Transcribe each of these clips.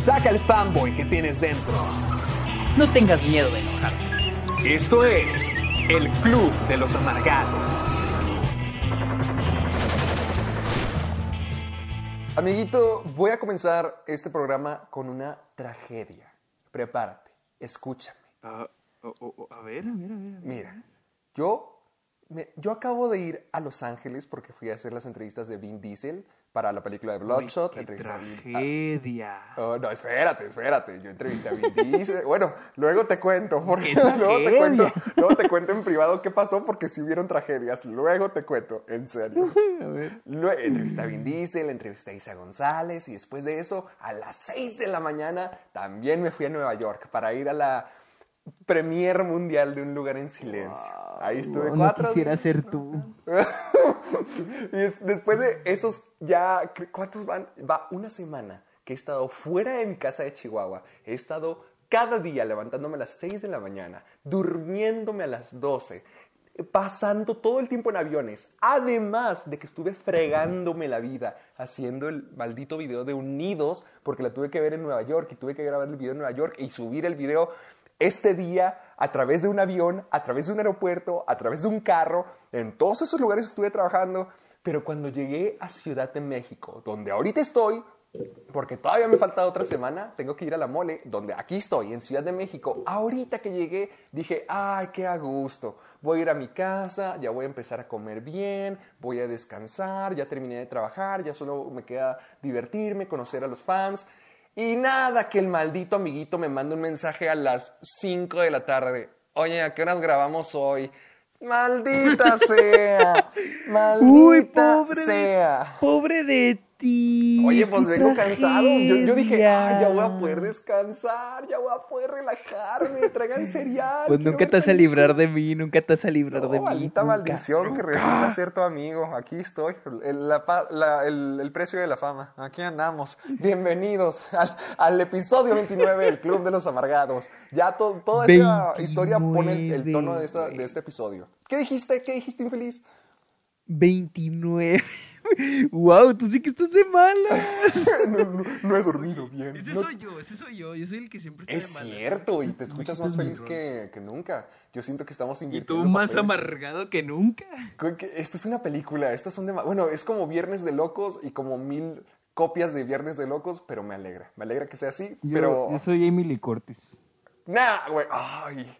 Saca el fanboy que tienes dentro. No tengas miedo de enojarte. Esto es el Club de los Amargados. Amiguito, voy a comenzar este programa con una tragedia. Prepárate, escúchame. Ah, oh, oh, oh, a ver, a ver, a ver. a ver. Mira, yo, me- yo acabo de ir a Los Ángeles porque fui a hacer las entrevistas de Vin Diesel para la película de Bloodshot. Qué entrevisté a Vin- tragedia. Oh, no, espérate, espérate. Yo entrevisté a Vin Diesel. Bueno, luego te cuento. Porque ¡Qué luego te cuento, tragedia! luego te cuento en privado qué pasó porque si hubieron tragedias. Luego te cuento, en serio. A ver. Luego entrevisté a Vin Diesel, entrevisté a Isa González y después de eso, a las 6 de la mañana, también me fui a Nueva York para ir a la premier mundial de Un Lugar en Silencio. Ahí estuve No, no cuatro quisiera ser tú. y es- después de esos ya, ¿cuántos van? Va una semana que he estado fuera de mi casa de Chihuahua. He estado cada día levantándome a las 6 de la mañana, durmiéndome a las 12, pasando todo el tiempo en aviones. Además de que estuve fregándome la vida haciendo el maldito video de Unidos, porque la tuve que ver en Nueva York y tuve que grabar el video en Nueva York y subir el video este día a través de un avión, a través de un aeropuerto, a través de un carro. En todos esos lugares estuve trabajando, pero cuando llegué a Ciudad de México, donde ahorita estoy, porque todavía me falta otra semana, tengo que ir a la mole, donde aquí estoy, en Ciudad de México. Ahorita que llegué, dije, ay, qué a gusto. Voy a ir a mi casa, ya voy a empezar a comer bien, voy a descansar, ya terminé de trabajar, ya solo me queda divertirme, conocer a los fans. Y nada, que el maldito amiguito me manda un mensaje a las 5 de la tarde. Oye, ¿a qué horas grabamos hoy? Maldita sea. Maldita Uy, pobre sea. de, pobre de ti. Oye, pues qué vengo cansado. Yo, yo dije, ay, ya voy a poder descansar, ya voy a poder relajarme, traigan cereal. Pues nunca te vas a películas". librar de mí, nunca te vas a librar No, de mí. maldita nunca, maldición que resulta ser tu amigo. Aquí estoy. El, la pa- la- el- el precio de la fama. Aquí andamos. Bienvenidos al, al episodio 29 del Club de los Amargados. Ya to- toda esa 29, historia pone el, el tono de, esta- de este episodio. ¿Qué dijiste? ¿Qué dijiste, infeliz? 29. Wow, tú sí que estás de malas. no, no- no he dormido bien. Ese No- soy yo, ese soy yo. Yo soy el que siempre está Es de malas. cierto, y te escuchas más feliz que, que nunca. Yo siento que estamos Y invirtiendo tú más papeles. amargado que nunca. Creo que Esta es una película, estas son de... Bueno, es como Viernes de Locos y como mil copias de Viernes de Locos, pero me alegra. Me alegra que sea así, Yo, pero... yo soy Emily Lee Curtis. Nah, güey. Ay.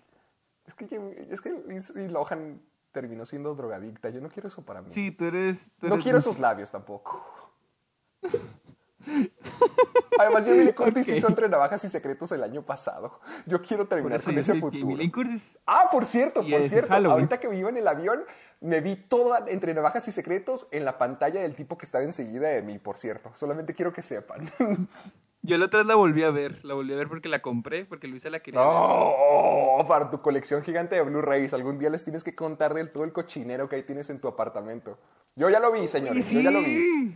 Es que, es que Lindsay Lohan terminó siendo drogadicta. Yo no quiero eso para mí. Sí, tú eres. tú no eres quiero esos labios tampoco. Además, Jamie Curtis Ok. hizo Entre Navajas y Secretos el año pasado. Yo quiero terminar con ese futuro. Jamie Lee Curtis. Ah, por cierto, Y por cierto. Ahorita que me iba en el avión, me vi toda entre navajas y secretos en la pantalla del tipo que estaba enseguida de mí, por cierto. Solamente quiero que sepan. Yo la otra vez la volví a ver. La volví a ver porque la compré, porque Luisa la quería ver. Oh, para tu colección gigante de Blu-rays. Algún día les tienes que contar del todo el cochinero que ahí tienes en tu apartamento. Yo ya lo vi, señores. Yo ya lo vi.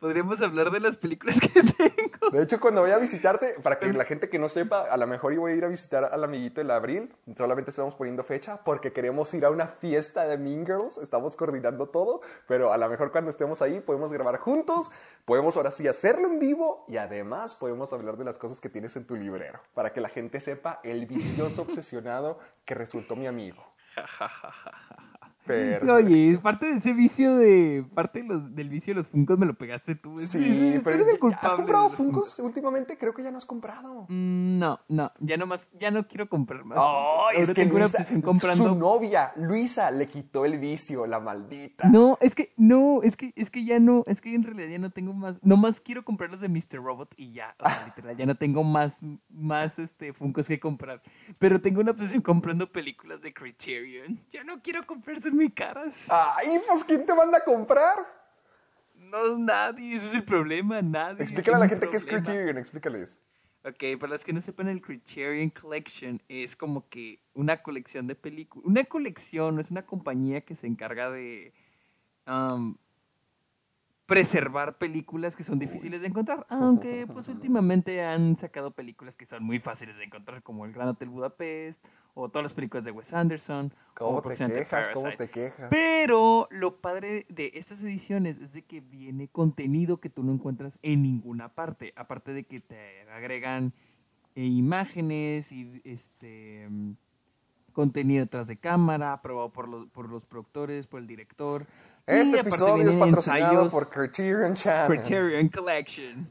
Podríamos hablar de las películas que tengo. De hecho, cuando voy a visitarte, para que la gente que no sepa, a lo mejor voy a ir a visitar al amiguito el abril. Solamente estamos poniendo fecha porque queremos ir a una fiesta de Mean Girls. Estamos coordinando todo, pero a lo mejor cuando estemos ahí podemos grabar juntos. Podemos ahora sí hacerlo en vivo y además podemos hablar de las cosas que tienes en tu librero para que la gente sepa el vicioso obsesionado que resultó mi amigo. Perfecto. Oye, parte de ese vicio de. Parte de los- del vicio de los Funkos me lo pegaste tú. Sí, ese- tú pero eres el ¿has culpable comprado de los Funkos últimamente? Creo que ya no has comprado. Mm, No, no, ya no más, ya no quiero comprar más. Ahora es que tengo una obsesión su comprando. novia, Luisa, le quitó el vicio, la maldita. No, es que, no, es que, es que ya no, es que en realidad ya no tengo más, nomás quiero comprar los de Mr. Robot y ya, o sea, literal, ya no tengo más, más, este, Funkos que comprar. Pero tengo una obsesión comprando películas de Criterion. Ya no quiero comprar, son muy caras. Ay, pues ¿quién te manda a comprar? No es nadie, ese es el problema, nadie. Explícale a la mi gente qué es problema. Criterion, explícales. Ok, para los que no sepan, el Criterion Collection es como que una colección de películas. Una colección, es una compañía que se encarga de am, preservar películas que son difíciles de encontrar. Aunque, pues, últimamente han sacado películas que son muy fáciles de encontrar, como El Gran Hotel Budapest, o todas las películas de Wes Anderson, o ¿Cómo te próximamente quejas? ¿Cómo te quejas? Pero lo padre de estas ediciones es de que viene contenido que tú no encuentras en ninguna parte. Aparte de que te agregan eh, imágenes y este mm, contenido detrás de cámara, aprobado por los, por los productores, por el director. Este episodio es patrocinado ensayos- por Criterion Channel. Criterion Collection.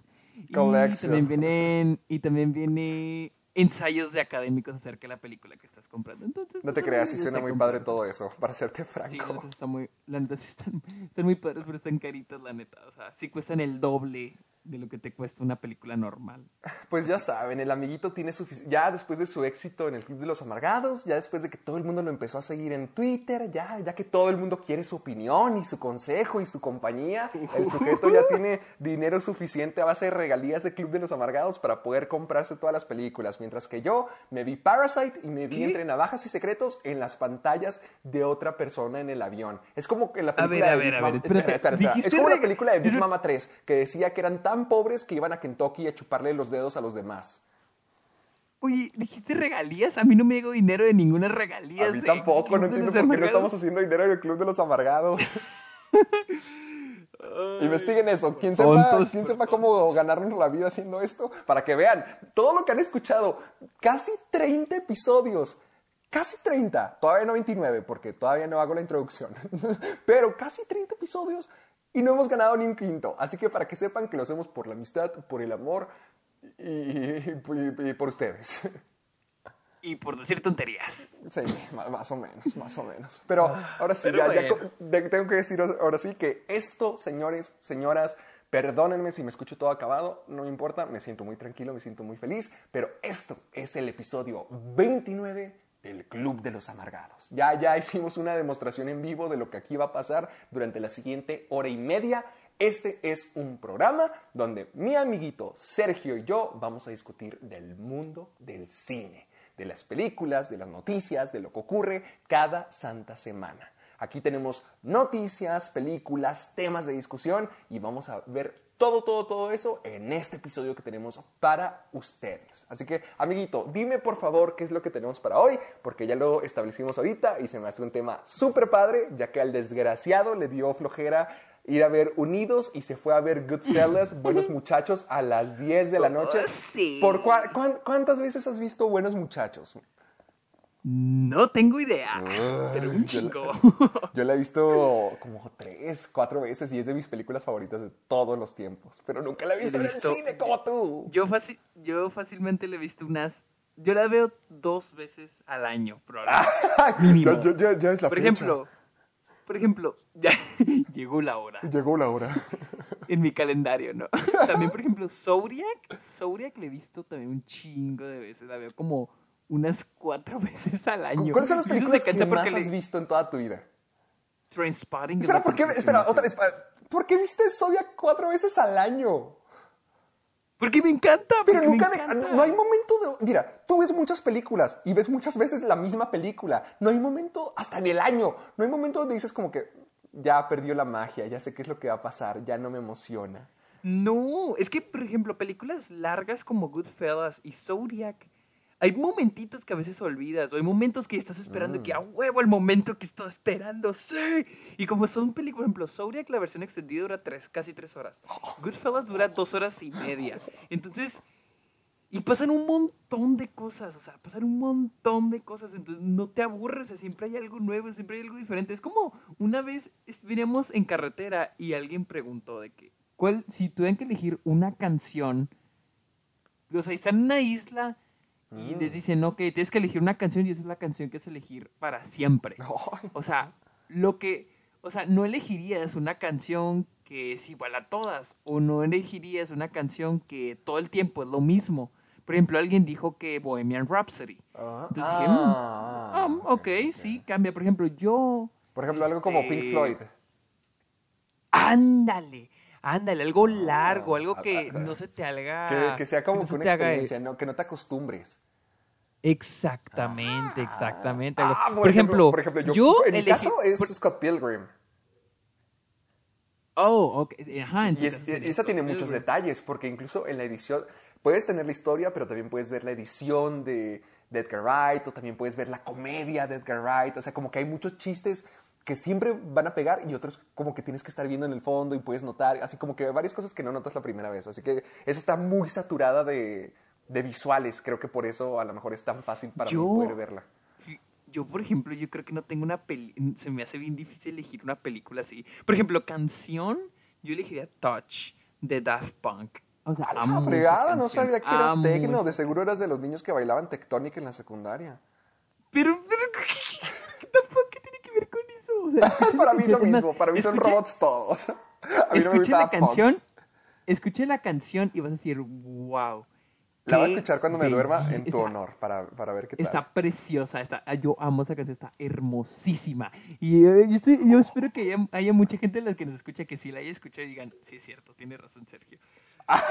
Collection. Y también vienen, y también viene ensayos de académicos acerca de la película que estás comprando. Entonces, No pues, te creas, sí suena muy padre todo eso, para serte Sí, la franco. neta sí está muy, la neta sí están, están muy padres, pero están caritas, la neta. O sea, sí cuestan el doble de lo que te cuesta una película normal. Pues ya saben, el amiguito tiene suficiente. Ya después de su éxito en el Club de los Amargados, ya después de que todo el mundo lo empezó a seguir en Twitter, ya, ya que todo el mundo quiere su opinión y su consejo y su compañía, el sujeto ya tiene dinero suficiente a base de regalías de Club de los Amargados para poder comprarse todas las películas. Mientras que yo me vi Parasite y me vi ¿Qué? entre navajas y secretos en las pantallas de otra persona en el avión. Es como que la A película ver, a de ver, a ver, espera, espera, espera. Es como la película de Big Mama 3, que decía que eran tan pobres que iban a Kentucky a chuparle los dedos a los demás. Oye, dijiste regalías. A mí no me llegó dinero de ninguna regalías. A mí de tampoco, no entiendo por qué no estamos haciendo dinero en el Club de los Amargados. Investiguen eso. ¿Quién sepa, quién sepa cómo ganarnos la vida haciendo esto? Para que vean todo lo que han escuchado. Casi 30 episodios. Casi 30. Todavía no 29 porque todavía no hago la introducción. Pero casi 30 episodios y no hemos ganado ni un quinto. Así que para que sepan que lo hacemos por la amistad, por el amor y, y- y por ustedes. Y por decir tonterías. Sí, más, más o menos, más o menos. Pero ahora sí, Pero ya, ya bueno. de- tengo que decir ahora sí que esto, señores, señoras, perdónenme si me escucho todo acabado, no me importa, me siento muy tranquilo, me siento muy feliz, pero esto es el episodio 29 del Club de los Amargados. Ya, ya hicimos una demostración en vivo de lo que aquí va a pasar durante la siguiente hora y media. Este es un programa donde mi amiguito Sergio y yo vamos a discutir del mundo del cine de las películas, de las noticias, de lo que ocurre cada santa semana. Aquí tenemos noticias, películas, temas de discusión y vamos a ver todo, todo, todo eso en este episodio que tenemos para ustedes. Así que, amiguito, dime por favor qué es lo que tenemos para hoy, porque ya lo establecimos ahorita y se me hace un tema súper padre, ya que al desgraciado le dio flojera ir a ver Unidos y se fue a ver Goodfellas, Buenos Muchachos, a las 10 de la noche. Oh, sí. ¿Por cua- cuán- ¿Cuántas veces has visto Buenos Muchachos? No tengo idea. pero un yo la- chingo. Yo la he visto como tres, cuatro veces y es de mis películas favoritas de todos los tiempos. Pero nunca la he visto en el cine como tú. Yo, yo fácilmente le he visto unas. Yo la veo dos veces al año, probablemente. ya- ya es la por fecha. ejemplo, por ejemplo, ya llegó la hora Llegó la hora. en mi calendario, ¿no? También, por ejemplo, Zodiac. Zodiac le he visto también un chingo de veces. La veo como unas cuatro veces al año. ¿Cuáles son las películas que más has le- visto en toda tu vida? Trainspotting. es Espera, ¿por qué? Espera, otra vez. ¿Por qué viste Zodiac cuatro veces al año? Porque me encanta. Pero nunca de- encanta. no hay momento de mira, tú ves muchas películas y ves muchas veces la misma película. No hay momento hasta en el año. No hay momento donde dices como que ya perdió la magia, ya sé qué es lo que va a pasar, ya no me emociona. No, es que, por ejemplo, películas largas como Goodfellas y Zodiac, hay momentitos que a veces olvidas, o hay momentos que estás esperando que a huevo el momento que estoy esperando, sí. Y como son películas, por ejemplo, Zodiac, la versión extendida dura tres, casi tres horas. Goodfellas dura dos horas y media. Entonces, Y pasan un montón de cosas, o sea, pasan un montón de cosas, entonces no te aburres, o sea, siempre hay algo nuevo, siempre hay algo diferente. Es como una vez veníamos en carretera y alguien preguntó de que, ¿cuál, si tuvieran que elegir una canción, o sea, están en una isla y les dicen, ok, tienes que elegir una canción y esa es la canción que es elegir para siempre. O sea, lo que, o sea, no elegirías una canción que es igual a todas, o no elegirías una canción que todo el tiempo es lo mismo. Por ejemplo, alguien dijo que Bohemian Rhapsody. ah, Entonces dije, mm, ah, ah, ok, sí, cambia. Por ejemplo, yo... Por ejemplo, algo como Pink este, Floyd. Ándale, ándale, algo largo, algo ah, que ah, no se te haga... Que, que sea como no que se una haga- experiencia, ¿no? que no te acostumbres. Exactamente, exactamente. algo- Ah, por, ejemplo, por ejemplo, yo, en mi caso es por- Scott Pilgrim. Oh, ok, ajá. Y, es- esa tiene muchos detalles, porque incluso en la edición, puedes tener la historia, pero también puedes ver la edición de, de Edgar Wright, o también puedes ver la comedia de Edgar Wright, o sea, como que hay muchos chistes que siempre van a pegar y otros como que tienes que estar viendo en el fondo y puedes notar, así como que varias cosas que no notas la primera vez, así que esa está muy saturada de, de visuales, creo que por eso a lo mejor es tan fácil para Yo- mí poder verla. Yo, por ejemplo, yo creo que no tengo una peli... Se me hace bien difícil elegir una película así. Por ejemplo, canción, yo elegiría Touch de Daft Punk. O sea, la esa fregada, no sabía que eras amo tecno, esa- de seguro eras de los niños que bailaban Tectonic en la secundaria. Pero, pero, ¿qué the fuck? ¿Qué tiene que ver con eso? O sea, escuché la para mí lo mismo, para mí son escuché- robots todos. A mí no me Escuché la canción, escuché la canción y vas a decir, wow. La voy a escuchar cuando me duerma en tu está- honor, para, para ver qué tal. Está preciosa, está, ah, yo amo esa canción, está hermosísima. Y eh, yo, estoy- yo espero que haya, haya mucha gente de las que nos escucha que sí la haya escuchado y digan, sí es cierto, tiene razón Sergio.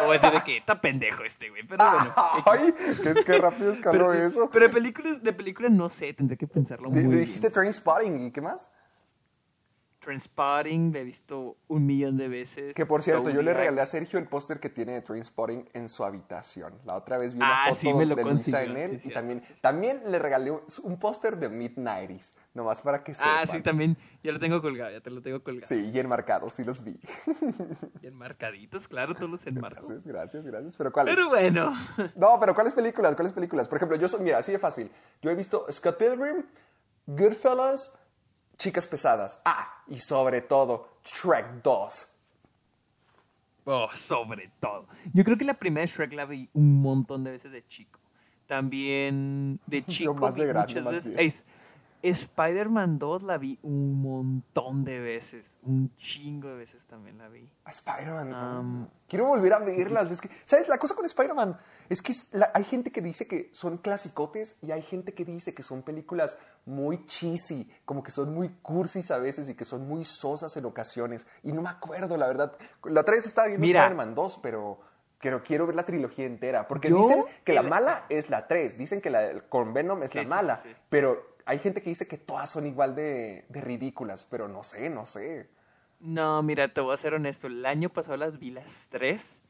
O es de que está pendejo este güey, pero bueno. Ay, que es que rápido escaló Pero, eso. pero de películas, de películas no sé, tendré que pensarlo muy Di- bien. dijiste Train Spotting y qué más? Transpotting, la he visto un millón de veces. Que por cierto, yo le regalé a Sergio el póster que tiene de Train Spotting en su habitación. La otra vez vi una Ah, foto sí, me lo de Luisa en él sí, y cierto, también, sí, también le regalé un, póster de Mid-90s, nomás para que sepan. Ah, sí, también. Ya lo tengo colgado, ya te lo tengo colgado. Sí, y enmarcados, sí los vi. Y enmarcaditos, claro, todos los enmarco. Gracias, gracias, gracias. Pero ¿cuáles? Pero bueno. No, pero ¿cuáles películas? ¿Cuáles películas? Por ejemplo, yo soy, mira, así de fácil. Yo he visto Scott Pilgrim, Goodfellas, Chicas Pesadas. Ah, y sobre todo, Shrek 2. Oh, sobre todo. Yo creo que la primera de Shrek la vi un montón de veces de chico. También de chico más de grande, muchas veces. Spider-Man 2 la vi un montón de veces. Un chingo de veces también la vi. Spider-Man. Quiero volver a verlas. Es que, ¿sabes? La cosa con Spider-Man es que es la- hay gente que dice que son clasicotes y hay gente que dice que son películas muy cheesy, como que son muy cursis a veces y que son muy sosas en ocasiones. Y no me acuerdo, la verdad. La otra vez estaba viendo. Spider-Man 2, pero, pero quiero ver la trilogía entera. Porque Yo, dicen que la mala es la 3, dicen que la con Venom es Sí, la mala, sí, sí. pero hay gente que dice que todas son igual de, de ridículas, pero no sé, no sé. No, mira, te voy a ser honesto. El año pasado las vi las tres.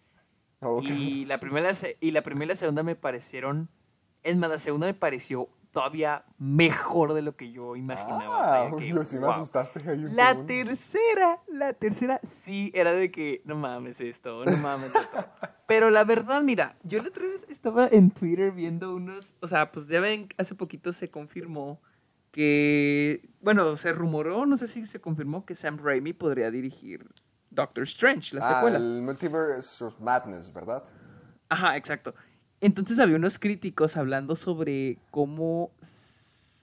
Y la primera y la primera y la segunda me parecieron. Es más, la segunda me pareció todavía mejor de lo que yo imaginaba. o sea, Ah, que, sí me asustaste ahí un La segundo. tercera, la tercera sí era de que no mames esto, no mames esto. Pero la verdad, mira, yo la otra vez estaba en Twitter viendo unos, o sea, pues ya ven, hace poquito se confirmó que, bueno, se rumoró, no sé si se confirmó que Sam Raimi podría dirigir Doctor Strange, la Ah, secuela. el Multiverse of Madness, ¿verdad? Ajá, exacto. Entonces había unos críticos hablando sobre cómo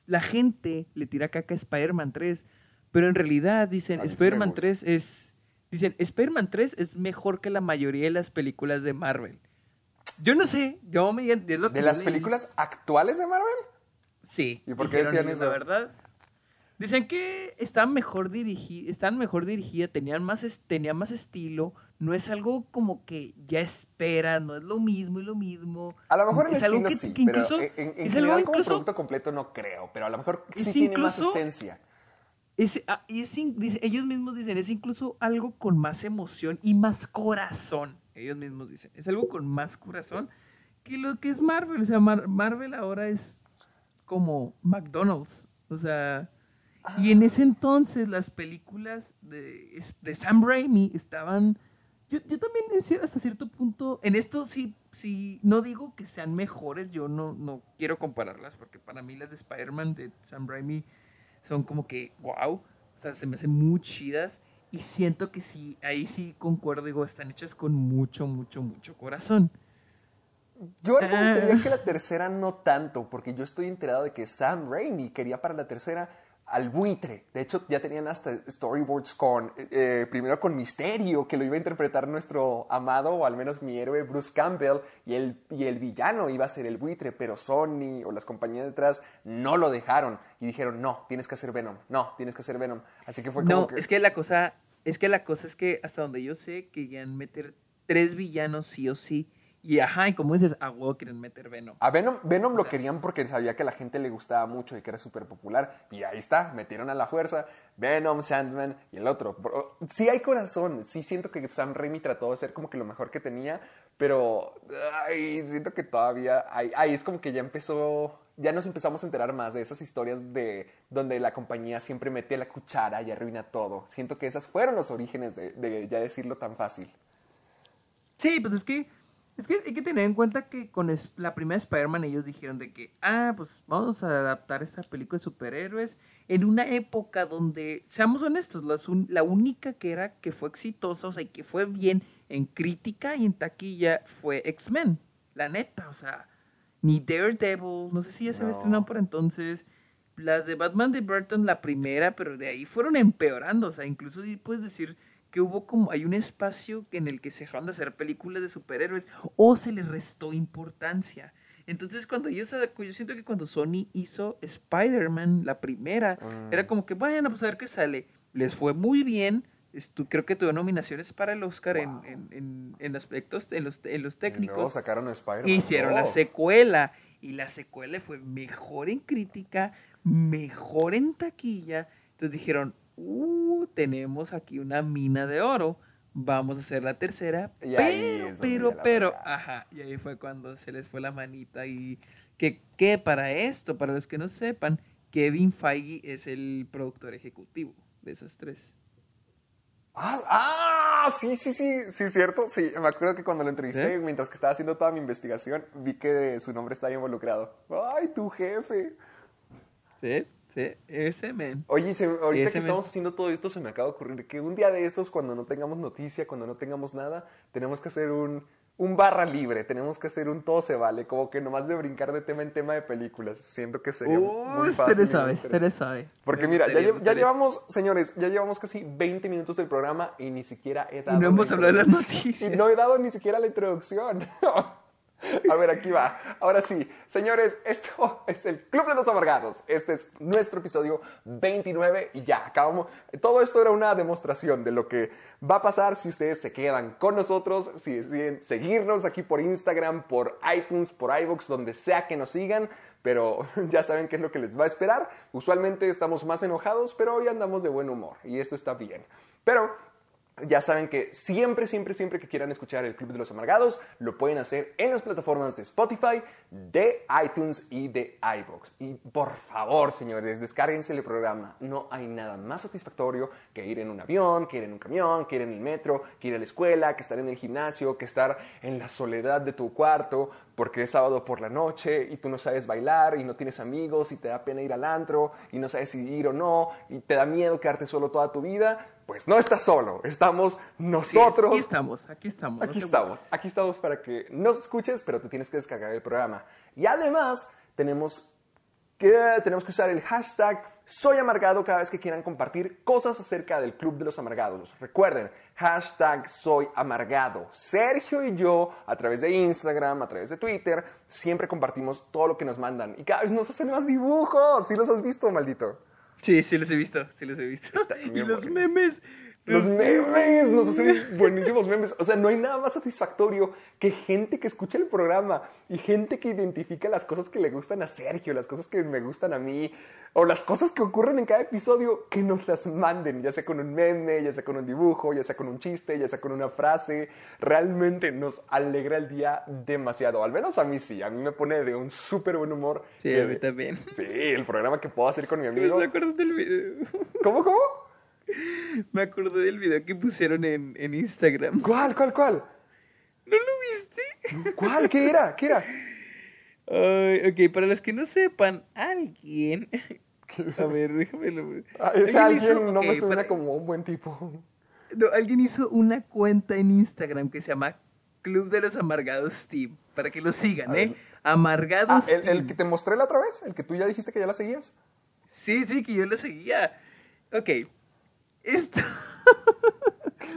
la gente le tira caca a Spider-Man 3, pero en realidad dicen, Spider-Man gusta. 3 es... Dicen, Spider-Man 3 es mejor que la mayoría de las películas de Marvel. Yo no sé, yo me... es lo que ¿De las leí. películas actuales de Marvel? Sí. ¿Y por qué decían eso? La verdad. Dicen que están mejor dirigidas, están mejor dirigidas, tenían más, tenían más estilo, no es algo como que ya esperan, no es lo mismo y lo mismo. A lo mejor es algo que, sí, que incluso, pero en, en es algo como incluso, producto completo no creo, pero a lo mejor sí es tiene más incluso- esencia. es- ah, y es dice- ellos mismos dicen, es incluso algo con más emoción y más corazón. Ellos mismos dicen, es algo con más corazón que lo que es Marvel. O sea, Mar- Marvel ahora es como McDonald's. O sea, y en ese entonces las películas de, de Sam Raimi estaban Yo, yo también hasta cierto punto, en esto sí, sí, no digo que sean mejores, yo no, no quiero compararlas, porque para mí las de Spider-Man de Sam Raimi son como que, wow, o sea, se me hacen muy chidas, y siento que sí, ahí sí concuerdo, digo, están hechas con mucho, mucho, mucho corazón. Yo Ah. argumentaría que la tercera no tanto, porque yo estoy enterado de que Sam Raimi quería para la tercera al buitre. De hecho, ya tenían hasta storyboards con, eh, primero con Misterio, que lo iba a interpretar nuestro amado, o al menos mi héroe Bruce Campbell, y el, y el villano iba a ser el buitre, pero Sony o las compañías detrás no lo dejaron y dijeron, no, tienes que hacer Venom, no, tienes que hacer Venom. Así que fue como No, que... es que la cosa, es que la cosa es que hasta donde yo sé querían meter tres villanos sí o sí, y ajá, y como dices, a huevo quieren meter Venom. A Venom, Venom lo O sea, querían porque sabía que a la gente le gustaba mucho y que era súper popular. Y ahí está, metieron a la fuerza Venom, Sandman y el otro. Sí hay corazón, sí siento que Sam Raimi trató de ser como que lo mejor que tenía, pero ay, siento que todavía, ay, ay, es como que ya empezó, ya nos empezamos a enterar más de esas historias de donde la compañía siempre mete la cuchara y arruina todo. Siento que esas fueron los orígenes de, de ya decirlo tan fácil. Sí, pues es que, es que hay que tener en cuenta que con la primera Spider-Man ellos dijeron de que, ah, pues vamos a adaptar esta película de superhéroes en una época donde, seamos honestos, la única que era que fue exitosa, o sea, y que fue bien en crítica y en taquilla fue X-Men, la neta, o sea, ni Daredevil, no sé si ya se había No. estrenado por entonces. Las de Batman de Burton, la primera, pero de ahí fueron empeorando. O sea, incluso puedes decir que hubo como, hay un espacio en el que se dejaron de hacer películas de superhéroes o se le restó importancia. Entonces, cuando ellos, yo siento que cuando Sony hizo Spider-Man, la primera, era como que, bueno, pues a ver qué sale. Les fue muy bien. Estu- creo que tuvo nominaciones para el Oscar en, en, en- en aspectos, en los, en los Y luego técnicos. sacaron Spider-Man. Hicieron la 2. secuela y la secuela fue mejor en crítica, mejor en taquilla. Entonces dijeron, uh, tenemos aquí una mina de oro, vamos a hacer la tercera, Y pero, pero, pero, ajá, y ahí fue cuando se les fue la manita y que, que para esto, para los que no sepan, Kevin Feige es el productor ejecutivo de esas tres. Ah, ah, sí, sí, sí, sí, cierto. Sí, me acuerdo que cuando lo entrevisté, ¿Sí? mientras que estaba haciendo toda mi investigación, vi que su nombre estaba involucrado. Ay, tu jefe. Sí, sí, ese men. Oye, se- ahorita Ese que estamos haciendo todo esto, se me acaba de ocurrir que un día de estos, cuando no tengamos noticia, cuando no tengamos nada, tenemos que hacer un, un barra libre, tenemos que hacer un todo se vale, como que nomás de brincar de tema en tema de películas. Siento que sería muy fácil. usted y muy sabe, usted sabe. Porque mira, ya, gustaría, ya gustaría. llevamos, señores, ya llevamos casi 20 minutos del programa y ni siquiera he dado no hemos la hablado de las noticias. Y no he dado ni siquiera la introducción. A ver, aquí va. Ahora sí, señores, esto es el Club de los Amargados. Este es nuestro episodio 29 y ya acabamos. Todo esto era una demostración de lo que va a pasar si ustedes se quedan con nosotros, si deciden seguirnos aquí por Instagram, por iTunes, por iVoox, donde sea que nos sigan. Pero ya saben qué es lo que les va a esperar. Usualmente estamos más enojados, pero hoy andamos de buen humor y esto está bien. Pero ya saben que siempre, siempre, siempre que quieran escuchar el Club de los Amargados, lo pueden hacer en las plataformas de Spotify, de iTunes y de iVoox. Y por favor, señores, descárguense el programa. No hay nada más satisfactorio que ir en un avión, que ir en un camión, que ir en el metro, que ir a la escuela, que estar en el gimnasio, que estar en la soledad de tu cuarto, porque es sábado por la noche y tú no sabes bailar y no tienes amigos y te da pena ir al antro y no sabes si ir o no y te da miedo quedarte solo toda tu vida. Pues no estás solo, estamos nosotros. Aquí estamos, aquí estamos. no Aquí te estamos, aquí estamos para que nos escuches, pero te tienes que descargar el programa. Y además tenemos que, tenemos que usar el hashtag Soy Amargado cada vez que quieran compartir cosas acerca del Club de los Amargados. Recuerden, hashtag Soy Amargado. Sergio y yo, a través de Instagram, a través de Twitter, siempre compartimos todo lo que nos mandan. Y cada vez nos hacen más dibujos. ¿Sí los has visto, maldito? Sí, sí los he visto, sí los he visto. y bien los memes. Los memes, nos hacen buenísimos memes. O sea, no hay nada más satisfactorio que gente que escucha el programa y gente que identifica las cosas que le gustan a Sergio, las cosas que me gustan a mí, o las cosas que ocurren en cada episodio, que nos las manden, ya sea con un meme, ya sea con un dibujo, ya sea con un chiste, ya sea con una frase. Realmente nos alegra el día demasiado. Al menos a mí sí, a mí me pone de un súper buen humor. Sí, Y a mí también. Sí, el programa que puedo hacer con mi ¿Me amigo. acuerdas del video? ¿Cómo, cómo? Me acordé del video que pusieron en, en Instagram. ¿Cuál, cuál, cuál? ¿No lo viste? ¿Cuál? ¿Qué era? ¿Qué era? Ay, ok, para los que no sepan, alguien. A ver, déjamelo. Ah, ese alguien hizo- no me ok, suena para- como un buen tipo. No, alguien hizo una cuenta en Instagram que se llama Club de los Amargados Team. Para que lo sigan, A ¿eh? ver. Amargados Ah, ¿el, el Team. que te mostré la otra vez? ¿El que tú ya dijiste que ya la seguías? Sí, sí, que yo lo seguía. Ok. Esto.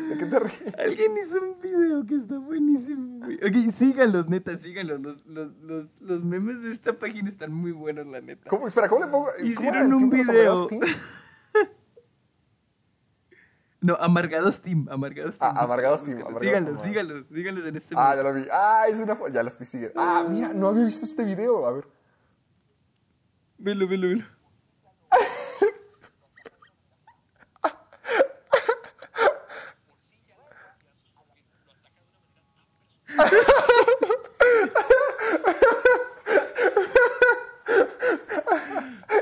¿De qué te ríes? Alguien hizo un video que está buenísimo, güey. Ok, síganlos, neta, síganlos. Los, los, los, los memes de esta página están muy buenos, la neta. ¿Cómo? Espera, ¿cómo le pongo? ¿Cómo Hicieron? ¿El un video. No, Amargados Team, Amargados Team. Ah, Amargados Team. Amargados Síganlos, síganlos, síganlos en este Ah, video. ya lo vi. Ah, es una foto. Ya lo estoy siguiendo. Ah, mira, no había visto este video. A ver. Velo, velo, velo.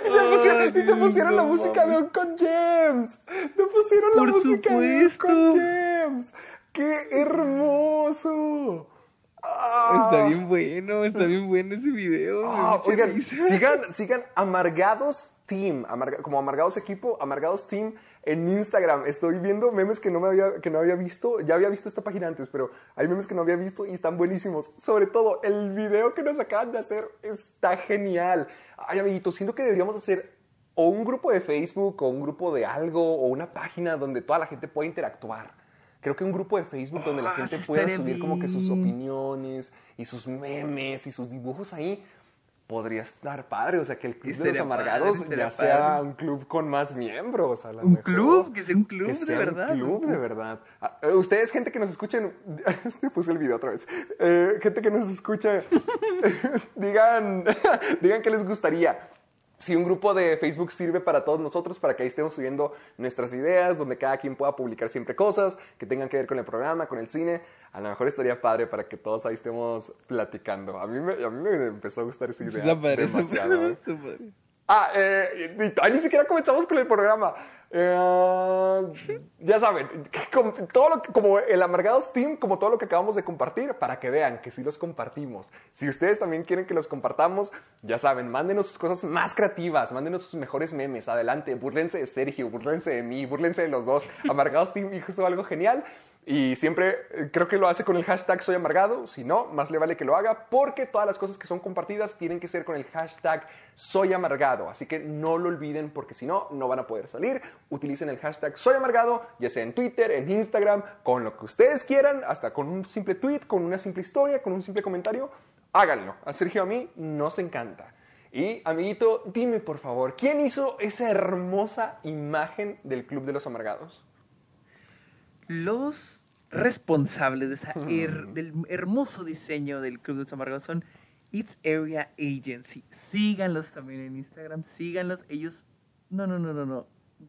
Y te pusieron, y te pusieron la no música de mames. Uncle James. Te pusieron la Por música supuesto. de Uncle James. ¡Qué hermoso! Ah. Está bien bueno, está bien bueno ese video. mucha oigan, sigan, sigan Amargados Team, amarga- como Amargados Equipo, Amargados Team en Instagram. Estoy viendo memes que no, me había, que no había visto. Ya había visto esta página antes, pero hay memes que no había visto y están buenísimos. Sobre todo, el video que nos acaban de hacer está genial. Ay, amiguitos, siento que deberíamos hacer o un grupo de Facebook o un grupo de algo o una página donde toda la gente pueda interactuar. Creo que un grupo de Facebook donde la Ah, gente pueda subir como que sus opiniones y sus memes y sus dibujos ahí podría estar padre. O sea, que el Club de los Amargados padre, ya sea padre. un club con más miembros. A lo Un mejor. club, que sea un club Que de verdad. Un club de verdad. Ah, eh, Ustedes, gente que nos escuchen, este puse el video otra vez. Eh, gente que nos escucha, digan, digan qué les gustaría. Si un grupo de Facebook sirve para todos nosotros, para que ahí estemos subiendo nuestras ideas, donde cada quien pueda publicar siempre cosas que tengan que ver con el programa, con el cine, a lo mejor estaría padre para que todos ahí estemos platicando. A mí me, a mí me empezó a gustar esa idea Está padre, demasiado. padre, está padre. Ah, eh, ni siquiera comenzamos con el programa. Eh, ya saben, todo como el Amargados Team, como todo lo que acabamos de compartir, para que vean que sí los compartimos. Si ustedes también quieren que los compartamos, ya saben, mándenos sus cosas más creativas, mándenos sus mejores memes, adelante, burlense de Sergio, burlense de mí, burlense de los dos. Amargados Team hizo algo genial. Y siempre eh, creo que lo hace con el hashtag soy amargado. Si no, más le vale que lo haga porque todas las cosas que son compartidas tienen que ser con el hashtag soy amargado. Así que no lo olviden porque si no, no van a poder salir. Utilicen el hashtag soy amargado, ya sea en Twitter, en Instagram, con lo que ustedes quieran, hasta con un simple tweet, con una simple historia, con un simple comentario. Háganlo. A Sergio a mí nos encanta. Y amiguito, dime por favor, ¿quién hizo esa hermosa imagen del Club de los Amargados? Los responsables de esa her- del hermoso diseño del Club de los Amargados son It's Area Agency. Síganlos también en Instagram, síganlos. Ellos, no, no, no, no, no.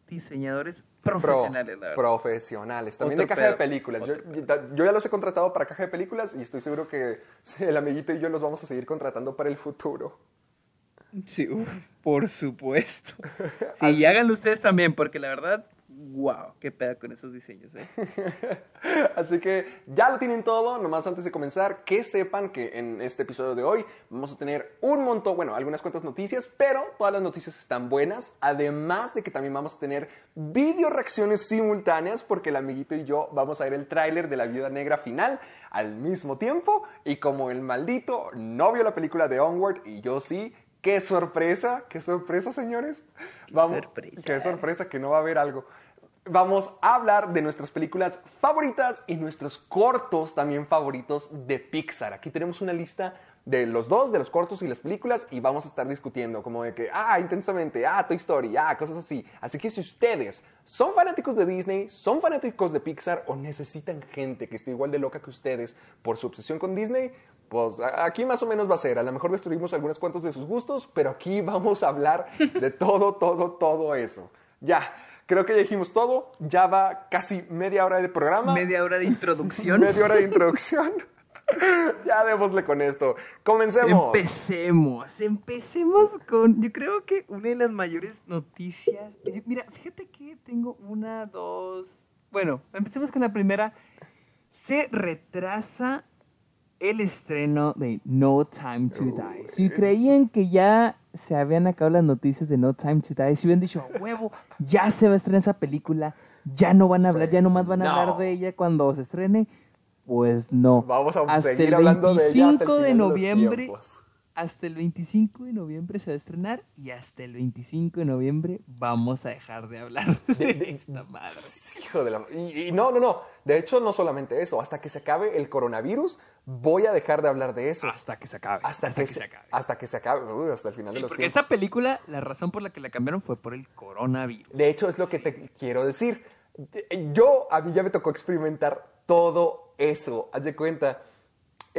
Diseñadores Pro- profesionales, la verdad. profesionales. También Otro de caja de películas. Yo, ya los he contratado para caja de películas y estoy seguro que el amiguito y yo los vamos a seguir contratando para el futuro. Sí, uf, por supuesto. Sí, y háganlo ustedes también, porque la verdad, wow, qué pedo con esos diseños, ¿eh? Así que ya lo tienen todo, nomás antes de comenzar, que sepan que en este episodio de hoy vamos a tener un montón, bueno, algunas cuantas noticias, pero todas las noticias están buenas, además de que también vamos a tener video reacciones simultáneas, porque el amiguito y yo vamos a ver el tráiler de la Viuda Negra final al mismo tiempo, y como el maldito no vio la película de Onward, y yo sí, qué sorpresa, qué sorpresa, señores. Vamos, sorpresa. Qué sorpresa que no va a haber algo. Vamos a hablar de nuestras películas favoritas y nuestros cortos también favoritos de Pixar. Aquí tenemos una lista de los dos, de los cortos y las películas, y vamos a estar discutiendo como de que, ah, intensamente, ah, Toy Story, ah, cosas así. Así que si ustedes son fanáticos de Disney, son fanáticos de Pixar o necesitan gente que esté igual de loca que ustedes por su obsesión con Disney, pues aquí más o menos va a ser. A lo mejor destruimos algunos cuantos de sus gustos, pero aquí vamos a hablar de todo, todo, todo eso. Ya, creo que ya dijimos todo. Ya va casi media hora del programa. Media hora de introducción. Media hora de introducción. Ya démosle con esto. Comencemos. Empecemos, empecemos con, yo creo que una de las mayores noticias. yo- Mira, fíjate que tengo una, dos. Bueno, empecemos con la primera. Se retrasa el estreno de No Time to Die. Si creían que ya se habían acabado las noticias de No Time to Die, si hubieran dicho, "A huevo, ya se va a estrenar esa película, ya no van a hablar, ya nomás van a no. hablar de ella cuando se estrene, pues no. Vamos a Hasta seguir el hablando de ella hasta el 25 de noviembre. Hasta el 25 de noviembre se va a estrenar y hasta el 25 de noviembre vamos a dejar de hablar de, esta madre. Hijo de la... Y, y no, no, no. De hecho, no solamente eso. Hasta que se acabe el coronavirus, voy a dejar de hablar de eso. Hasta que se acabe. Hasta, que, se, acabe. Hasta que se acabe. Uy, hasta el final Sí, de los porque tiempos. esta película, la razón por la que la cambiaron fue por el coronavirus. De hecho, es lo que te quiero decir. Yo, a mí ya me tocó experimentar todo eso. Haz de cuenta.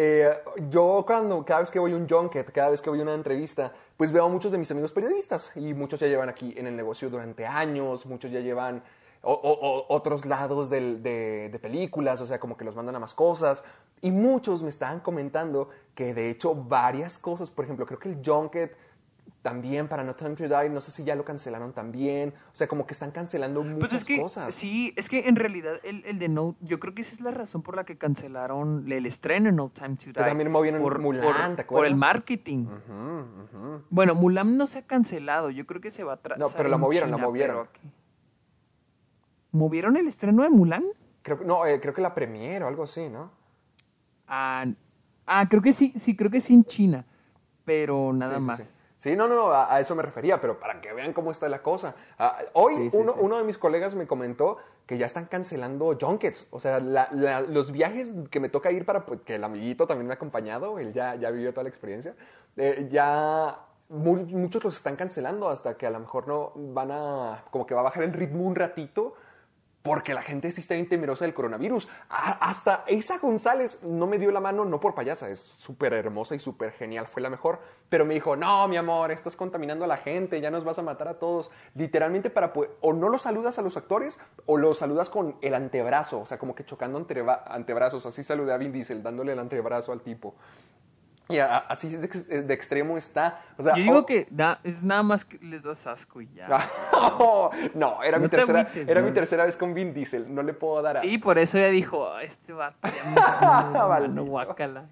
Eh, yo cuando, cada vez que voy a un junket, cada vez que voy a una entrevista, pues veo a muchos de mis amigos periodistas y muchos ya llevan aquí en el negocio durante años, muchos ya llevan otros lados de, de películas, o sea, como que los mandan a más cosas. Y muchos me estaban comentando que de hecho varias cosas, por ejemplo, creo que el junket también para No Time to Die, no sé si ya lo cancelaron también. O sea, como que están cancelando muchas Pues es que, cosas. sí, es que en realidad el, el de No, yo creo que esa es la razón por la que cancelaron el estreno de No Time to Die. también movieron por, Mulan, por- ¿te Por el acuerdas? marketing. Bueno, Mulan no se ha cancelado, yo creo que se va a. No, pero la movieron, la movieron. ¿Movieron el estreno de Mulan? Creo, que- no, eh, creo que la premiere o algo así, ¿no? Ah, ah, creo que sí, sí, creo que sí en China, pero nada sí, más. Sí. Sí, no, no, no, a, a eso me refería, pero para que vean cómo está la cosa. Ah, hoy Sí, sí, uno, sí. uno de mis colegas me comentó que ya están cancelando junkets. O sea, la- la- los viajes que me toca ir para pues, que el amiguito también me ha acompañado, él ya, ya vivió toda la experiencia, eh, ya mu- muchos los están cancelando hasta que a lo mejor no van a, como que va a bajar el ritmo un ratito. Porque la gente sí está bien temerosa del coronavirus. Hasta Isa González no me dio la mano, no por payasa, es súper hermosa y súper genial, fue la mejor. Pero me dijo, no, mi amor, estás contaminando a la gente, ya nos vas a matar a todos. Literalmente para o no los saludas a los actores, o los saludas con el antebrazo, o sea, como que chocando antebrazos. Así saludé a Vin Diesel, dándole el antebrazo al tipo. Y a- así de, de extremo está. O sea, Yo digo oh- que da- es nada más que les das asco y ya. no, era, No mi te tercera, agüites, era no. mi tercera vez con Vin Diesel, no le puedo dar a... Sí, por eso ella dijo, "Ah, este Maldito. mano, guácala.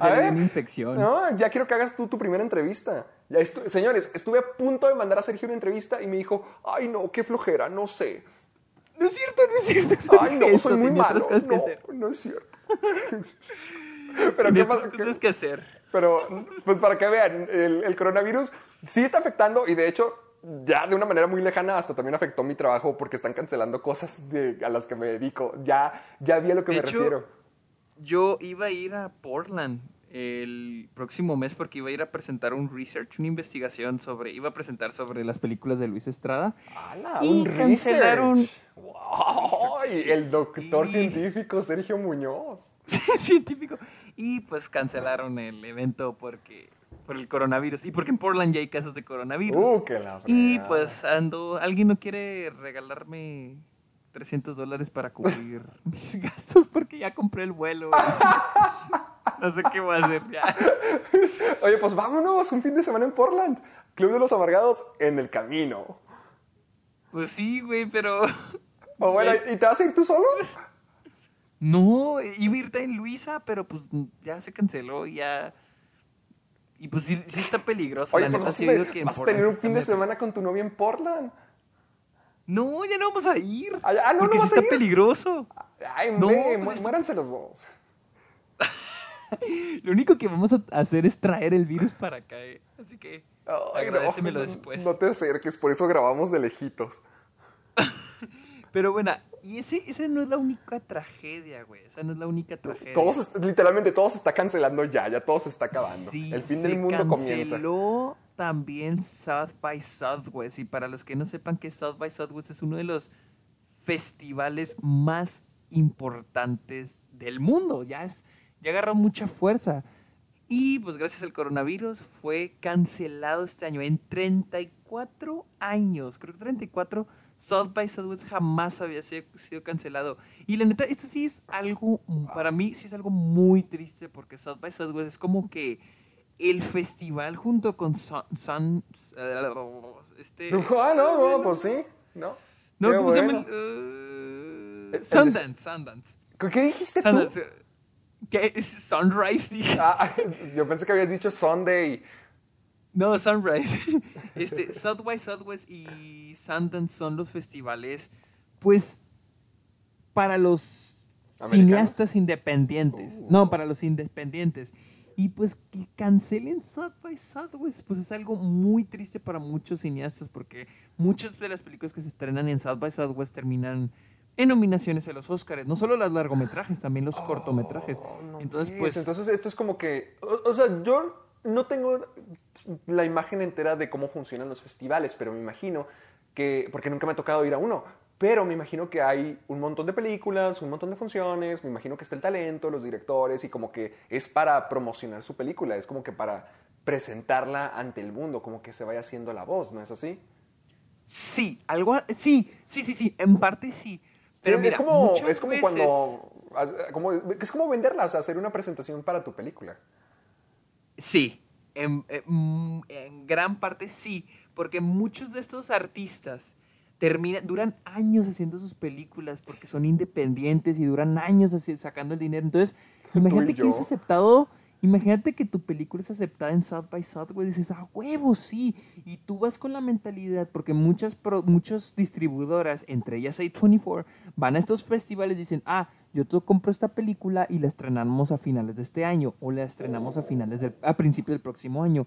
A ver. una infección. No, ya quiero que hagas tú tu primera entrevista. Ya estu- señores, estuve a punto de mandar a Sergio una entrevista y me dijo, ay no, qué flojera, no sé. No es cierto, no es cierto. Ay no, Eso, soy muy malo. No, no es cierto. Pero qué pasa, cosas que hacer. Pero, pues para que vean, el, el coronavirus sí está afectando y de hecho, ya de una manera muy lejana, hasta también afectó mi trabajo porque están cancelando cosas de- a las que me dedico. Ya, ya vi a lo que De me hecho, refiero. Yo iba a ir a Portland el próximo mes porque iba a ir a presentar un research, una investigación sobre, iba a presentar sobre las películas de Luis Estrada. ¡Hala! y un cancelaron- research. ¡Wow! El doctor Y- científico Sergio Muñoz. científico. Y pues cancelaron el evento porque por el coronavirus y porque en Portland ya hay casos de coronavirus. ¡Uh, que la y pues ando, alguien no quiere regalarme 300 dólares para cubrir mis gastos porque ya compré el vuelo. no sé qué voy a hacer ya. Oye, pues vámonos, un fin de semana en Portland. Club de los Amargados en el camino. Pues sí, güey, pero O bueno, ¿y te vas a ir tú solo? No, iba a irte en Luisa, pero pues ya se canceló y ya y pues sí, sí está peligroso. Oye, la pues neta, vas, sí te- que vas a tener un sí fin de semana con tu novia en Portland. No, ya no vamos a ir. Ah, ah, no, porque no sí vas a está ir. peligroso. Ay, No, hombre, pues muéranse los dos. Lo único que vamos a hacer es traer el virus para acá. eh. Así que Ay, no, agradecemelo no, después. No te acerques, por eso grabamos de lejitos. Pero bueno, y ese, esa no es la única tragedia, güey. Esa no es la única tragedia. Todos, literalmente, todo se está cancelando ya, ya todo se está acabando. Sí, el fin del mundo comienza. canceló también South by Southwest. Y para los que no sepan que South by Southwest es uno de los festivales más importantes del mundo. Ya, es, ya agarró mucha fuerza. Y pues gracias al coronavirus fue cancelado este año. En 34 años, creo que 34, South by Southwest jamás había sido, cancelado. Y la neta, esto sí es algo, para mí sí es algo muy triste porque South by Southwest es como que el festival junto con Sun... Sun- este, Ah, no, no, pues sí, ¿no? no, Qué ¿cómo se llama? bueno. el, El- eh, el- Sundance, Sundance. ¿Qué dijiste tú? Sundance. eh, ¿Qué Sunrise? dije. Ah, yo pensé que habías dicho Sunday. No, Sunrise. Este, South by Southwest y Sundance son los festivales, pues, para los ¿Americanos? cineastas independientes. No, para los independientes. Y pues que cancelen South by Southwest, pues es algo muy triste para muchos cineastas porque muchas de las películas que se estrenan en South by Southwest terminan en nominaciones a los Oscars. No solo los largometrajes, también los cortometrajes. Oh, no Entonces, pues, pues... Entonces esto es como que, o, o sea, yo no tengo la imagen entera de cómo funcionan los festivales, pero me imagino que, porque nunca me ha tocado ir a uno, pero me imagino que hay un montón de películas, un montón de funciones, me imagino que está el talento, los directores y como que es para promocionar su película, es como que para presentarla ante el mundo, como que se vaya haciendo la voz, ¿no es así? Sí, algo, sí, sí, sí, sí, en parte sí. Pero Sí, mira, es como, es como veces- cuando, como, es como venderla, o sea, hacer una presentación para tu película. Sí, en, eh, mm, en gran parte sí, porque muchos de estos artistas terminan, duran años haciendo sus películas porque son independientes y duran años así sacando el dinero. Entonces, imagínate que es aceptado, imagínate que tu película es aceptada en South by Southwest y dices, ah, huevo, sí, y tú vas con la mentalidad, porque muchas, pro- muchas distribuidoras, entre ellas A24, van a estos festivales y dicen, ah, yo te compro esta película y la estrenamos a finales de este año o la estrenamos a finales del, a principios del próximo año.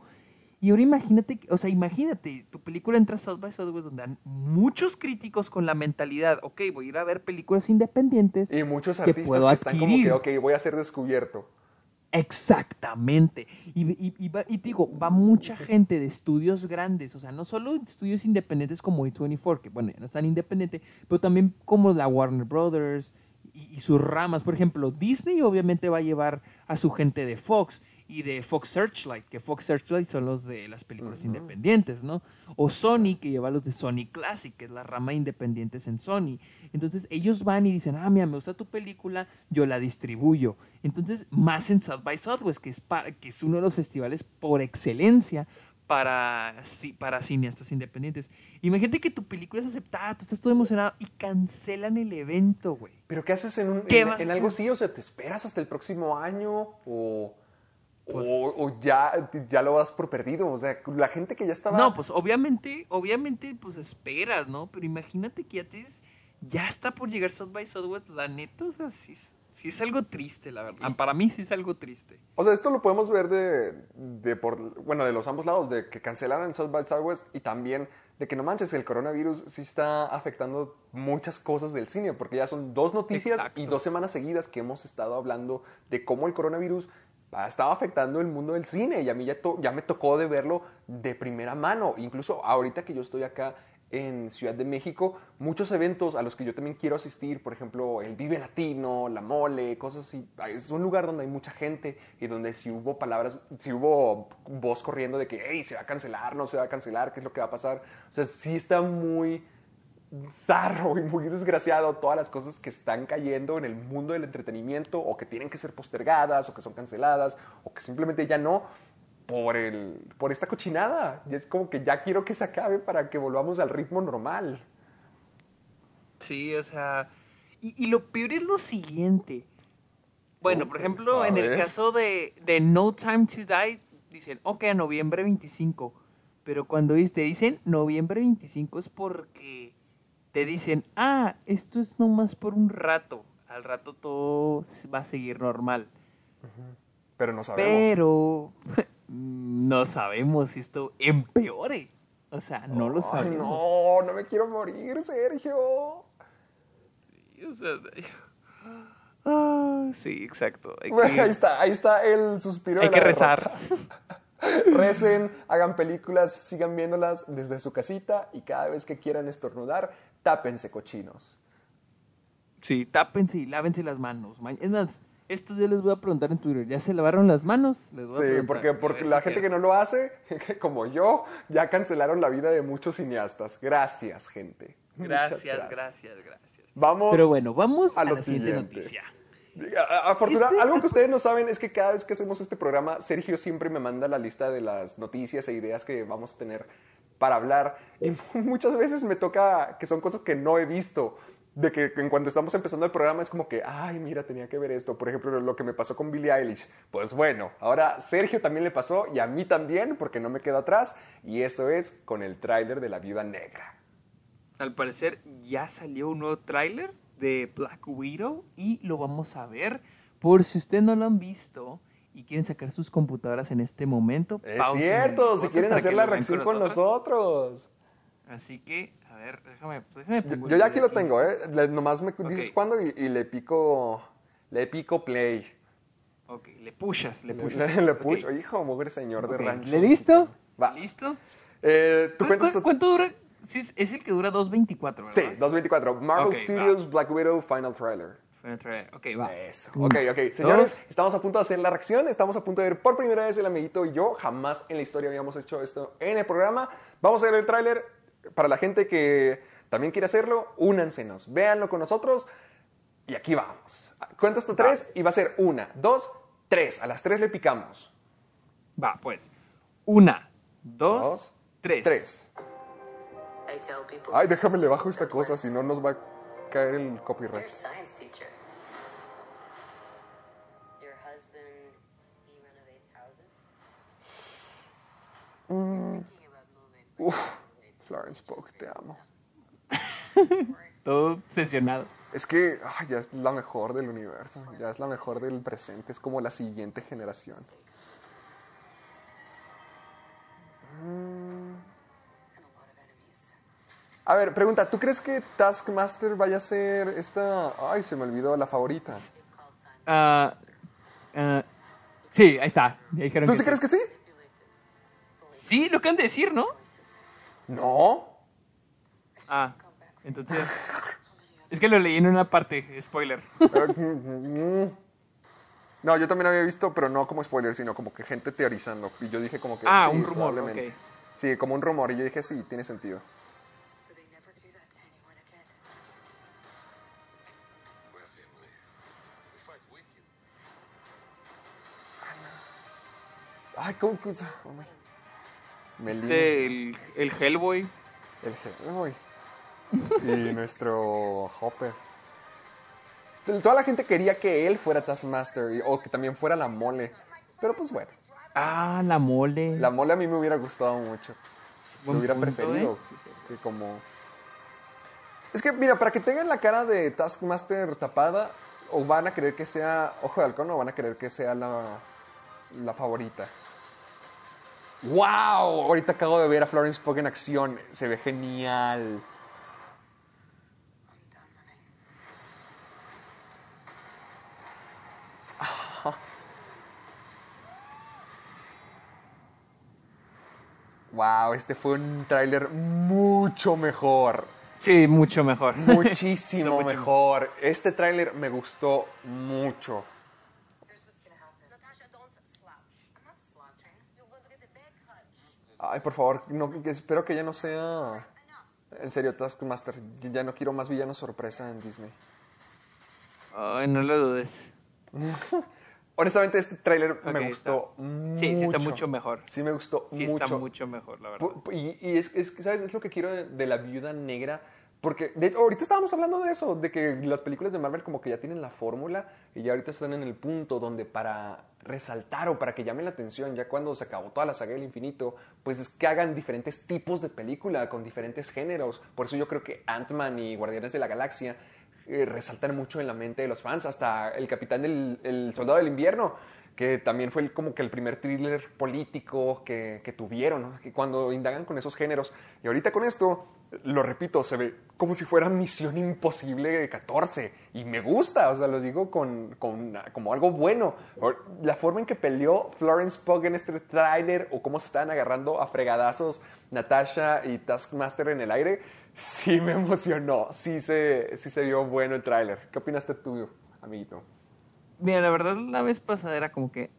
Y ahora imagínate, que- o sea, imagínate, tu película entra a South by Southwest donde han muchos críticos con la mentalidad, ok, voy a ir a ver películas independientes. Y muchos que artistas puedo que están como adquirir. que, ok, voy a ser descubierto. Exactamente. Y, y, y va- y te digo, va mucha gente de estudios grandes, o sea, no solo estudios independientes como A24, que bueno, ya no están independientes, pero también como la Warner Brothers y, y sus ramas. Por ejemplo, Disney obviamente va a llevar a su gente de Fox y de Fox Searchlight, que Fox Searchlight son los de las películas independientes, ¿no? O Sony, que lleva los de Sony Classic, que es la rama de independientes en Sony. Entonces ellos van y dicen, ah, mira, me gusta tu película, yo la distribuyo. Entonces, más en South by Southwest, que es, para, que es uno de los festivales por excelencia para, para cineastas independientes. Imagínate que tu película es aceptada, tú estás todo emocionado y cancelan el evento, güey. ¿Pero qué haces en, un, ¿Qué en, vas algo así? O sea, ¿te esperas hasta el próximo año? ¿O, Pues- o, o ya, ya lo das por perdido? O sea, la gente que ya estaba... No, pues obviamente, obviamente, pues esperas, ¿no? Pero imagínate que ya te ya está por llegar South by Southwest, la neta, o sea, sí, sí es algo triste, la verdad. Para mí sí es algo triste. O sea, esto lo podemos ver de, de por, bueno, de los ambos lados, de que cancelaron South by Southwest y también de que no manches, el coronavirus sí está afectando muchas cosas del cine, porque ya son dos noticias Exacto. y dos semanas seguidas que hemos estado hablando de cómo el coronavirus ha estado afectando el mundo del cine y a mí ya, to- ya me tocó de verlo de primera mano. Incluso ahorita que yo estoy acá en Ciudad de México, muchos eventos a los que yo también quiero asistir, por ejemplo, el Vive Latino, la Mole, cosas así. Es un lugar donde hay mucha gente y donde si hubo palabras, si hubo voz corriendo de que, se va a cancelar, no se va a cancelar, ¿qué es lo que va a pasar? O sea, sí está muy zarro y muy desgraciado todas las cosas que están cayendo en el mundo del entretenimiento o que tienen que ser postergadas o que son canceladas o que simplemente ya no por, el, por esta cochinada. Y es como que ya quiero que se acabe para que volvamos al ritmo normal. Sí, o sea, y, y lo peor es lo siguiente. Bueno, por ejemplo, A en ver. el caso de, de No Time to Die, dicen, ok, a noviembre 25. Pero cuando te dicen noviembre 25 es porque te dicen, ah, esto es nomás por un rato. Al rato todo va a seguir normal. Pero no sabemos. Pero no sabemos si esto empeore. O sea, no lo sabemos. no, no me quiero morir, Sergio. O sea, ah, sí, exacto. Bueno, Ahí está, ahí está el suspiro Hay de que rezar. Recen, hagan películas, sigan viéndolas desde su casita y cada vez que quieran estornudar, tápense cochinos. Sí, tápense y lávense las manos. Ma- Es más, Estos días les voy a preguntar en Twitter, ¿ya se lavaron las manos? Les voy a Sí, preguntar, porque, porque la gente que no lo hace, como yo, ya cancelaron la vida de muchos cineastas. Gracias, gente. Gracias, gracias, gracias. Vamos Pero bueno, vamos a a, lo la siguiente siguiente. noticia. A- a- Afortuna- Este- algo que ustedes no saben es que cada vez que hacemos este programa, Sergio siempre me manda la lista de las noticias e ideas que vamos a tener para hablar. Y muchas veces me toca que son cosas que no he visto. De que en cuanto estamos empezando el programa es como que, ay, mira, tenía que ver esto. Por ejemplo, lo que me pasó con Billie Eilish. Pues bueno, ahora Sergio también le pasó y a mí también, porque no me quedo atrás. Y eso es con el tráiler de La Viuda Negra. Al parecer ya salió un nuevo tráiler de Black Widow y lo vamos a ver. Por si ustedes no lo han visto y quieren sacar sus computadoras en este momento, Es cierto, si quieren hacer la reacción con nosotros. Así que, a ver, déjame, déjame Yo, yo ya aquí lo tengo, ¿eh? Le- nomás me dices Ok. cuándo y, y le pico, le pico play. Ok, le pushas, le pushas. le, le pucho. Hijo, mugre señor de ok, rancho. ¿Le listo? Va. ¿Listo? Eh, ¿tú ¿Cu- cu- ¿Cuánto dura? Sí, es- el que dura 2.24, ¿verdad? Sí, 224. Marvel Ok, va. Studios Black Widow Final Trailer. El trailer. Ok, va. Eso. Ok, ok. Señores, estamos a punto de hacer la reacción. Estamos a punto de ver por primera vez el amiguito y yo. Jamás en la historia habíamos hecho esto en el programa. Vamos a ver el tráiler. Para la gente que también quiere hacerlo, únansenos. Véanlo con nosotros. Y aquí vamos. Cuenta hasta tres y va a ser una, dos, tres. A las tres le picamos. Va, pues. Una, dos, Dos, tres. Tres. I tell people Ay, déjame le bajo esta cosa, si no nos va a caer el copyright. Moving. Uf, Florence Pugh, te amo. Todo obsesionado. Es que ay, ya es la mejor del universo, ya es la mejor del presente, es como la siguiente generación. Mm. A ver, pregunta, ¿tú crees que Taskmaster vaya a ser esta... Ay, se me olvidó la favorita. Ah, sí, ahí está. ¿Tú sí crees que sí? Sí, lo que han de decir, ¿no? No. Ah, entonces. Es que lo leí en una parte, spoiler. No, yo también había visto, pero no como spoiler, sino como que gente teorizando. Y yo dije como que... Ah, sí, un rumor, probablemente. ok. Sí, como un rumor. Y yo dije, sí, tiene sentido. Ay, ¿cómo que... Melina. Este, el, el Hellboy. El Hellboy. Y nuestro Hopper. Toda la gente quería que él fuera Taskmaster y- o que también fuera la mole. Pero pues bueno, Ah, la mole. la mole a mí me hubiera gustado mucho. Buen hubiera punto, preferido. ¿eh? Que como... Es que, mira, para que tengan la cara de Taskmaster tapada, o van a querer que sea Ojo de Halcón o van a querer que sea la, la favorita. ¡Wow! Ahorita acabo de ver a Florence Pugh en acción. Se ve genial. Wow, este fue un tráiler mucho mejor. Sí, mucho mejor. Muchísimo mejor. Este tráiler me gustó mucho. Ay, por favor, no, espero que ya no sea... En serio, Taskmaster, ya no quiero más villanos sorpresa en Disney. Ay, no lo dudes. Honestamente, este tráiler me gustó mucho. Sí, sí está mucho mejor. Sí me gustó Sí, mucho. está mucho mejor, la verdad. Y, y es, es ¿sabes? Es lo que quiero de, de la viuda negra. Porque de- ahorita estábamos hablando de eso, de que las películas de Marvel como que ya tienen la fórmula y ya ahorita están en el punto donde para resaltar o para que llamen la atención, ya cuando se acabó toda la saga del infinito, pues es que hagan diferentes tipos de película con diferentes géneros. Por eso yo creo que Ant-Man y Guardianes de la Galaxia eh, resaltan mucho en la mente de los fans, hasta el Capitán del el Soldado del Invierno que también fue el- como que el primer thriller político que, que tuvieron. Que cuando indagan con esos géneros. Y ahorita con esto, lo repito, se ve como si fuera Misión Imposible 14. Y me gusta, o sea, lo digo con, con- como algo bueno. La forma en que peleó Florence Pugh en este tráiler o cómo se estaban agarrando a fregadazos Natasha y Taskmaster en el aire, sí me emocionó, sí se, sí se vio bueno el tráiler. ¿Qué opinaste tú, amiguito? Mira, la verdad, la vez pasada era como que.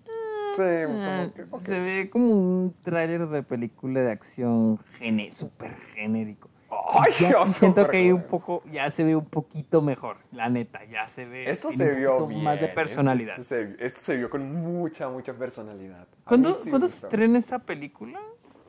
Sí, ah, como que, ok. Se ve como un tráiler de película de acción gene, súper genérico. Ay, Ya siento que hay un poco, ya se ve un poquito mejor, la neta, ya se ve. Esto se un vio bien. Más de ¿eh? personalidad. Este se, este se vio con mucha, mucha personalidad. A ¿Cuándo, sí ¿cuándo se estrena esa película?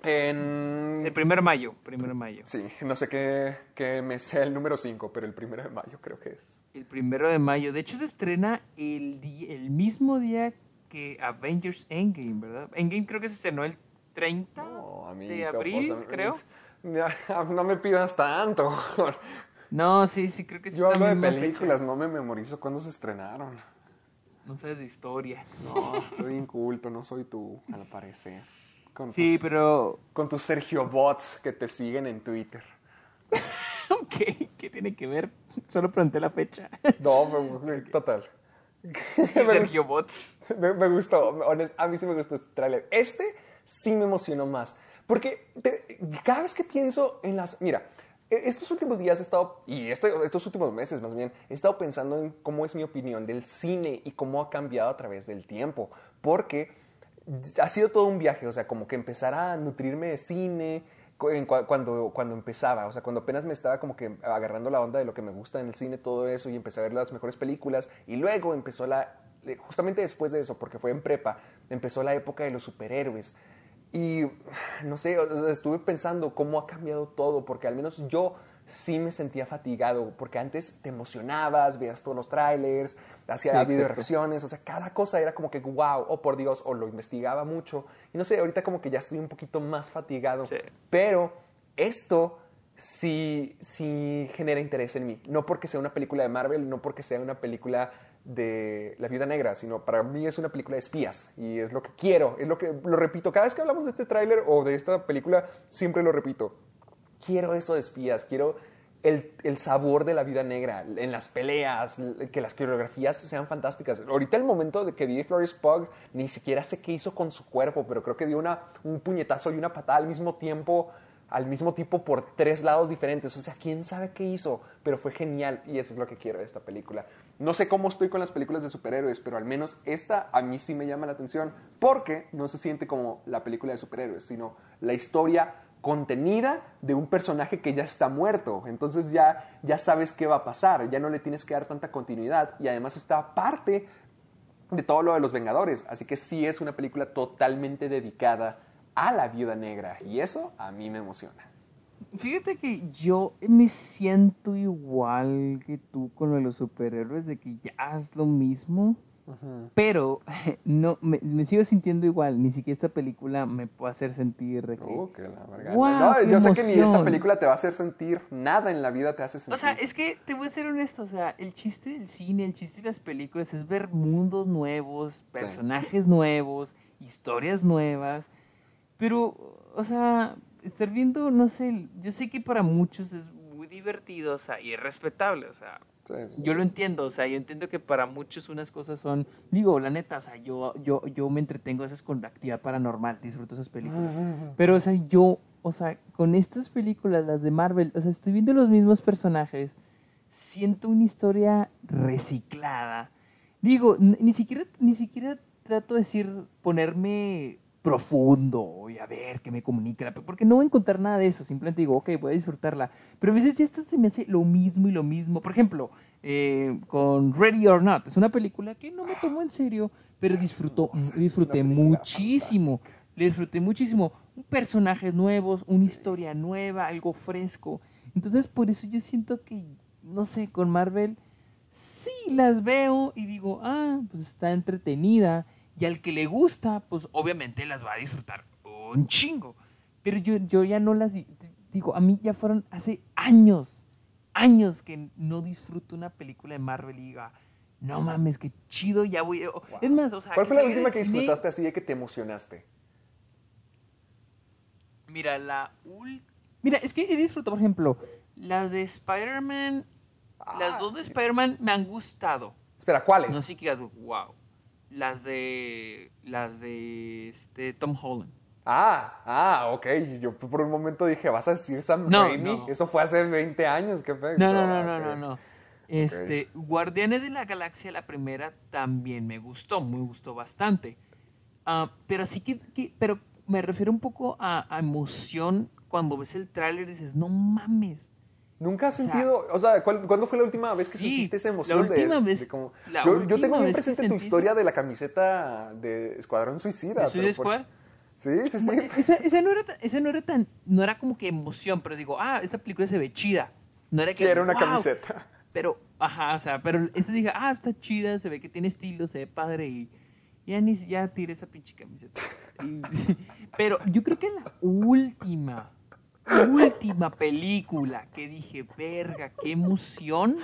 En... El primer mayo, primer mayo. Sí, no sé qué, qué me sea el número 5, pero el primero de mayo creo que es. El primero de mayo. De hecho, se estrena el, el mismo día que Avengers Endgame, ¿verdad? Endgame creo que se estrenó el 30 No, amiguito, de abril, pues, creo. ya, No me pidas tanto. No, sí, sí, creo que sí. Yo hablo de fecha. películas, no me memorizo cuándo se estrenaron. No sabes de historia. No, soy inculto, no soy tú, al parecer. Con Sí, tus, pero... con tus Sergio Bots que te siguen en Twitter. ¿Qué? ¿Qué tiene que ver? Solo pregunté la fecha. No, me- total. Sergio Bots. Me, me gustó, honest- a mí sí me gustó este tráiler. Este sí me emocionó más, porque te- cada vez que pienso en las... Mira, e- estos últimos días he estado, y este- estos últimos meses más bien, he estado pensando en cómo es mi opinión del cine y cómo ha cambiado a través del tiempo, porque ha sido todo un viaje, o sea, como que empezar a nutrirme de cine cuando, cuando empezaba, o sea, cuando apenas me estaba como que agarrando la onda de lo que me gusta en el cine, todo eso, y empecé a ver las mejores películas, y luego empezó la, justamente después de eso, porque fue en prepa, empezó la época de los superhéroes. Y no sé, estuve pensando cómo ha cambiado todo, porque al menos yo sí me sentía fatigado, porque antes te emocionabas, veías todos los trailers, hacía Sí, video reacciones, o sea, cada cosa era como que wow, oh por Dios, o lo investigaba mucho. Y no sé, ahorita como que ya estoy un poquito más fatigado, Sí. pero esto sí, sí genera interés en mí. No porque sea una película de Marvel, no porque sea una película de La Viuda Negra, sino para mí es una película de espías y es lo que quiero, es lo que lo repito. Cada vez que hablamos de este tráiler o de esta película, siempre lo repito. Quiero eso de espías, quiero el, el sabor de la vida negra en las peleas, que las coreografías sean fantásticas. Ahorita el momento de que vi Flores Pug, ni siquiera sé qué hizo con su cuerpo, pero creo que dio una, un puñetazo y una patada al mismo tiempo, al mismo tiempo por tres lados diferentes. O sea, quién sabe qué hizo, pero fue genial y eso es lo que quiero de esta película. No sé cómo estoy con las películas de superhéroes, pero al menos esta a mí sí me llama la atención porque no se siente como la película de superhéroes, sino la historia contenida de un personaje que ya está muerto. Entonces ya, ya sabes qué va a pasar, ya no le tienes que dar tanta continuidad y además está parte de todo lo de los Vengadores. Así que sí es una película totalmente dedicada a la viuda negra y eso a mí me emociona. Fíjate que yo me siento igual que tú con lo de los superhéroes, de que ya es lo mismo. Pero no me, me sigo sintiendo igual. Ni siquiera esta película me puede hacer sentir de que. Uh, que la verga. ¡Guau, No, yo sé que ni esta película te va a hacer sentir nada en la vida te hace sentir. O sea, es que te voy a ser honesto, o sea, el chiste del cine, el chiste de las películas es ver mundos nuevos, personajes nuevos, historias nuevas, pero, o sea, estar viendo, no sé, yo sé que para muchos es muy divertido, o sea, y es respetable, o sea, Sí, sí. yo lo entiendo, o sea, yo entiendo que para muchos unas cosas son, digo, la neta, o sea, yo, yo, yo me entretengo veces con la actividad paranormal, disfruto esas películas. Pero, o sea, yo, o sea, con estas películas, las de Marvel, o sea, estoy viendo los mismos personajes, siento una historia reciclada. Digo, ni siquiera, ni siquiera trato de decir, ponerme profundo y a ver qué me comunica, la porque no voy a encontrar nada de eso, simplemente digo, ok, voy a disfrutarla. Pero a veces ya esto se me hace lo mismo y lo mismo. Por ejemplo, eh, con Ready or Not, es una película que no me tomó en serio, pero disfrutó, Es una disfruté muchísimo. Le disfruté muchísimo. Personajes nuevos, una historia nueva, algo fresco. Entonces, por eso yo siento que, no sé, con Marvel sí las veo y digo, ah, pues está entretenida. Y al que le gusta, pues obviamente las va a disfrutar un chingo. Pero yo, yo ya no las di- digo, a mí ya fueron hace años, años que no disfruto una película de Marvel y diga, no mames, qué chido, ya voy. Es más, o sea, ¿Cuál fue la última que disfrutaste así de que te emocionaste? Mira, la ul- Mira, es que he disfrutado, por ejemplo, las de Spider-Man. las Ah, dos de Spider-Man me han gustado. Espera, ¿cuáles? No sé qué wow. Las de. Las de este, Tom Holland. Ah, ah, ok. Yo por un momento dije, ¿vas a decir Sam No, Raimi? no. Eso fue hace 20 años, qué feo. No, no, no, no, Ah, no, ok. no. Este, Guardianes de la Galaxia, la primera, también me gustó, me gustó bastante. Ah, pero sí que, que- pero me refiero un poco a, a emoción cuando ves el tráiler y dices, no mames. ¿Nunca has sentido, o sea, ¿cuál- ¿cuándo fue la última vez que Sí, sentiste esa la emoción de- última de, vez- la yo, tengo bien presente tu sentí historia de la camiseta de Escuadrón Suicida. ¿De pero por- Squad? Sí, sí, sí. Esa, esa no era, tan- esa no era tan, no era como que emoción, pero digo, ah, esta película se ve chida. No era que, Quiero una "Wow". camiseta. Pero, ajá, o sea, pero esa dije, ah, está chida, se ve que tiene estilo, se ve padre y ya ni ya tiré esa pinche camiseta. Y- pero yo creo que la última, última película que dije, verga, qué emoción,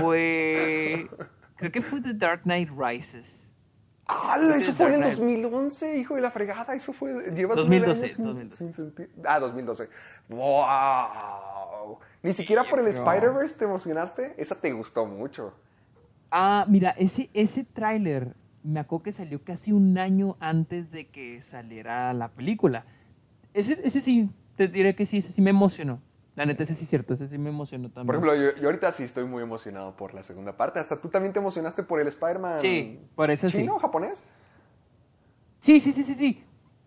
fue, creo que fue The Dark Knight Rises. ¡Hala! Eso fue en el Dark Knight. 2011, hijo de la fregada. Eso fue. Llevas 2012, nueve años sin- 2012. sin sentir- Ah, 2012. ¡Wow! Ni siquiera por el Spider-Verse te emocionaste. Esa te gustó mucho. Ah, mira, ese, ese tráiler me acuerdo que salió casi un año antes de que saliera la película. Ese, ese sí, te diré que sí, ese sí me emocionó. La neta, ese sí es cierto, ese sí me emocionó también. Por ejemplo, yo, yo ahorita sí estoy muy emocionado por la segunda parte. Hasta tú también te emocionaste por el Spider-Man. Sí, por eso sí. ¿Chino japonés? Sí, sí, sí, sí, sí.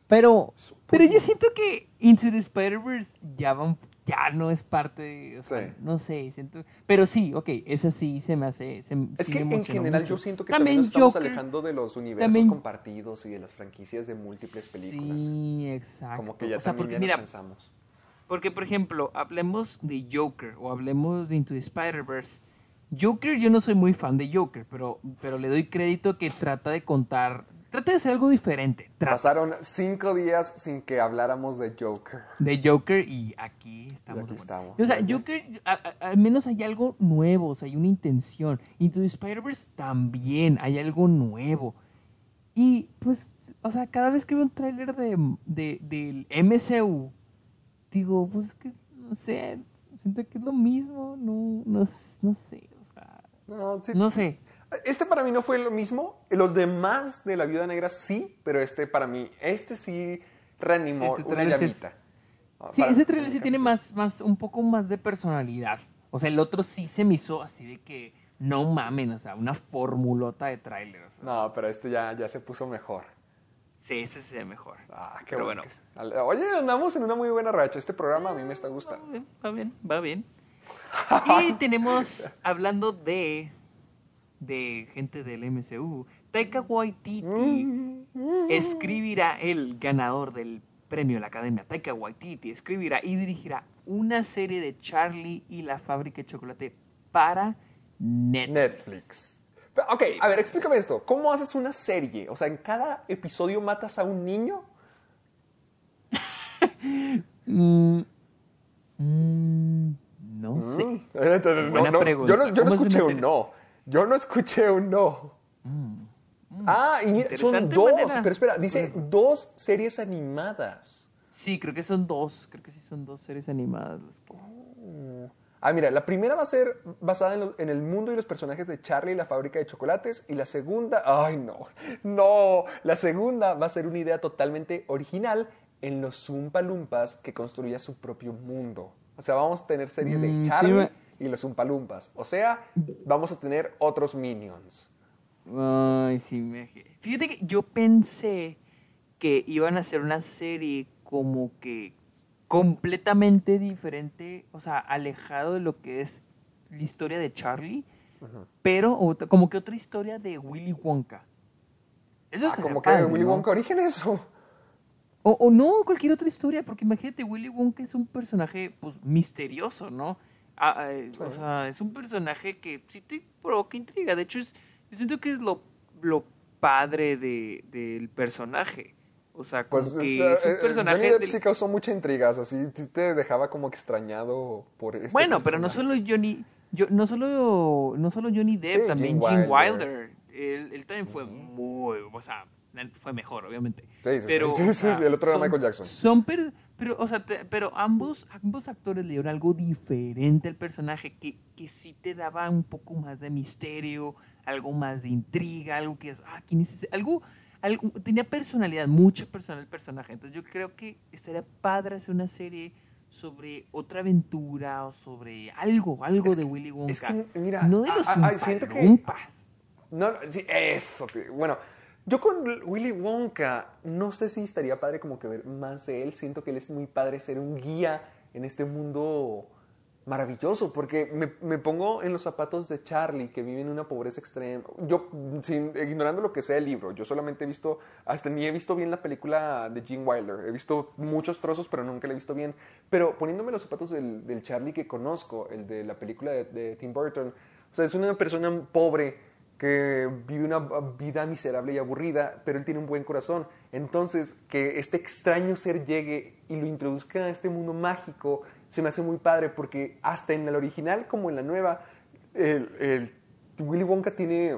Pero, pero yo siento que Into the Spider-Verse ya, va un- ya no es parte de, o sea, Sí. no sé, siento, pero sí, ok, esa sí se me hace, se- Es sí que me en general mucho. yo siento que también, nos estamos Joker- alejando de los universos también- compartidos y de las franquicias de múltiples películas. Sí, exacto. Como que ya o sea, también porque ya mira, nos cansamos. Porque, por ejemplo, hablemos de Joker o hablemos de Into the Spider-Verse. Joker, yo no soy muy fan de Joker, pero, pero le doy crédito que trata de contar, trata de hacer algo diferente. Pasaron cinco días sin que habláramos de Joker. de Joker y aquí estamos. aquí. O sea. Joker, a- a- al menos hay algo nuevo, o sea, hay una intención. Into the Spider-Verse también hay algo nuevo. Y pues, o sea, cada vez que veo un tráiler de, de- del MCU, digo, pues que, no sé, siento que es lo mismo, no, no, no sé, o sea, No, sí, no sí. sé. Este para mí no fue lo mismo. Los demás de la Viuda Negra sí, pero este para mí, este sí reanimó Sí, ese una es- llamita. Sí, para- ese trailer sí tiene más, más, un poco más de personalidad. O sea, el otro sí se me hizo así de que, no mamen, o sea, una formulota de tráiler. o sea. No, pero este ya, ya se puso mejor. Sí, ese se ve mejor. Ah, qué Pero bueno. bueno. que- Oye, andamos en una muy buena racha. Este programa a mí me está gustando. Va bien, va bien, va bien. Y tenemos, hablando de, de gente del MCU, Taika Waititi escribirá el ganador del premio de la Academia. Taika Waititi escribirá y dirigirá una serie de Charlie y la fábrica de chocolate para Netflix. Netflix. Ok, a ver, explícame esto. ¿Cómo haces una serie? O sea, ¿en cada episodio matas a un niño? Mm, mm, no sé. Mm. No, Buena no, pregunta. Yo no, yo no ¿Cómo es una escuché un serie? no. Yo no escuché un no. ah, y mira, son dos. manera. Pero espera, dice dos series animadas. Sí, creo que son dos. Creo que sí son dos series animadas las que. Ah, mira, la primera va a ser basada en, lo- en el mundo y los personajes de Charlie y la fábrica de chocolates. Y la segunda, ay no, no. La segunda va a ser una idea totalmente original en los Zumpa Lumpas que construya su propio mundo. O sea, vamos a tener serie Mm, de sí, Charlie me- y los Zumpa Lumpas. O sea, vamos a tener otros minions. Ay, sí, me... Fíjate que yo pensé que iban a hacer una serie como que completamente diferente, o sea, alejado de lo que es la historia de Charlie, pero como que otra historia de Willy Wonka. Eso Ah, como que padre, Willy ¿no? Wonka Orígenes. o- O, o no, cualquier otra historia, porque imagínate, Willy Wonka es un personaje pues, misterioso, ¿no? Ah, eh, O sea, es un personaje que sí te provoca intriga. De hecho, es, yo siento que es lo, lo padre de- del personaje. O sea, como Pues que este, es eh, un personaje... Johnny Depp del- sí causó mucha intriga, o sea, sí, sí te dejaba como que extrañado por este Bueno, pero no solo Johnny... Yo, no, solo, no solo Johnny Depp, Sí, también Gene Gene Wilder. Wilder. Él, él también fue muy... O sea, fue mejor, obviamente. Sí, sí, sí, pero, sí, sí, el otro era son- Michael Jackson. Son per- pero, o sea, te- pero ambos, ambos actores le dieron algo diferente al personaje que, que sí te daba un poco más de misterio, algo más de intriga, algo que es, ah, ¿quién es ese? Algo, algo, tenía personalidad, mucha personalidad el personaje. Entonces yo creo que estaría padre hacer una serie sobre otra aventura o sobre algo, algo Es de que- Willy Wonka. es que, mira, no de los ah, ah, siento que-. No, no, sí, eso. que- Bueno, yo con Willy Wonka no sé si estaría padre como que ver más de él. Siento que él es muy padre ser un guía en este mundo maravilloso, porque me, pongo en los zapatos de Charlie, que vive en una pobreza extrema. Yo, sin, ignorando lo que sea el libro, yo solamente he visto, hasta ni he visto bien la película de Gene Wilder. He visto muchos trozos, pero nunca la he visto bien. Pero poniéndome los zapatos del, del Charlie que conozco, el de la película de, de Tim Burton, o sea, es una persona pobre que vive una vida miserable y aburrida, pero él tiene un buen corazón. Entonces, que este extraño ser llegue y lo introduzca a este mundo mágico, se me hace muy padre, porque hasta en el original como en la nueva, el, Willy Wonka tiene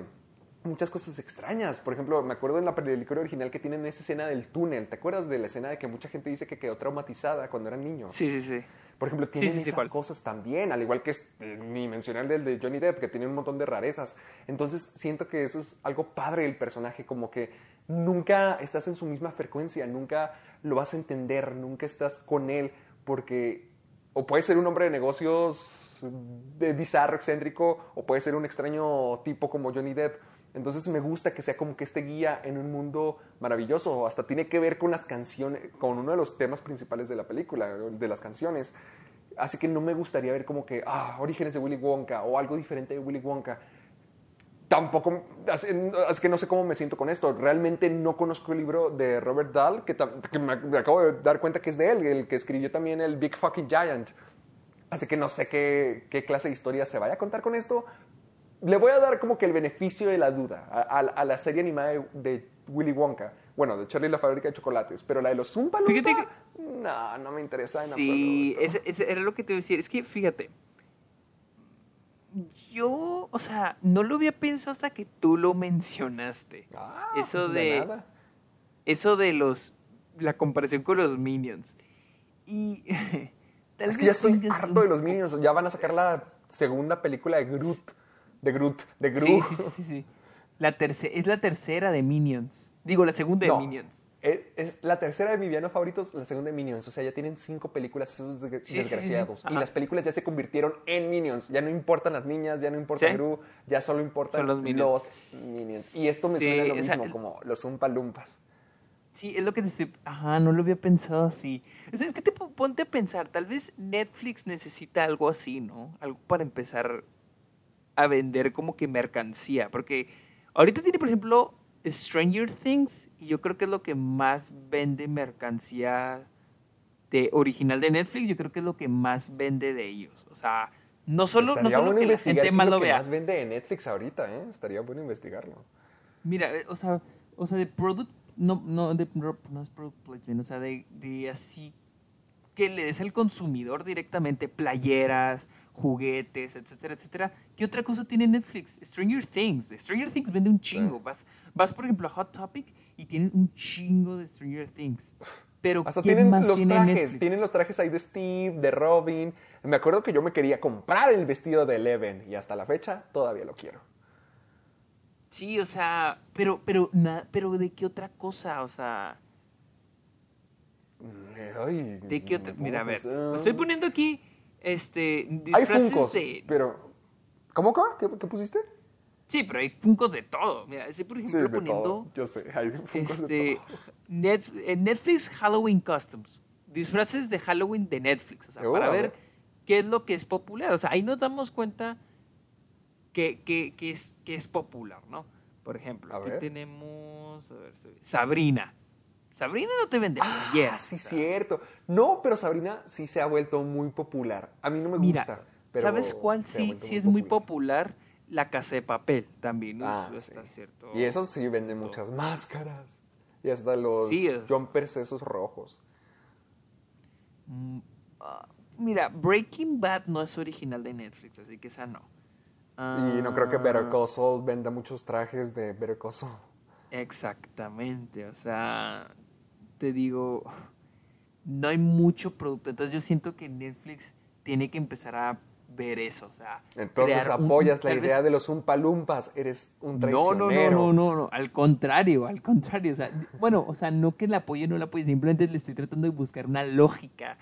muchas cosas extrañas. Por ejemplo, me acuerdo en la película original que tienen esa escena del túnel. ¿Te acuerdas de la escena de que mucha gente dice que quedó traumatizada cuando era niño? Sí, sí, sí. Por ejemplo, tienen sí, sí, esas cosas también, al igual que es- eh, ni mencionar del de Johnny Depp, que tiene un montón de rarezas. Entonces, siento que eso es algo padre del personaje, como que nunca estás en su misma frecuencia, nunca lo vas a entender, nunca estás con él, porque o puede ser un hombre de negocios de bizarro, excéntrico, o puede ser un extraño tipo como Johnny Depp. Entonces me gusta que sea como que este guía en un mundo maravilloso. Hasta tiene que ver con las canciones, con uno de los temas principales de la película, de las canciones. Así que no me gustaría ver como que, ah, orígenes de Willy Wonka o algo diferente de Willy Wonka. Tampoco, así que no sé cómo me siento con esto. Realmente no conozco el libro de Robert Dahl, que, me acabo de dar cuenta que es de él, el que escribió también el Big Fucking Giant. Así que no sé qué, qué clase de historia se vaya a contar con esto. Le voy a dar como que el beneficio de la duda a, a- a la serie animada de, de Willy Wonka. Bueno, de Charlie y la fábrica de chocolates. Pero la de los Zumpa Fíjate no, no me interesa en Sí, absoluto. ese era lo que te iba a decir. Es que fíjate, yo, o sea, no lo había pensado hasta que tú lo mencionaste. Ah, eso de de, nada. eso de los, la comparación con los Minions. Y tal Es que ya estoy harto de los Minions. Ya van a sacar la segunda película de Groot. De Groot. De Groot. Sí, sí, sí, sí. La terce- es la tercera de Minions. Digo, la segunda No. de Minions. Es, es la tercera de mi villano favoritos, la segunda de Minions. O sea, ya tienen cinco películas esos desg- sí, sí, sí. desgraciados. Y las películas ya se convirtieron en Minions. Ya no importan las niñas, ya no importa. Gru, ya solo importan los Minions. los Minions. Y esto me suena lo sea, mismo, como los Umpalumpas. Sí, es lo que te estoy... Ajá, no lo había pensado así. O sea, es que te po- ponte a pensar, tal vez Netflix necesita algo así, ¿no? Algo para empezar a vender como que mercancía. Porque ahorita tiene, por ejemplo, Stranger Things, y yo creo que es lo que más vende mercancía de original de Netflix, yo creo que es lo que más vende de ellos. O sea, no solo, no Estaría solo bueno que la gente más lo que vea. más vende de Netflix ahorita, ¿eh? Estaría bueno investigarlo. Mira, eh, o sea, o sea, de product, no, no, de, no no es product placement, o sea, de, de así que le des al consumidor directamente playeras, juguetes, etcétera, etcétera. ¿Qué otra cosa tiene Netflix? Stranger Things. Stranger Things vende un chingo. Vas, vas, por ejemplo, a Hot Topic y tienen un chingo de Stranger Things. Pero Hasta ¿qué tienen más los tiene trajes, Netflix? tienen los trajes ahí de Steve, de Robin. Me acuerdo que yo me quería comprar el vestido de Eleven y hasta la fecha todavía lo quiero. Sí, o sea, pero, pero, na- pero ¿de qué otra cosa? O sea, ay, ¿de qué otra? ¿cómo Mira, a ver, pensar? estoy poniendo aquí, este, Hay Funkos, de- pero... ¿Cómo, cómo? ¿Qué, qué pusiste? Sí, pero hay Funkos de todo. Mira, estoy por Sí, ejemplo de poniendo todo. Yo sé, hay Funkos de este, todo. Net- eh, Netflix Halloween Customs. Disfraces de Halloween de Netflix. O sea, Oh, para ver qué es lo que es popular. O sea, ahí nos damos cuenta que, que- que es, que es popular, ¿no? Por ejemplo, A aquí ver. tenemos a ver, Sabrina. Sabrina no te vende Ah, sí, sea, cierto. No, pero Sabrina sí se ha vuelto muy popular. A mí no me Mira, gusta. pero ¿sabes cuál sí, sí es muy popular. La casa de papel también. Ah. Está cierto. Y eso sí venden todo. muchas máscaras. Y hasta los Sí, es- jumpers esos rojos. Mm, ah, mira, Breaking Bad no es original de Netflix, así que esa no. Y no creo que Ah, Better Call Saul venda muchos trajes de Better Call Saul. Exactamente, o sea, te digo, no hay mucho producto, entonces yo siento que Netflix tiene que empezar a ver eso, o sea, Entonces un- apoyas la vez- idea de los Umpalumpas. Eres un No, traicionero. no, no, no, no, no, al contrario, al contrario, o sea, bueno, o sea, no que la apoye o no la apoye, simplemente le estoy tratando de buscar una lógica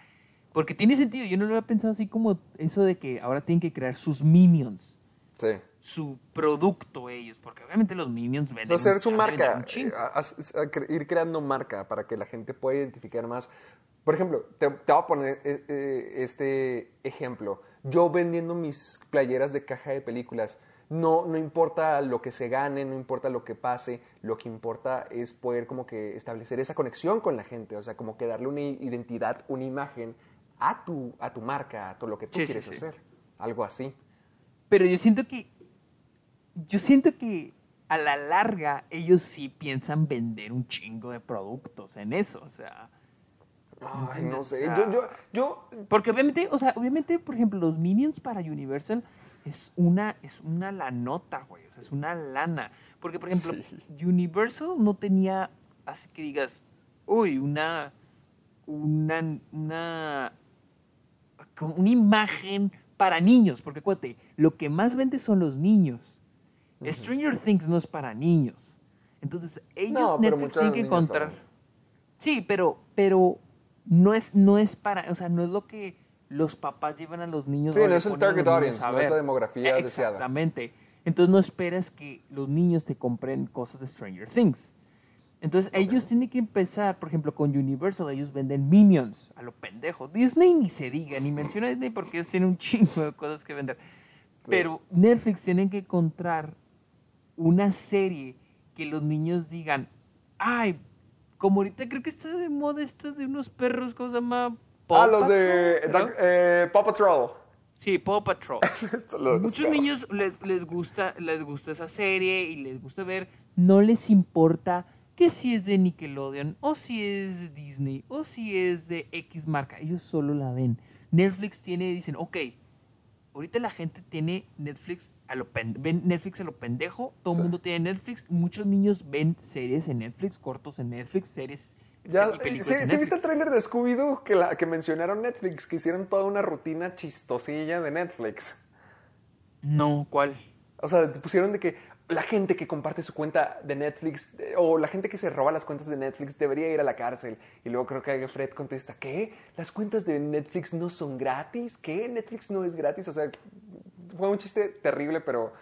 Porque tiene sentido, yo no lo había pensado así como eso de que ahora tienen que crear sus minions, Sí. Su producto ellos, porque obviamente los minions O venden. sea, hacer su marca, eh, a- a- a cre- ir creando marca para que la gente pueda identificar más. Por ejemplo, te, te voy a poner eh, eh, este ejemplo. Yo vendiendo mis playeras de caja de películas, no, no importa lo que se gane, no importa lo que pase, lo que importa es poder como que establecer esa conexión con la gente, o sea, como que darle una identidad, una imagen a tu, a tu marca, a todo lo que tú Sí, sí, quieres sí. hacer. Algo así. Pero yo siento que. Yo siento que a la larga ellos sí piensan vender un chingo de productos en eso. O sea. Ay, no sé. Yo, yo, yo Porque obviamente, o sea, obviamente, por ejemplo, los Minions para Universal es una, es una lanota, güey. O sea, es una lana. Porque, por ejemplo, Universal no tenía, así que digas, uy, una, una, una, una imagen para niños. Porque, acuérdate, lo que más vende son los niños. Stranger Things no es para niños. Entonces, ellos No, Netflix tienen que encontrar. Sí, pero, pero no es, no es para, o sea, no es lo que los papás llevan a los niños. Sí, no es el target audience, no es la demografía deseada. Exactamente. Entonces no esperas que los niños te compren cosas de Stranger Things. Entonces ellos tienen que empezar, por ejemplo, con Universal, ellos venden Minions a lo pendejo. Disney ni se diga, ni menciona Disney porque ellos tienen un chingo de cosas que vender. Pero Netflix tienen que encontrar una serie que los niños digan, ay, como ahorita creo que está de moda esta de unos perros, ¿cómo se llama? Paw Ah, los de Patrol, eh, Paw Patrol. Sí, Paw Patrol. Muchos niños les, les gusta, les gusta esa serie y les gusta ver, no les importa que si es de Nickelodeon o si es de Disney o si es de X marca, ellos solo la ven. Netflix tiene, dicen, ok, ahorita la gente tiene Netflix a lo pen- ven Netflix a lo pendejo, todo el Sí. mundo tiene Netflix, muchos niños ven series en Netflix, cortos en Netflix, series Ya, películas ¿sí, viste el tráiler de Scooby-Doo que, la- que mencionaron Netflix? Que hicieron toda una rutina chistosilla de Netflix. No, ¿cuál? O sea, te pusieron de que la gente que comparte su cuenta de Netflix eh, o la gente que se roba las cuentas de Netflix debería ir a la cárcel. Y luego creo que Fred contesta, ¿qué? ¿Las cuentas de Netflix no son gratis? ¿Qué? ¿Netflix no es gratis? O sea, fue un chiste terrible, pero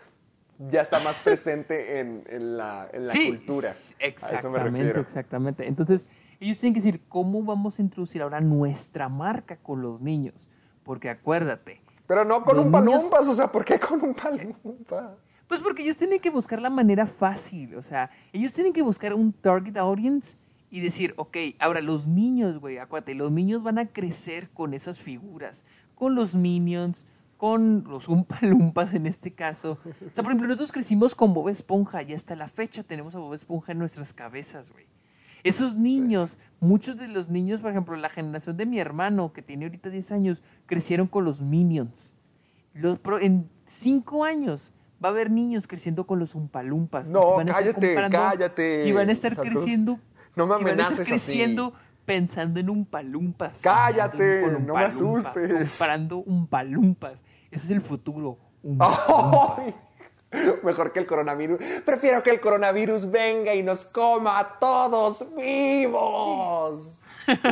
ya está más presente en, en la, en la sí, cultura. s- A eso me Exactamente, refiero. exactamente. Entonces, ellos tienen que decir, ¿cómo vamos a introducir ahora nuestra marca con los niños? Porque acuérdate, Pero no con un palumpas, o sea, ¿por qué con un palumpas? Pues porque ellos tienen que buscar la manera fácil, o sea, ellos tienen que buscar un target audience y decir, ok, ahora los niños, güey, acuérdate, los niños van a crecer con esas figuras, con los minions, con los umpalumpas en este caso. O sea, por ejemplo, nosotros crecimos con Bob Esponja y hasta la fecha tenemos a Bob Esponja en nuestras cabezas, güey. Esos niños, muchos de los niños, por ejemplo, la generación de mi hermano, que tiene ahorita 10 años, crecieron con los Minions. Los en 5 años va a haber niños creciendo con los Umpalumpas. No, van a estar cállate, cállate. Y van a estar Santos. creciendo. No me y van a amenaces estar así. creciendo pensando en Umpalumpas. Cállate, no me asustes. Comprando Umpalumpas. Ese es el futuro. Ay, Mejor que el coronavirus. Prefiero que el coronavirus venga y nos coma a todos vivos.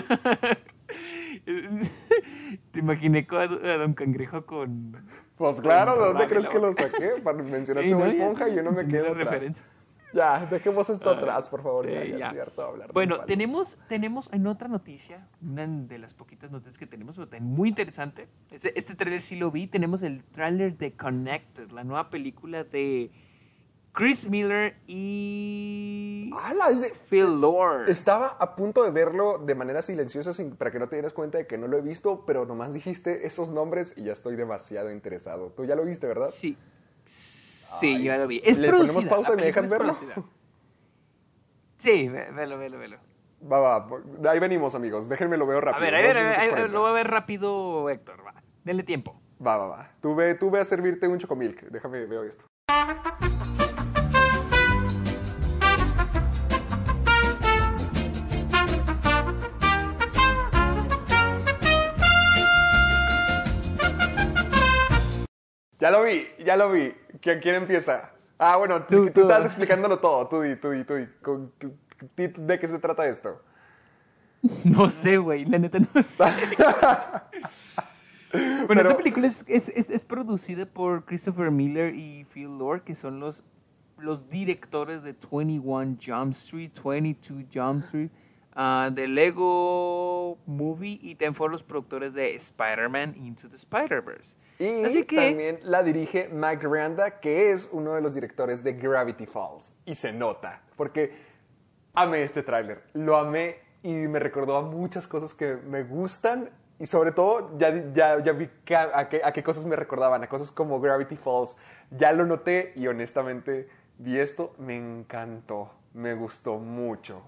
Te imaginé a Don Cangrejo con. Pues claro, ¿de dónde crees que lo saqué? Para mencionaste Sí, ¿no? Esponja y yo no me quedo atrás. referencia. Ya, dejemos esto Ay, atrás, por favor. ya, sí, ya ya. estoy harto de hablar. Bueno, tenemos, tenemos en otra noticia, una de las poquitas noticias que tenemos, pero también muy interesante. Este, este tráiler sí lo vi. Tenemos el tráiler de Connected, la nueva película de Chris Miller y ¡Hala! Es de- Phil Lord. Estaba a punto de verlo de manera silenciosa sin- para que no te dieras cuenta de que no lo he visto, pero nomás dijiste esos nombres y ya estoy demasiado interesado. Tú ya lo viste, ¿verdad? Sí. Sí, Ay, ya lo vi. Es ¿le ponemos producida, pausa la y me es verlo? producida. Sí, ve- velo, velo, velo. Va, va, ahí venimos, amigos. Déjenme lo veo rápido. a ver, a ver, a ver, lo voy a ver rápido, Héctor. Va, denle tiempo. Va, va, va. Tú ve, tú ve a servirte un chocomilk. Déjame, veo esto. Ya lo vi, ya lo vi. ¿Quién, quién empieza? Ah, bueno, tú, Tú, estabas explicándolo todo. Tú di, tú di, tú di- ¿De qué se trata esto? No sé, güey, la neta no sé. bueno, Pero- esta película es, es, es- es producida por Christopher Miller y Phil Lord, que son los, los directores de 21 Jump Street, 22 Jump Street, ah, de Lego Movie y también fueron los productores de Spider-Man Into the Spider-Verse. Y Así que- también la dirige Mike Miranda, que es uno de los directores de Gravity Falls. Y se nota, porque amé este tráiler. Lo amé y me recordó a muchas cosas que me gustan. Y sobre todo, ya, ya, ya vi que- a, qué, a qué cosas me recordaban, a cosas como Gravity Falls. Ya lo noté y honestamente vi esto, me encantó, me gustó mucho.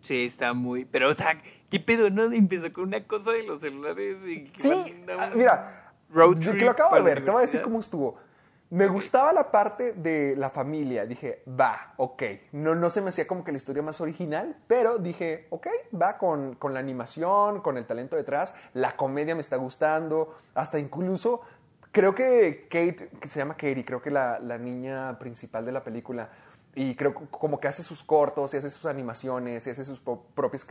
Sí, está muy... Pero, o sea, ¿qué pedo, no? Empezó con una cosa de los celulares y... Sí, ah, mira, road yo que trip lo acabo de ver, te voy a decir cómo estuvo. Me gustaba la parte de la familia. Dije, va, ok. No, no se me hacía como que la historia más original, pero dije, ok, va con, con la animación, con el talento detrás. La comedia me está gustando. Hasta incluso, creo que Kate, que se llama Katie, creo que la, la niña principal de la película, y creo como que hace sus cortos y hace sus animaciones y hace sus propias.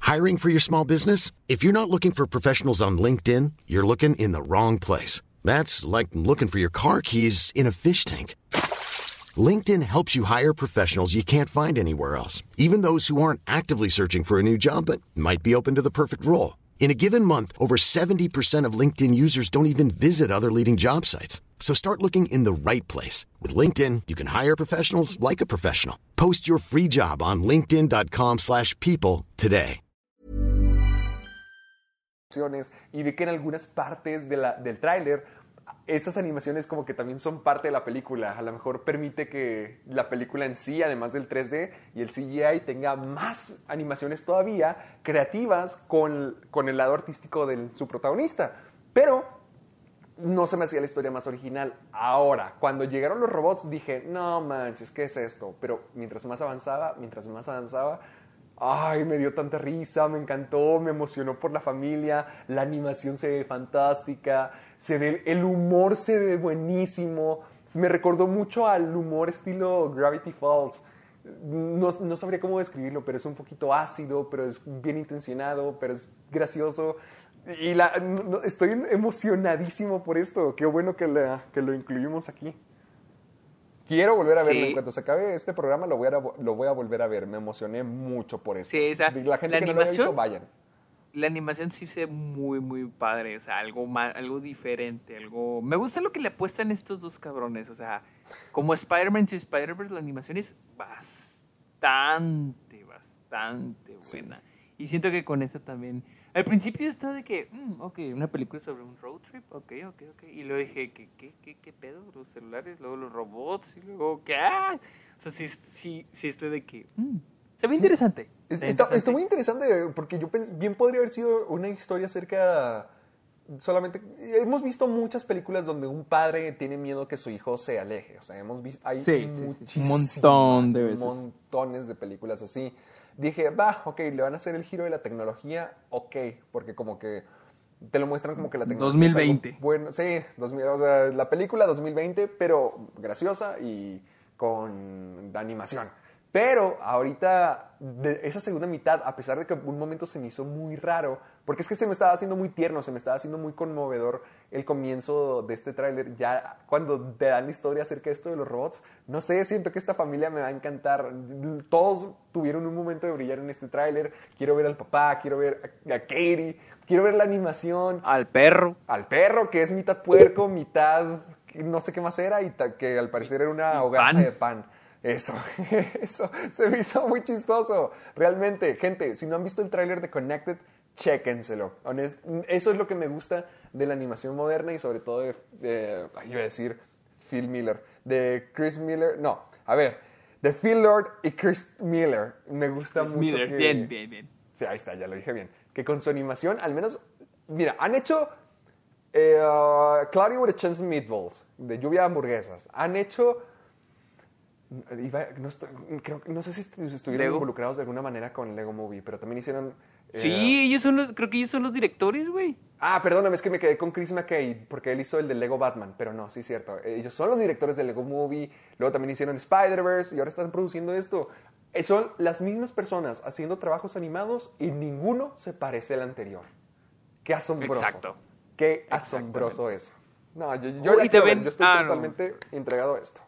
Hiring for your small business? If you're not looking for professionals on LinkedIn, you're looking in the wrong place. That's like looking for your car keys in a fish tank. LinkedIn helps you hire professionals you can't find anywhere else, even those who aren't actively searching for a new job but might be open to the perfect role. In a given month, over 70% of LinkedIn users don't even visit other leading job sites. So start looking in the right place. With LinkedIn, you can hire professionals like a professional. Post your free job on linkedin.com/people slash people today. y vi que en algunas partes de la- del tráiler esas animaciones como que también son parte de la película. A lo mejor permite que la película en sí, además del 3D y el CGI, tenga más animaciones todavía creativas con, con el lado artístico de su protagonista. Pero no se me hacía la historia más original. Ahora, cuando llegaron los robots, dije, no manches, ¿qué es esto? Pero mientras más avanzaba, mientras más avanzaba, ay, me dio tanta risa, me encantó, me emocionó por la familia, la animación se ve fantástica, se ve, el humor se ve buenísimo. Me recordó mucho al humor estilo Gravity Falls. No, no sabría cómo describirlo, pero es un poquito ácido, pero es bien intencionado, pero es gracioso. Y la- no- estoy emocionadísimo por esto. Qué bueno que, que lo incluimos aquí. Quiero volver a verlo. Sí. En cuanto se acabe este programa, lo voy, a, lo voy a volver a ver. Me emocioné mucho por eso. Sí, o sea, la gente la que no lo visto, animación- vayan. La animación sí se ve muy, muy padre. O sea, algo más, algo diferente. Algo. Me gusta lo que le apuestan estos dos cabrones. O sea, como Spider-Man y Spider-Verse, la animación es bastante, bastante buena. Y siento que con esta también. Al principio está de que, mm, ok, una película sobre un road trip, ok, ok, ok. Y luego dije, ¿qué, qué, qué, qué pedo? Los celulares, luego los robots, y luego, ¿qué? Ah. O sea, sí, sí, sí estoy de que, mm, se ve interesante. Es- está, está muy interesante porque yo pens- bien podría haber sido una historia acerca solamente hemos visto muchas películas donde un padre tiene miedo que su hijo se aleje, o sea, hemos visto hay Sí, sí, sí. Un montón de veces. montones de películas así. Dije, va, ok, le van a hacer el giro de la tecnología, ok, porque como que te lo muestran como que la tecnología es algo 2020. bueno, sí, 2000, o sea, la película 2020, pero graciosa y con animación. Pero ahorita, de esa segunda mitad, a pesar de que un momento se me hizo muy raro, porque es que se me estaba haciendo muy tierno, se me estaba haciendo muy conmovedor el comienzo de este tráiler, ya cuando te dan la historia acerca de esto de los robots, no sé, siento que esta familia me va a encantar. Todos tuvieron un momento de brillar en este tráiler. Quiero ver al papá, quiero ver a, Katie, quiero ver la animación Al perro. al perro, que es mitad puerco, mitad no sé qué más era, y que al parecer era una hogaza de pan. Eso, eso, se me hizo muy chistoso. Realmente, gente, si no han visto el tráiler de Connected, chéquenselo. Honest- eso es lo que me gusta de la animación moderna y sobre todo de, iba a decir Phil Miller, de Chris Miller, no, a ver, de Phil Lord y Chris Miller. Me gusta Chris mucho Miller. que- Bien, bien, bien. Sí, ahí está, ya lo dije bien. Que con su animación, al menos, mira, han hecho eh, uh, Cloudy with a Chance Meatballs, de lluvia de hamburguesas. Han hecho, iba- no, estoy- creo, no sé si est- estuvieron Lego. involucrados de alguna manera con Lego Movie, pero también hicieron... eh, Sí, ellos son los, creo que ellos son los directores, güey. Ah, perdóname, es que me quedé con Chris McKay, porque él hizo el de Lego Batman, pero no, sí es cierto. Ellos son los directores de Lego Movie, luego también hicieron Spider-Verse y ahora están produciendo esto. Eh, Son las mismas personas haciendo trabajos animados y ninguno se parece al anterior. Qué asombroso. Exacto. Qué asombroso eso. No, yo, yo Oh, ya y quiero ver, también- yo estoy ah, no. totalmente entregado a esto.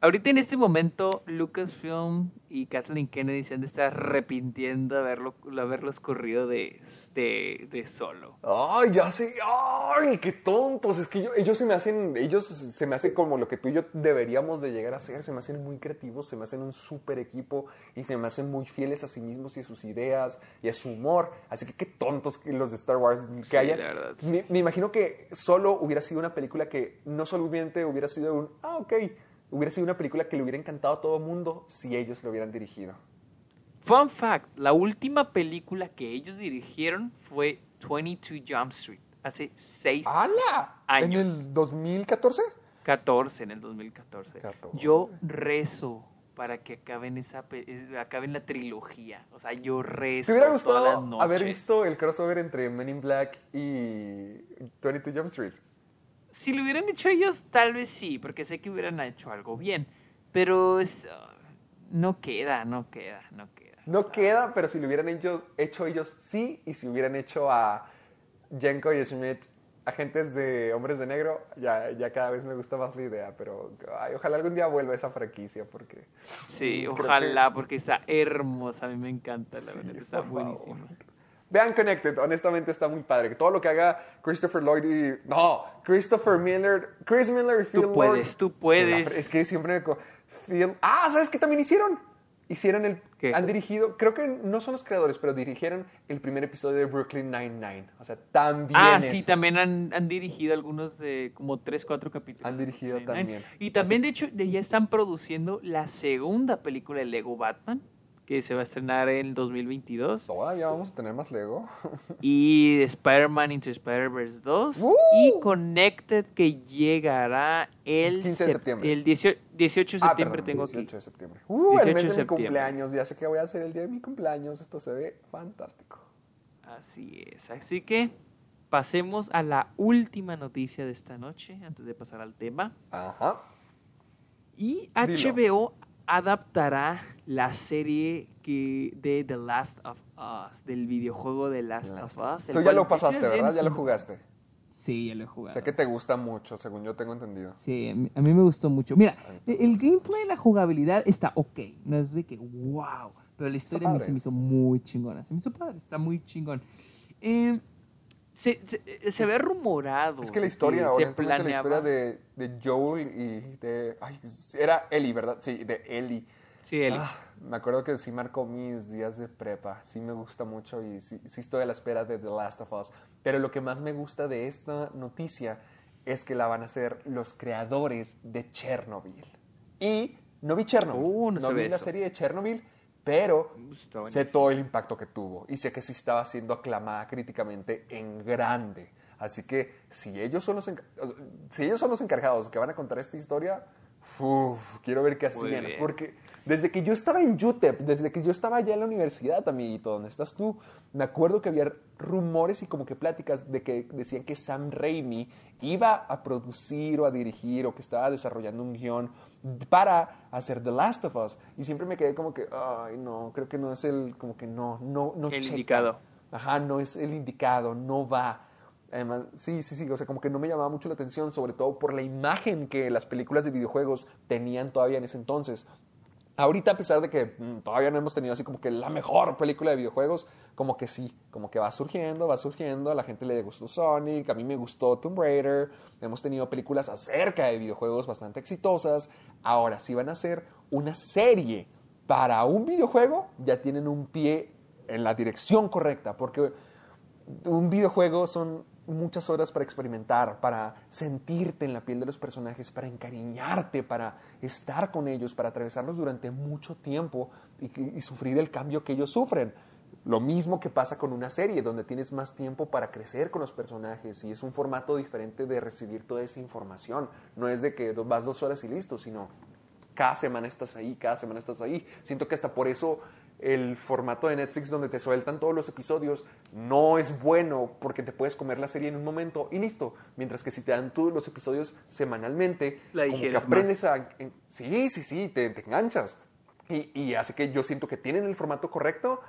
Ahorita en este momento, Lucasfilm y Kathleen Kennedy se han de estar arrepintiendo de haberlo, haberlos corrido de, de, de solo. Ay, ya sé. Ay, qué tontos. Es que yo- ellos se me hacen, ellos se me hacen como lo que tú y yo deberíamos de llegar a ser. Se me hacen muy creativos, se me hacen un súper equipo y se me hacen muy fieles a sí mismos y a sus ideas y a su humor. Así que qué tontos los de Star Wars que Sí, hayan. la verdad, sí. Me, me imagino que solo hubiera sido una película que no solamente hubiera sido un, ah, ok, hubiera sido una película que le hubiera encantado a todo mundo si ellos lo hubieran dirigido. Fun fact, la última película que ellos dirigieron fue 22 Jump Street, hace 6 ¡Hala! ¿En Años. el 2014? 14 en el 2014. 14. Yo rezo para que acaben esa eh, acaben la trilogía. O sea, yo rezo ¿Te hubiera todas las gustado haber noches. visto el crossover entre Men in Black y 22 Jump Street? Si lo hubieran hecho ellos, tal vez sí, porque sé que hubieran hecho algo bien. Pero es, ah, no queda, no queda, no queda. No queda, pero si lo hubieran hecho, hecho ellos, sí. Y si hubieran hecho a Jenko y Schmidt, agentes de Hombres de Negro, ya, ya cada vez me gusta más la idea. Pero ay, ojalá algún día vuelva esa franquicia, porque... Sí, ojalá, porque está hermosa. A mí me encanta, la Sí, verdad. Está favor. Vean Connected, honestamente está muy padre. Todo lo que haga Christopher Lloyd y... No, Christopher Miller, Chris Miller y Phil Lord. puedes, tú puedes. Es que siempre Phil... Ah, ¿sabes qué también hicieron? Hicieron el... ¿Qué? Han dirigido... Creo que no son los creadores, pero dirigieron el primer episodio de Brooklyn Nine-Nine. O sea, también Ah, sí, también han, han dirigido algunos de como 3, 4 capítulos. Han dirigido también. Y también, de hecho, ya están produciendo la segunda película de Lego Batman, que se va a estrenar en 2022. Todavía vamos a tener más Lego. Y Spider-Man Into Spider-Verse 2. ¡Uh! Y Connected, que llegará el, 15 de sep- septiembre. El 18, 18 de Ah, septiembre perdón, tengo 18 aquí. de septiembre. Uh, 18 el mes de de mi cumpleaños. Ya sé qué voy a hacer el día de mi cumpleaños. Esto se ve fantástico. Así es. Así que pasemos a la última noticia de esta noche, antes de pasar al tema. Ajá. Y Dilo. Adaptará la serie que de The Last of Us, del videojuego The Last of Us. Tú ya lo pasaste, ¿verdad? Ya lo jugaste. Sí, ya lo he jugado. Sé que te gusta mucho, según yo tengo entendido. Sí, a mí, a mí me gustó mucho. Mira, e- el gameplay, la jugabilidad está ok. No es de que, wow. Pero la historia a mí se me hizo muy chingona. Se me hizo padre, está muy chingón. Eh, Se, se, eh, se ve rumorado. Es que la de historia, se honestamente, la historia de, de Joel y de... Ay, era Ellie, ¿verdad? Sí, de Ellie. Sí, Eli. Ah, me acuerdo que sí marcó mis días de prepa. Sí me gusta mucho y sí, sí estoy a la espera de The Last of Us. Pero lo que más me gusta de esta noticia es que la van a hacer los creadores de Chernobyl. Y no vi Chernobyl. Uh, no no vi la serie de Chernobyl, pero Está sé todo el impacto que tuvo. Y sé que sí estaba siendo aclamada críticamente en grande. Así que si ellos son los, si ellos son los encargados que van a contar esta historia, uf, quiero ver qué hacían. Porque desde que yo estaba en UTEP, desde que yo estaba allá en la universidad, amiguito, donde estás tú, me acuerdo que había rumores y como que pláticas de que decían que Sam Raimi iba a producir o a dirigir o que estaba desarrollando un guion para hacer The Last of Us. Y siempre me quedé como que, ay, no, creo que no es el, como que no, no, no El checa. indicado. Ajá, no es el indicado, no va. Además, sí, sí, sí, o sea, como que no me llamaba mucho la atención, sobre todo por la imagen que las películas de videojuegos tenían todavía en ese entonces. Ahorita, a pesar de que mm, todavía no hemos tenido así como que la mejor película de videojuegos, como que sí, como que va surgiendo, va surgiendo, a la gente le gustó Sonic, a mí me gustó Tomb Raider, hemos tenido películas acerca de videojuegos bastante exitosas. Ahora, si van a hacer una serie para un videojuego, ya tienen un pie en la dirección correcta, porque un videojuego son muchas horas para experimentar, para sentirte en la piel de los personajes, para encariñarte, para estar con ellos, para atravesarlos durante mucho tiempo y, sufrir el cambio que ellos sufren. Lo mismo que pasa con una serie, donde tienes más tiempo para crecer con los personajes y es un formato diferente de recibir toda esa información. No es de que vas dos horas y listo, sino cada semana estás ahí, cada semana estás ahí. Siento que hasta por eso el formato de Netflix donde te sueltan todos los episodios no es bueno porque te puedes comer la serie en un momento y listo. Mientras que si te dan todos los episodios semanalmente, La como que aprendes a... en- sí, sí, sí, te, te enganchas. Y, y así que yo siento que tienen el formato correcto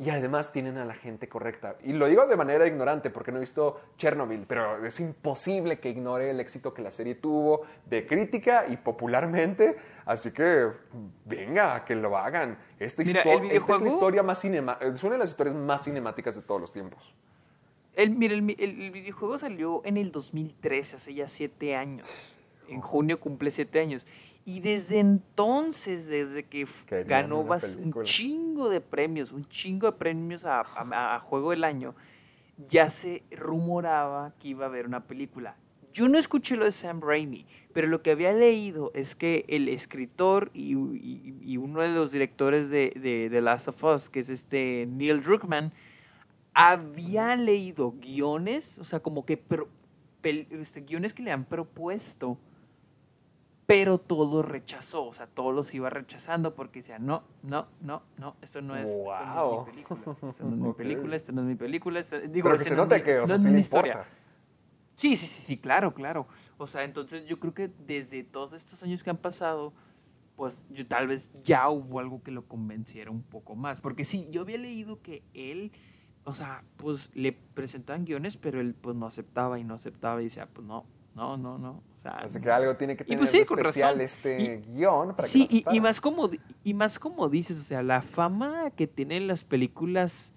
y además tienen a la gente correcta. Y lo digo de manera ignorante porque no he visto Chernobyl, pero es imposible que ignore el éxito que la serie tuvo de crítica y popularmente. Así que venga, que lo hagan. Esta, Mira, histo- el esta es la historia más cinema es una de las historias más cinemáticas de todos los tiempos. El, mira, el, mi- el- el videojuego salió en el 2013, hace ya siete años. En junio cumple siete años. Y desde entonces, desde que Querían ganó un chingo de premios, un chingo de premios a, a- a Juego del Año, ya se rumoraba que iba a haber una película. Yo no escuché lo de Sam Raimi, pero lo que había leído es que el escritor y, y- y uno de los directores de, de The Last of Us, que es este Neil Druckmann, había leído guiones, o sea, como que pro- pel- este, guiones que le han propuesto, pero todo rechazó, o sea, todos los iba rechazando porque decía, no, no, no, no, esto no es, esto no Wow. es mi película, esto no es mi película, esto no es mi película, esto- digo, Pero que se no es nota mi- que, o no es mi historia". importa. Sí, sí, sí, sí, claro, claro. O sea, entonces yo creo que desde todos estos años que han pasado, pues yo tal vez ya hubo algo que lo convenciera un poco más. Porque sí, yo había leído que él, o sea, pues le presentaban guiones, pero él pues no aceptaba y no aceptaba y decía, pues no, no, no, no. O sea, Así que algo tiene que Y tener pues sí, especial razón. este guion para que Sí, lo y, y más como, y más como dices, o sea, la fama que tienen las películas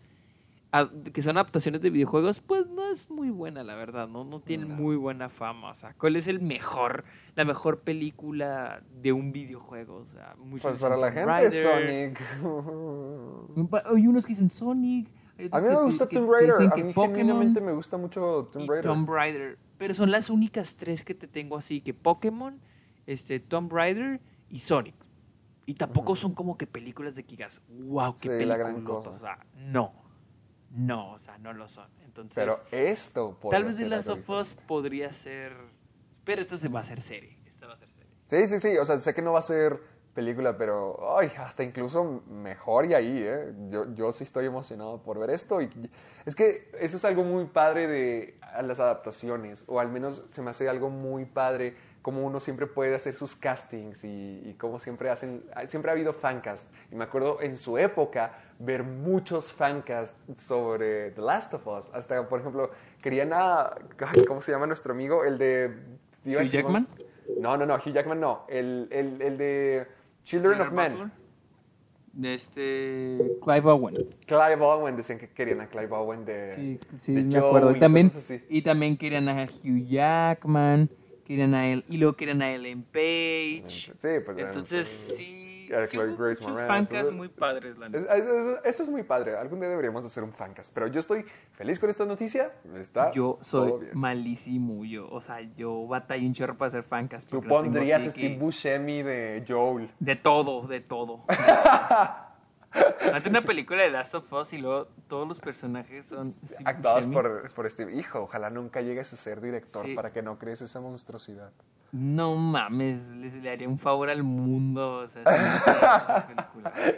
que son adaptaciones de videojuegos, pues no es muy buena, la verdad, ¿no? No tienen muy buena fama. O sea, ¿cuál es el mejor, la mejor película de un videojuego? O sea, muchos Pues para la gente. Sonic. Hay unos que dicen Sonic. A mí que me gusta que Tomb Raider. A que mí Pokémon genuinamente me gusta mucho Tomb Raider. Tomb Raider. Pero son las únicas tres que te tengo así, que Pokémon, este, Tomb Raider y Sonic. Y tampoco son como que películas de Kigas. ¡Wow! ¡Qué Sí, la gran peliculota! cosa. O sea, no. No, o sea, no lo son. Entonces, Pero esto tal vez The ser Last of Us podría ser... Pero esto se va a hacer serie. Esta va a ser serie. Sí, sí, sí. O sea, sé que no va a ser película, pero ay, hasta incluso mejor y ahí, ¿eh? Yo, yo sí estoy emocionado por ver esto. Y es que eso es algo muy padre de a las adaptaciones, o al menos se me hace algo muy padre como uno siempre puede hacer sus castings y, y cómo siempre hacen, siempre ha habido fancast. Y me acuerdo en su época ver muchos fancasts sobre The Last of Us. Hasta, por ejemplo, querían a, ¿cómo se llama nuestro amigo? El de... ¿Hugh Jackman? no, no, no, Hugh Jackman no. El, el, el de Children of Men. De este... Clive Owen. Clive Owen, decían que querían a Clive Owen de. Sí, sí, de me Joe acuerdo. y Y también, y también querían a Hugh Jackman, querían a él, y luego querían a Ellen Page. Sí, pues. Entonces, bueno, sí, a sí Chloe hubo Grace muchos Moretz, fancas muy padres, la Es- neta. es- es- Eso es muy padre. Algún día deberíamos hacer un fancast. Pero yo estoy feliz con esta noticia. Está Yo todo soy bien. malísimo, yo, o sea, yo batallo un chorro para hacer fancas. Tú pondrías Steve que- Buscemi de Joel. De todo, de todo. Hazte una película de Last of Us y luego todos los personajes son Steve Actuados por, por Steve. Hijo, ojalá nunca llegues a ser director Sí. para que no crees esa monstruosidad. No mames, les le haría un favor al mundo. O sea,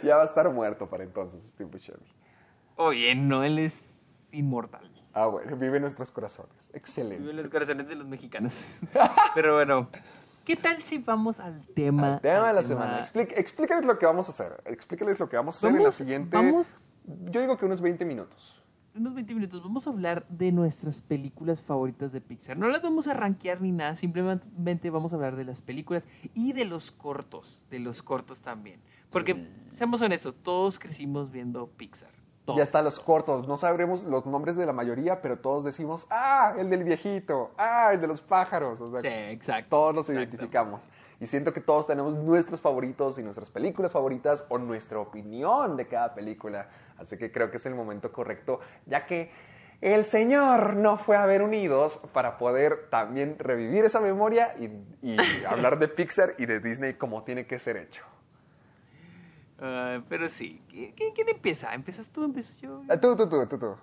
si. Ya va a estar muerto para entonces, Steve Buscemi. Oye, no, él es inmortal. Ah, bueno, vive en nuestros corazones. Excelente. Vive en los corazones de los mexicanos. Pero bueno, ¿qué tal si vamos al tema? Al tema de la tema- semana. Explic- explícales lo que vamos a hacer. Explícales lo que vamos a hacer en la siguiente. vamos- Yo digo que unos 20 minutos. unos 20 minutos vamos a hablar de nuestras películas favoritas de Pixar. No las vamos a rankear ni nada, simplemente vamos a hablar de las películas y de los cortos, de los cortos también. Porque, seamos honestos, todos crecimos viendo Pixar. Todos. Ya están los cortos. No sabremos los nombres de la mayoría, pero todos decimos, ah, el del viejito, ah, el de los pájaros. O sea, Sí, exacto. todos los exacto. identificamos. Y siento que todos tenemos nuestros favoritos y nuestras películas favoritas o nuestra opinión de cada película. Así que creo que es el momento correcto, ya que el señor no fue a ver Unidos para poder también revivir esa memoria y, y hablar de Pixar y de Disney como tiene que ser hecho. Ah, pero sí, ¿Qui- qui- ¿quién empieza? ¿Empiezas tú? ¿Empiezo yo? Ah, Tú, tú, tú, tú, tú.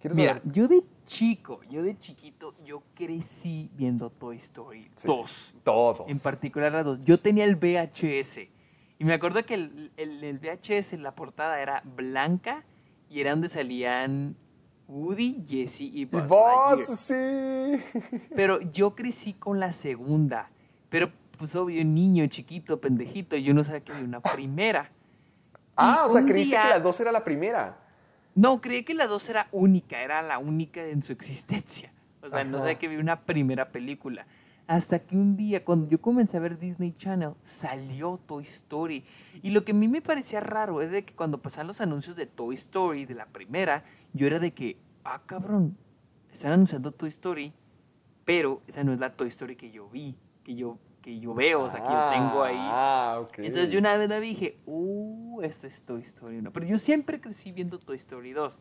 ¿Quieres Mira, saber? yo de chico, yo de chiquito, yo crecí viendo Toy Story Sí, 2. Todos. En particular la 2. Yo tenía el VHS. Y me acuerdo que el, el- el VHS la portada era blanca y era donde salían Woody, Jesse y Buzz vos, Lightyear. sí. Pero yo crecí con la segunda. Pero pues obvio, niño, chiquito, pendejito, yo no sabía que había una primera. Ah, Y o sea, creíste día- que la 2 era la primera. No, creí que la 2 era única, era la única en su existencia. O sea, no Ajá. sabía que había una primera película. Hasta que un día, cuando yo comencé a ver Disney Channel, salió Toy Story. Y lo que a mí me parecía raro es de que cuando pasaban los anuncios de Toy Story, de la primera, yo era de que, ah, cabrón, están anunciando Toy Story, pero esa no es la Toy Story que yo vi, que yo, que yo veo, o sea, que yo tengo ahí. Ah, ok. Entonces yo una vez la vi y dije, uh, esta es Toy Story 1. Pero yo siempre crecí viendo Toy Story 2.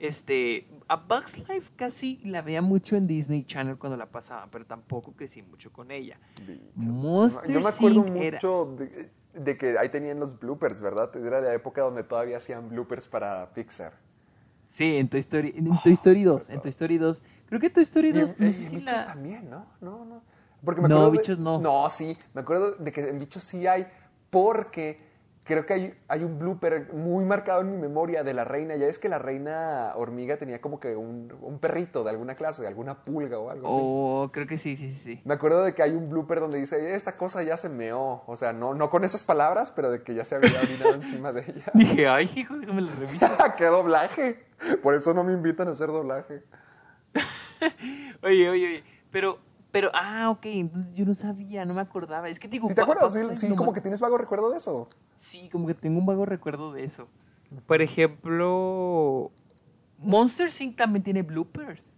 Este, a Bugs Life casi la veía mucho en Disney Channel cuando la pasaba, pero tampoco crecí mucho con ella. Bichos. Monster Yo me acuerdo era- mucho de, de que ahí tenían los bloopers, ¿verdad? Era la época donde todavía hacían bloopers para Pixar. Sí, en Toy Story, en Toy Story 2, en Toy Story 2. Creo que Toy Story Y, 2, no y sé si bichos la... también, ¿no? No, no. Porque me No, de- bichos no. No, sí. Me acuerdo de que en bichos sí hay, porque creo que hay, hay un blooper muy marcado en mi memoria de la reina. Ya es que la reina hormiga tenía como que un, un perrito de alguna clase, de alguna pulga o algo así. Oh, creo que sí, sí, sí, sí. Me acuerdo de que hay un blooper donde dice, esta cosa ya se meó. O sea, no, no con esas palabras, pero de que ya se había orinado encima de ella. Dije, ay, hijo, déjame lo reviso. ¡Qué doblaje! Por eso no me invitan a hacer doblaje. Oye, oye, oye, pero, pero, ah, ok, entonces yo no sabía, no me acordaba. Es que digo, ¿Sí te acuerdas? Sí, sí, como que tienes vago recuerdo de eso. Sí, como que tengo un vago recuerdo de eso. Por ejemplo, Monster Inc. también tiene bloopers.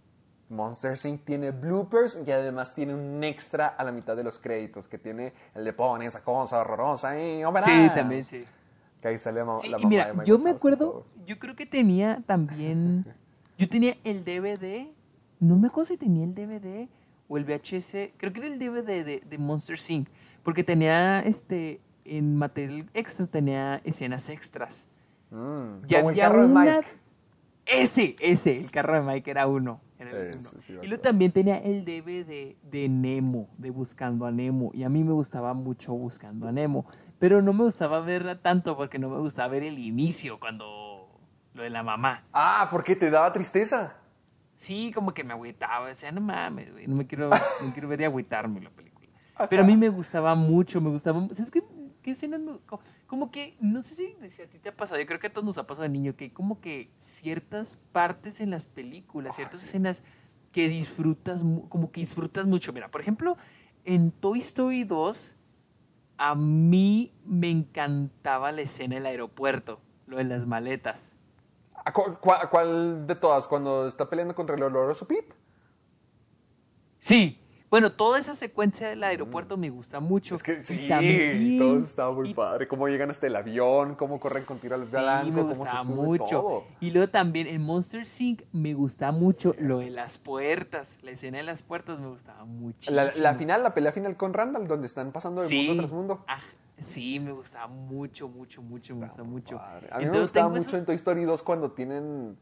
Monster Inc. tiene bloopers y además tiene un extra a la mitad de los créditos que tiene el de pon esa cosa horrorosa y oh, verás". Sí, también, sí. Que ahí sale la, Sí, la y mira, de yo me acuerdo, yo creo que tenía también, yo tenía el DVD, no me acuerdo si tenía el DVD o el VHS, creo que era el DVD de, de Monster Inc., porque tenía, este, en material extra tenía escenas extras. Mm, Ya como el carro de una- Mike. Ese, ese, el carro de Mike era uno. Era el Ese uno. sí me y luego también tenía el DVD de Nemo, de Buscando a Nemo. Y a mí me gustaba mucho Buscando a Nemo. Pero no me gustaba verla tanto porque no me gustaba ver el inicio cuando lo de la mamá. Ah, ¿por qué te daba tristeza? Sí, como que me agüitaba. Decía, no mames, güey, no me quiero, no quiero ver y agüitarme la película. Pero a mí me gustaba mucho, me gustaba. ¿Sabes qué, qué escenas? me- co- como que, no sé si, si a ti te ha pasado, yo creo que a todos nos ha pasado de niño, que como que ciertas partes en las películas, ciertas escenas que disfrutas, como que disfrutas mucho. Mira, por ejemplo, en Toy Story 2, a mí me encantaba la escena del aeropuerto, lo de las maletas. ¿A cu- ¿Cuál de todas? ¿Cuando está peleando contra el oloroso Pete? Sí. Bueno, toda esa secuencia del aeropuerto me gusta mucho. Es que sí, también- todo estaba muy y- padre. Cómo llegan hasta el avión, cómo corren con tiro al Sí, blanco, me cómo se mucho. todo. Y luego también en Monster Inc. me gustaba mucho lo de las puertas. La escena de las puertas me gustaba muchísimo. La, la final, la pelea final con Randall, donde están pasando de sí. mundo tras mundo. Ah, sí, me gustaba mucho, mucho, mucho, me Está gusta muy mucho. padre. A mí me gustaba mucho esos- en Toy Story 2 cuando tienen.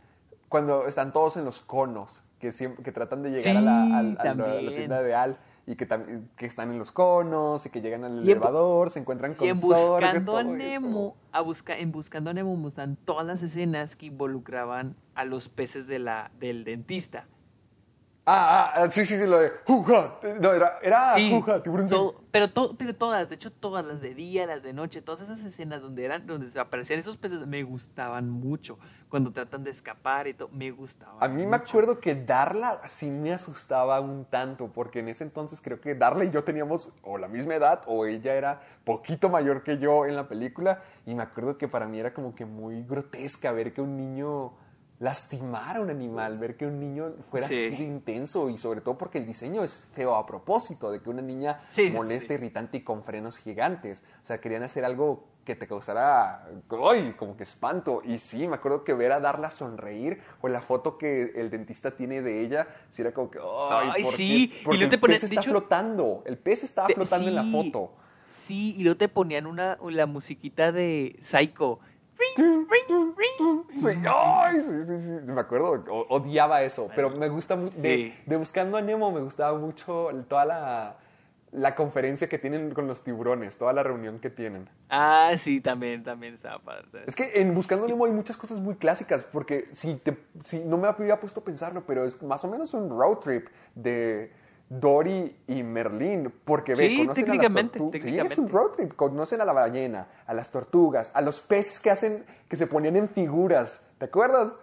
Cuando están todos en los conos, que, siempre, que tratan de llegar Sí, a, la, al- a la- a la también. tienda de Al y que, están en los conos y que llegan al Y en Bu- elevador, se encuentran con Y en Zorg, Buscando a Nemo, a busca, en Buscando a Nemo muestran todas las escenas que involucraban a los peces de la, del dentista. Ah, ah, sí, sí, sí, lo de. Juja. No, era, era Sí, Juja, tiburón. todo- pero, to- pero todas, de hecho todas, las de día, las de noche, todas esas escenas donde eran, donde se aparecían esos peces, me gustaban mucho. Cuando tratan de escapar y todo, me gustaba. A mí me acuerdo que Darla sí me asustaba un tanto, porque en ese entonces creo que Darla y yo teníamos o la misma edad o ella era poquito mayor que yo en la película y me acuerdo que para mí era como que muy grotesca ver que un niño lastimara a un animal, ver que un niño fuera Sí. así de intenso y sobre todo porque el diseño es feo a propósito, de que una niña Sí, molesta, sí. irritante y con frenos gigantes. O sea, querían hacer algo que te causara, ¡ay! como que espanto. Y sí, me acuerdo que ver a Darla sonreír o la foto que el dentista tiene de ella, sí era como que, ¡ay! Sí, y luego te el ponen- pez está hecho- flotando, el pez estaba flotando en la foto. Sí, y luego te ponían una, la musiquita de Psycho. Sí, ay, sí, sí, sí, me acuerdo, odiaba eso, pero me gusta mucho, Sí. de, de Buscando a Nemo me gustaba mucho toda la, la conferencia que tienen con los tiburones, toda la reunión que tienen. Ah, sí, también, también estaba padre. Es que en Buscando a Nemo hay muchas cosas muy clásicas, porque si, te, si no me había puesto a pensarlo, pero es más o menos un road trip de, Dory y Merlín, porque ve, Sí, conocen a las técnicamente. Sí, es un técnicamente. road trip. Conocen a la ballena, a las tortugas, a los peces que hacen, que se ponían en figuras. ¿Te acuerdas?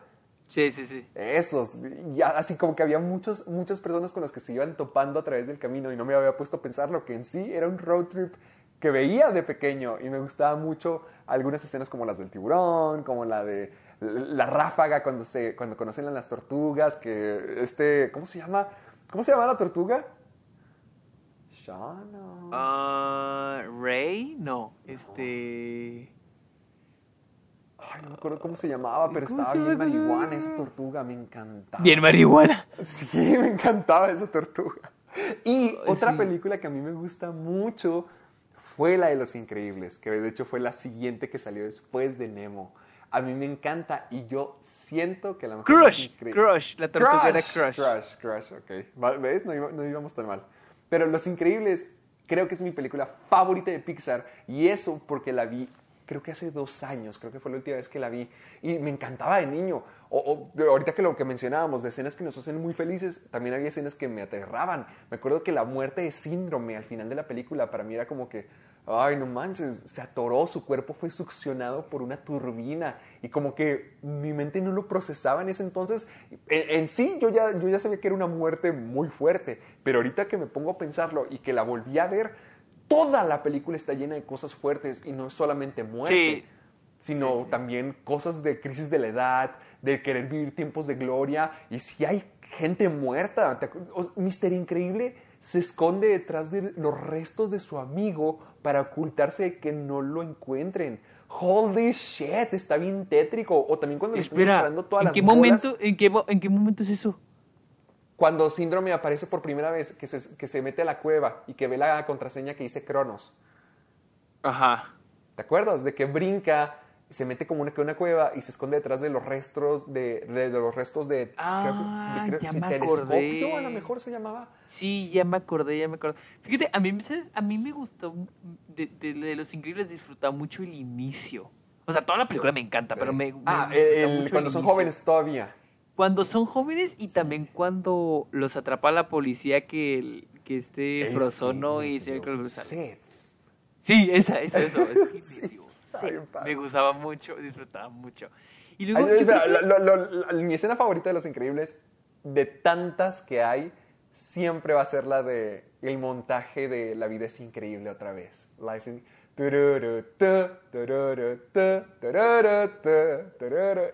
Sí, sí, sí. Esos, y así como que había muchos, muchas personas con las que se iban topando a través del camino y no me había puesto a pensar lo que en sí era un road trip que veía de pequeño y me gustaba mucho algunas escenas como las del tiburón, como la de la ráfaga cuando se cuando conocen a las tortugas, que este, ¿cómo se llama? ¿Cómo se llama la tortuga? Shauna. Ah, Ray, no, este... Ay, no me acuerdo cómo se llamaba, pero ¿Cómo estaba bien llama? marihuana esa tortuga, me encantaba. Bien marihuana. Sí, me encantaba esa tortuga. Y otra sí. película que a mí me gusta mucho fue la de Los Increíbles, que de hecho fue la siguiente que salió después de Nemo. A mí me encanta y yo siento que la mejor Crush, Crush, la tortuga era Crush. Crush, Crush, ok. ¿Ves? No, no íbamos tan mal. Pero Los Increíbles creo que es mi película favorita de Pixar y eso porque la vi, creo que hace dos años, creo que fue la última vez que la vi y me encantaba de niño. O, o ahorita que lo que mencionábamos, de escenas que nos hacen muy felices, también había escenas que me aterraban. Me acuerdo que la muerte de Síndrome al final de la película para mí era como que, ay, no manches, se atoró, su cuerpo fue succionado por una turbina y como que mi mente no lo procesaba en ese entonces. En, en sí, yo ya, yo ya sabía que era una muerte muy fuerte, pero ahorita que me pongo a pensarlo y que la volví a ver, toda la película está llena de cosas fuertes y no solamente muerte. Sí. sino Sí, sí. también cosas de crisis de la edad, de querer vivir tiempos de gloria, y si hay gente muerta. ¿te acu- o- Mister Increíble se esconde detrás de los restos de su amigo para ocultarse de que no lo encuentren. Holy shit, está bien tétrico. O también cuando le están Espera, disparando todas ¿en las qué, bolas, momento, en, qué, ¿en qué momento es eso? Cuando Síndrome aparece por primera vez, que se, que se mete a la cueva y que ve la contraseña que dice Cronos. Ajá. ¿Te acuerdas? De que brinca, se mete como una, que una cueva y se esconde detrás de los restos de, de- de los restos de, Ah, creo que- ya sí, me acordé. a lo mejor se llamaba. Sí, ya me acordé, ya me acordé. Fíjate, a mí, ¿sabes? A mí me gustó, de, de- de Los Increíbles disfrutaba mucho el inicio. O sea, toda la película me encanta, pero me, Ah, disfruta el- mucho cuando el son inicio. jóvenes todavía. Cuando son jóvenes y también cuando los atrapa la policía que, que este Frozono y señor Cruz. Sí, esa, esa, eso. Es Sí, me gustaba mucho, disfrutaba mucho. Y Ay, luego, yo espera, creo que- lo- lo- lo- mi escena favorita de Los Increíbles, de tantas que hay, siempre va a ser la de el montaje de La vida es increíble otra vez. Life in...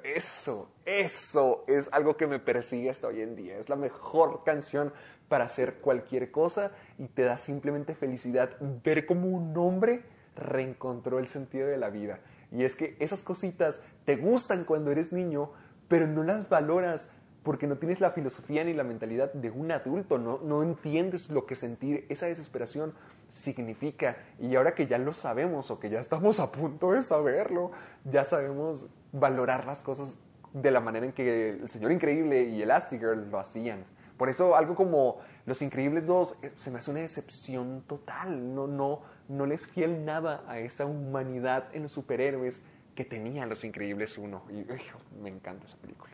Eso, eso es algo que me persigue hasta hoy en día. Es la mejor canción para hacer cualquier cosa y te da simplemente felicidad ver cómo un hombre reencontró el sentido de la vida. Y es que esas cositas te gustan cuando eres niño, pero no las valoras porque no tienes la filosofía ni la mentalidad de un adulto, no, no entiendes lo que sentir esa desesperación significa. Y ahora que ya lo sabemos o que ya estamos a punto de saberlo, ya sabemos valorar las cosas de la manera en que el Señor Increíble y Elastigirl lo hacían. Por eso algo como Los Increíbles 2 eh, se me hace una decepción total. No, no, no les fiel nada a esa humanidad en los superhéroes que tenía Los Increíbles 1. Y me encanta esa película.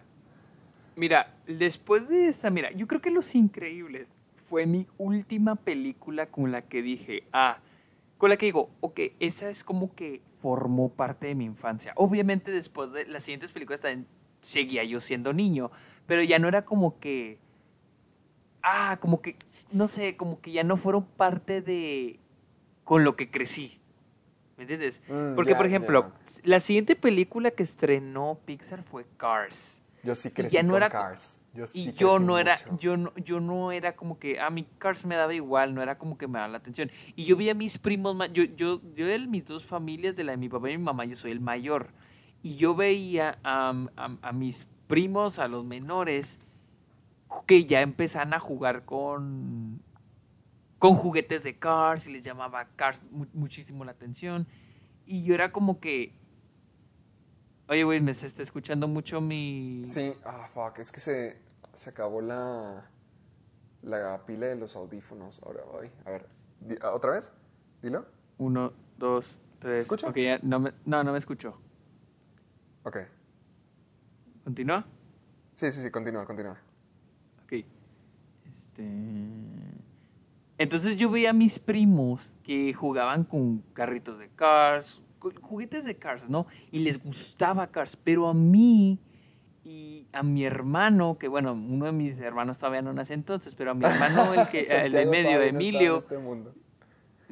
Mira, después de esta, mira, yo creo que Los Increíbles fue mi última película con la que dije, ah, con la que digo, ok, esa es como que formó parte de mi infancia. Obviamente después de las siguientes películas también seguía yo siendo niño, pero ya no era como que, ah, como que, no sé, como que ya no fueron parte de con lo que crecí. ¿Me entiendes? Mm, Porque, ya, por ejemplo, la siguiente película que estrenó Pixar fue Cars. Yo sí crecí ya no con era- Cars. Yo Y yo no era, yo no, yo no era como que, a mi Cars me daba igual, no era como que me daba la atención. Y yo vi a mis primos, yo, yo, yo de mis dos familias, de la de mi papá y mi mamá, yo soy el mayor. Y yo veía a, a- a mis primos, a los menores, que ya empezaban a jugar con, con juguetes de Cars y les llamaba Cars mu- muchísimo la atención. Y yo era como que, oye, güey, me se está escuchando mucho mi... Sí, ah, fuck, es que se, se acabó la, la pila de los audífonos. Ahora voy. A ver, ah, ¿otra vez? Dilo. Uno, dos, tres. escucha? Ok, ya no me, no, no me escucho. Ok. ¿Continúa? Sí, sí, sí, continúa, continúa. Ok. Este. Entonces yo veía a mis primos que jugaban con carritos de Cars, con juguetes de Cars, ¿no? Y les gustaba Cars, pero a mí y a mi hermano, que bueno, uno de mis hermanos todavía no nace entonces, pero a mi hermano, el, que, el medio, no Emilio, este mundo.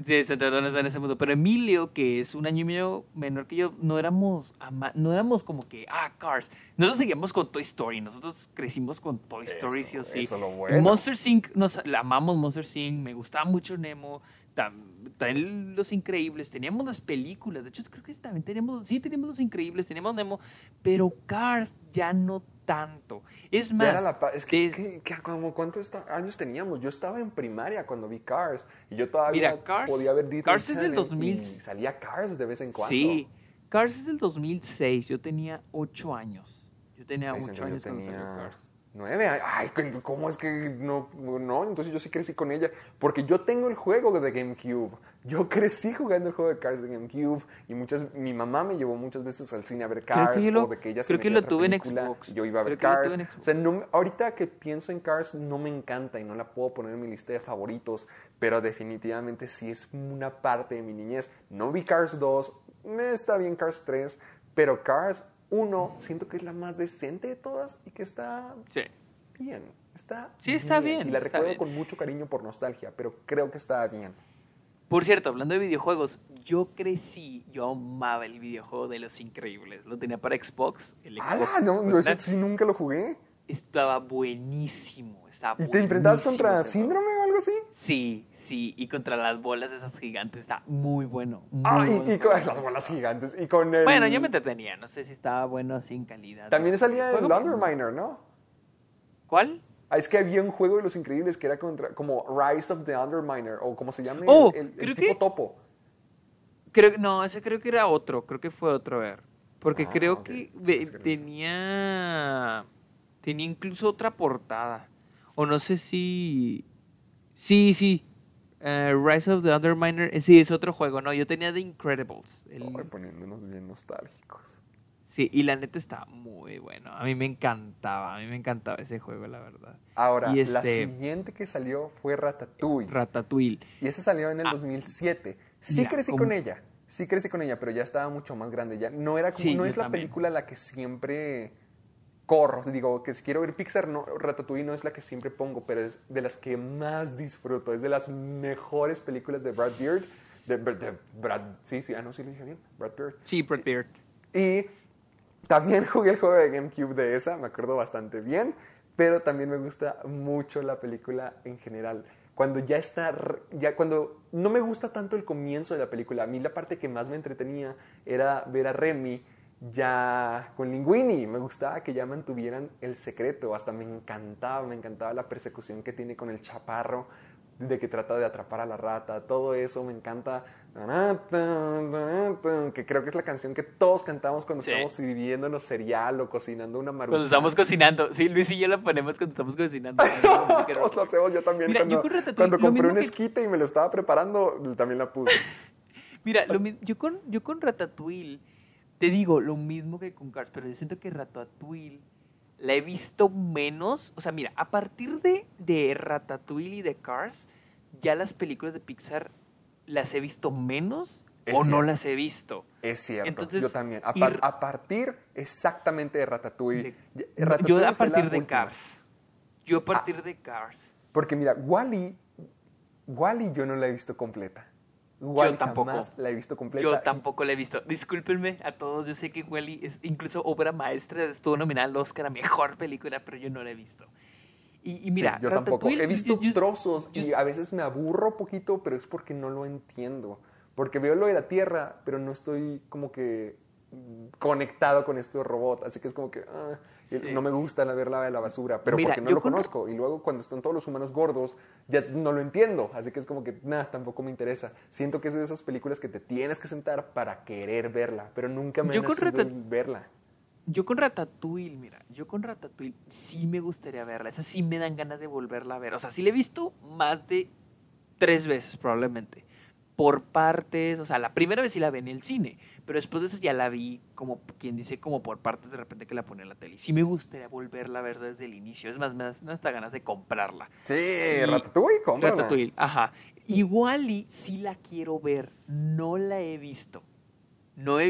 Sí, Santiago no está en ese mundo. Pero Emilio, que es un año y medio menor que yo, no éramos, ama- no éramos como que, ah, Cars. Nosotros seguíamos con Toy Story. Nosotros crecimos con Toy Story, sí o sí. Eso lo Y bueno. Monster Inc. Nos, la amamos Monster Inc. Me gustaba mucho Nemo. tam- También Los Increíbles. Teníamos las películas. De hecho, creo que también teníamos. Sí, teníamos Los Increíbles. Teníamos Nemo. Pero Cars ya no tanto. Es más. la es que, des- ¿qué- qué- como ¿cuántos años teníamos? Yo estaba en primaria cuando vi Cars y yo todavía Mira, Cars- podía ver Disney Cars es del Channel 2000. y salía Cars de vez en cuando. Sí. Cars es del 2006. Yo tenía 8 años. Yo tenía Seis 8 años yo cuando salió tenía Cars. Nueve años. Ay, ¿cómo es que no? No, entonces yo sí crecí con ella. Porque yo tengo el juego de GameCube. Yo crecí jugando el juego de Cars de GameCube. Y muchas, mi mamá me llevó muchas veces al cine a ver que Cars. lo- o de que ella se creo que metía a lo tuve en película, Xbox. y Yo iba a ver que Cars. en Xbox. O sea, no- ahorita que pienso en Cars no me encanta y no la puedo poner en mi lista de favoritos. Pero definitivamente sí es una parte de mi niñez. No vi Cars 2. Me está bien Cars 3. Pero Cars 1 siento que es la más decente de todas y que está Sí. bien. Está Sí, está bien, Y la recuerdo bien. con mucho cariño por nostalgia, pero creo que está bien. Por cierto, hablando de videojuegos, yo crecí, yo amaba el videojuego de Los Increíbles. Lo tenía para Xbox, el Xbox. ¡Hala! No, no, sí nunca lo jugué. Estaba buenísimo, estaba ¿Y te enfrentabas contra síndrome o algo así? Sí, sí, y contra las bolas esas gigantes, está muy bueno. muy Ah, y, bueno. y con las bolas gigantes. Y con el... Bueno, yo me entretenía, no sé si estaba bueno sin calidad. También salía el Underminer, ¿no? ¿Cuál? Ah, es que había un juego de los increíbles que era contra, como Rise of the Underminer, o como se llame, Oh, el, el- el creo tipo que- topo. Creo, no, ese creo que era otro, creo que fue otro, a ver. Porque Ah, creo que tenía, tenía incluso otra portada. O no sé si... Sí, sí. eh, Rise of the Underminer. eh, Sí, es otro juego, ¿no? Yo tenía The Incredibles. el- Ay, poniéndonos bien nostálgicos. sí, y la neta está muy bueno. A mí me encantaba, a mí me encantaba ese juego, la verdad. Ahora, la este- siguiente que salió fue Ratatouille. Ratatouille. Y ese salió en el Ah. 2007. Sí crecí como- con ella. Sí crecí con ella, pero ya estaba mucho más grande. Ya no era como, Sí, no es la también. película la que siempre corro. Digo, que si quiero ver Pixar, no, Ratatouille no es la que siempre pongo, pero es de las que más disfruto. Es de las mejores películas de Brad Beard. De, de Brad, sí, sí, ah, no, sí lo dije bien. Brad Beard. Sí, Brad Beard. Y también jugué el juego de GameCube de esa, me acuerdo bastante bien, pero también me gusta mucho la película en general. Cuando ya está, ya cuando no me gusta tanto el comienzo de la película, a mí la parte que más me entretenía era ver a Remy ya con Linguini. Me gustaba que ya mantuvieran el secreto, hasta me encantaba, me encantaba la persecución que tiene con el chaparro, de que trata de atrapar a la rata, todo eso me encanta. Que creo que es la canción que todos cantamos cuando Sí. estamos sirviéndonos cereal o cocinando una maruchan. Cuando estamos cocinando. Sí, Luis y yo la ponemos cuando estamos cocinando. Todos lo hacemos, yo también. Mira, cuando yo cuando compré un que- esquite y me lo estaba preparando, también la puse. Mira, lo yo, con, yo con Ratatouille, te digo lo mismo que con Cars, pero yo siento que Ratatouille la he visto menos. O sea, mira, a partir de, de Ratatouille y de Cars, ya las películas de Pixar las he visto menos Es o no las he visto. Es cierto, Entonces, yo también. A, par- partir exactamente de Ratatouille. De- Ya- yo Ratatouille a partir de última. Cars. Yo a partir de Cars. Porque mira, Wally, Wally yo no la he visto completa. Wall-E tampoco. jamás la he visto completa. Yo tampoco la he visto. Discúlpenme a todos. Yo sé que Wally es incluso obra maestra. Estuvo nominada al Oscar a mejor película, pero yo no la he visto. Y, y Sí, mira, yo tampoco. He visto yo- yo- trozos yo- y a veces me aburro poquito, pero es porque no lo entiendo. Porque veo lo de la Tierra, pero no estoy como que conectado con estos robots. Así que es como que ah, Sí. no me gusta la ver la de la basura, pero Mira, porque no lo con- conozco. Y luego cuando están todos los humanos gordos, ya no lo entiendo. Así que es como que nada, tampoco me interesa. Siento que es de esas películas que te tienes que sentar para querer verla, pero nunca me Yo con Ratat- verla. Yo con Ratatouille, mira, yo con Ratatouille sí me gustaría verla. Esa sí me dan ganas de volverla a ver. O sea, sí la he visto más de tres veces probablemente. Por partes, o sea, la primera vez sí la vi en el cine, pero después de eso ya la vi como quien dice como por partes de repente que la ponía en la tele. Y sí me gustaría volverla a ver desde el inicio, es más, me dan hasta ganas de comprarla. Sí, Y- Ratatouille, cómprala. Ratatouille, ajá. Igual y sí la quiero ver, no la he visto. No he,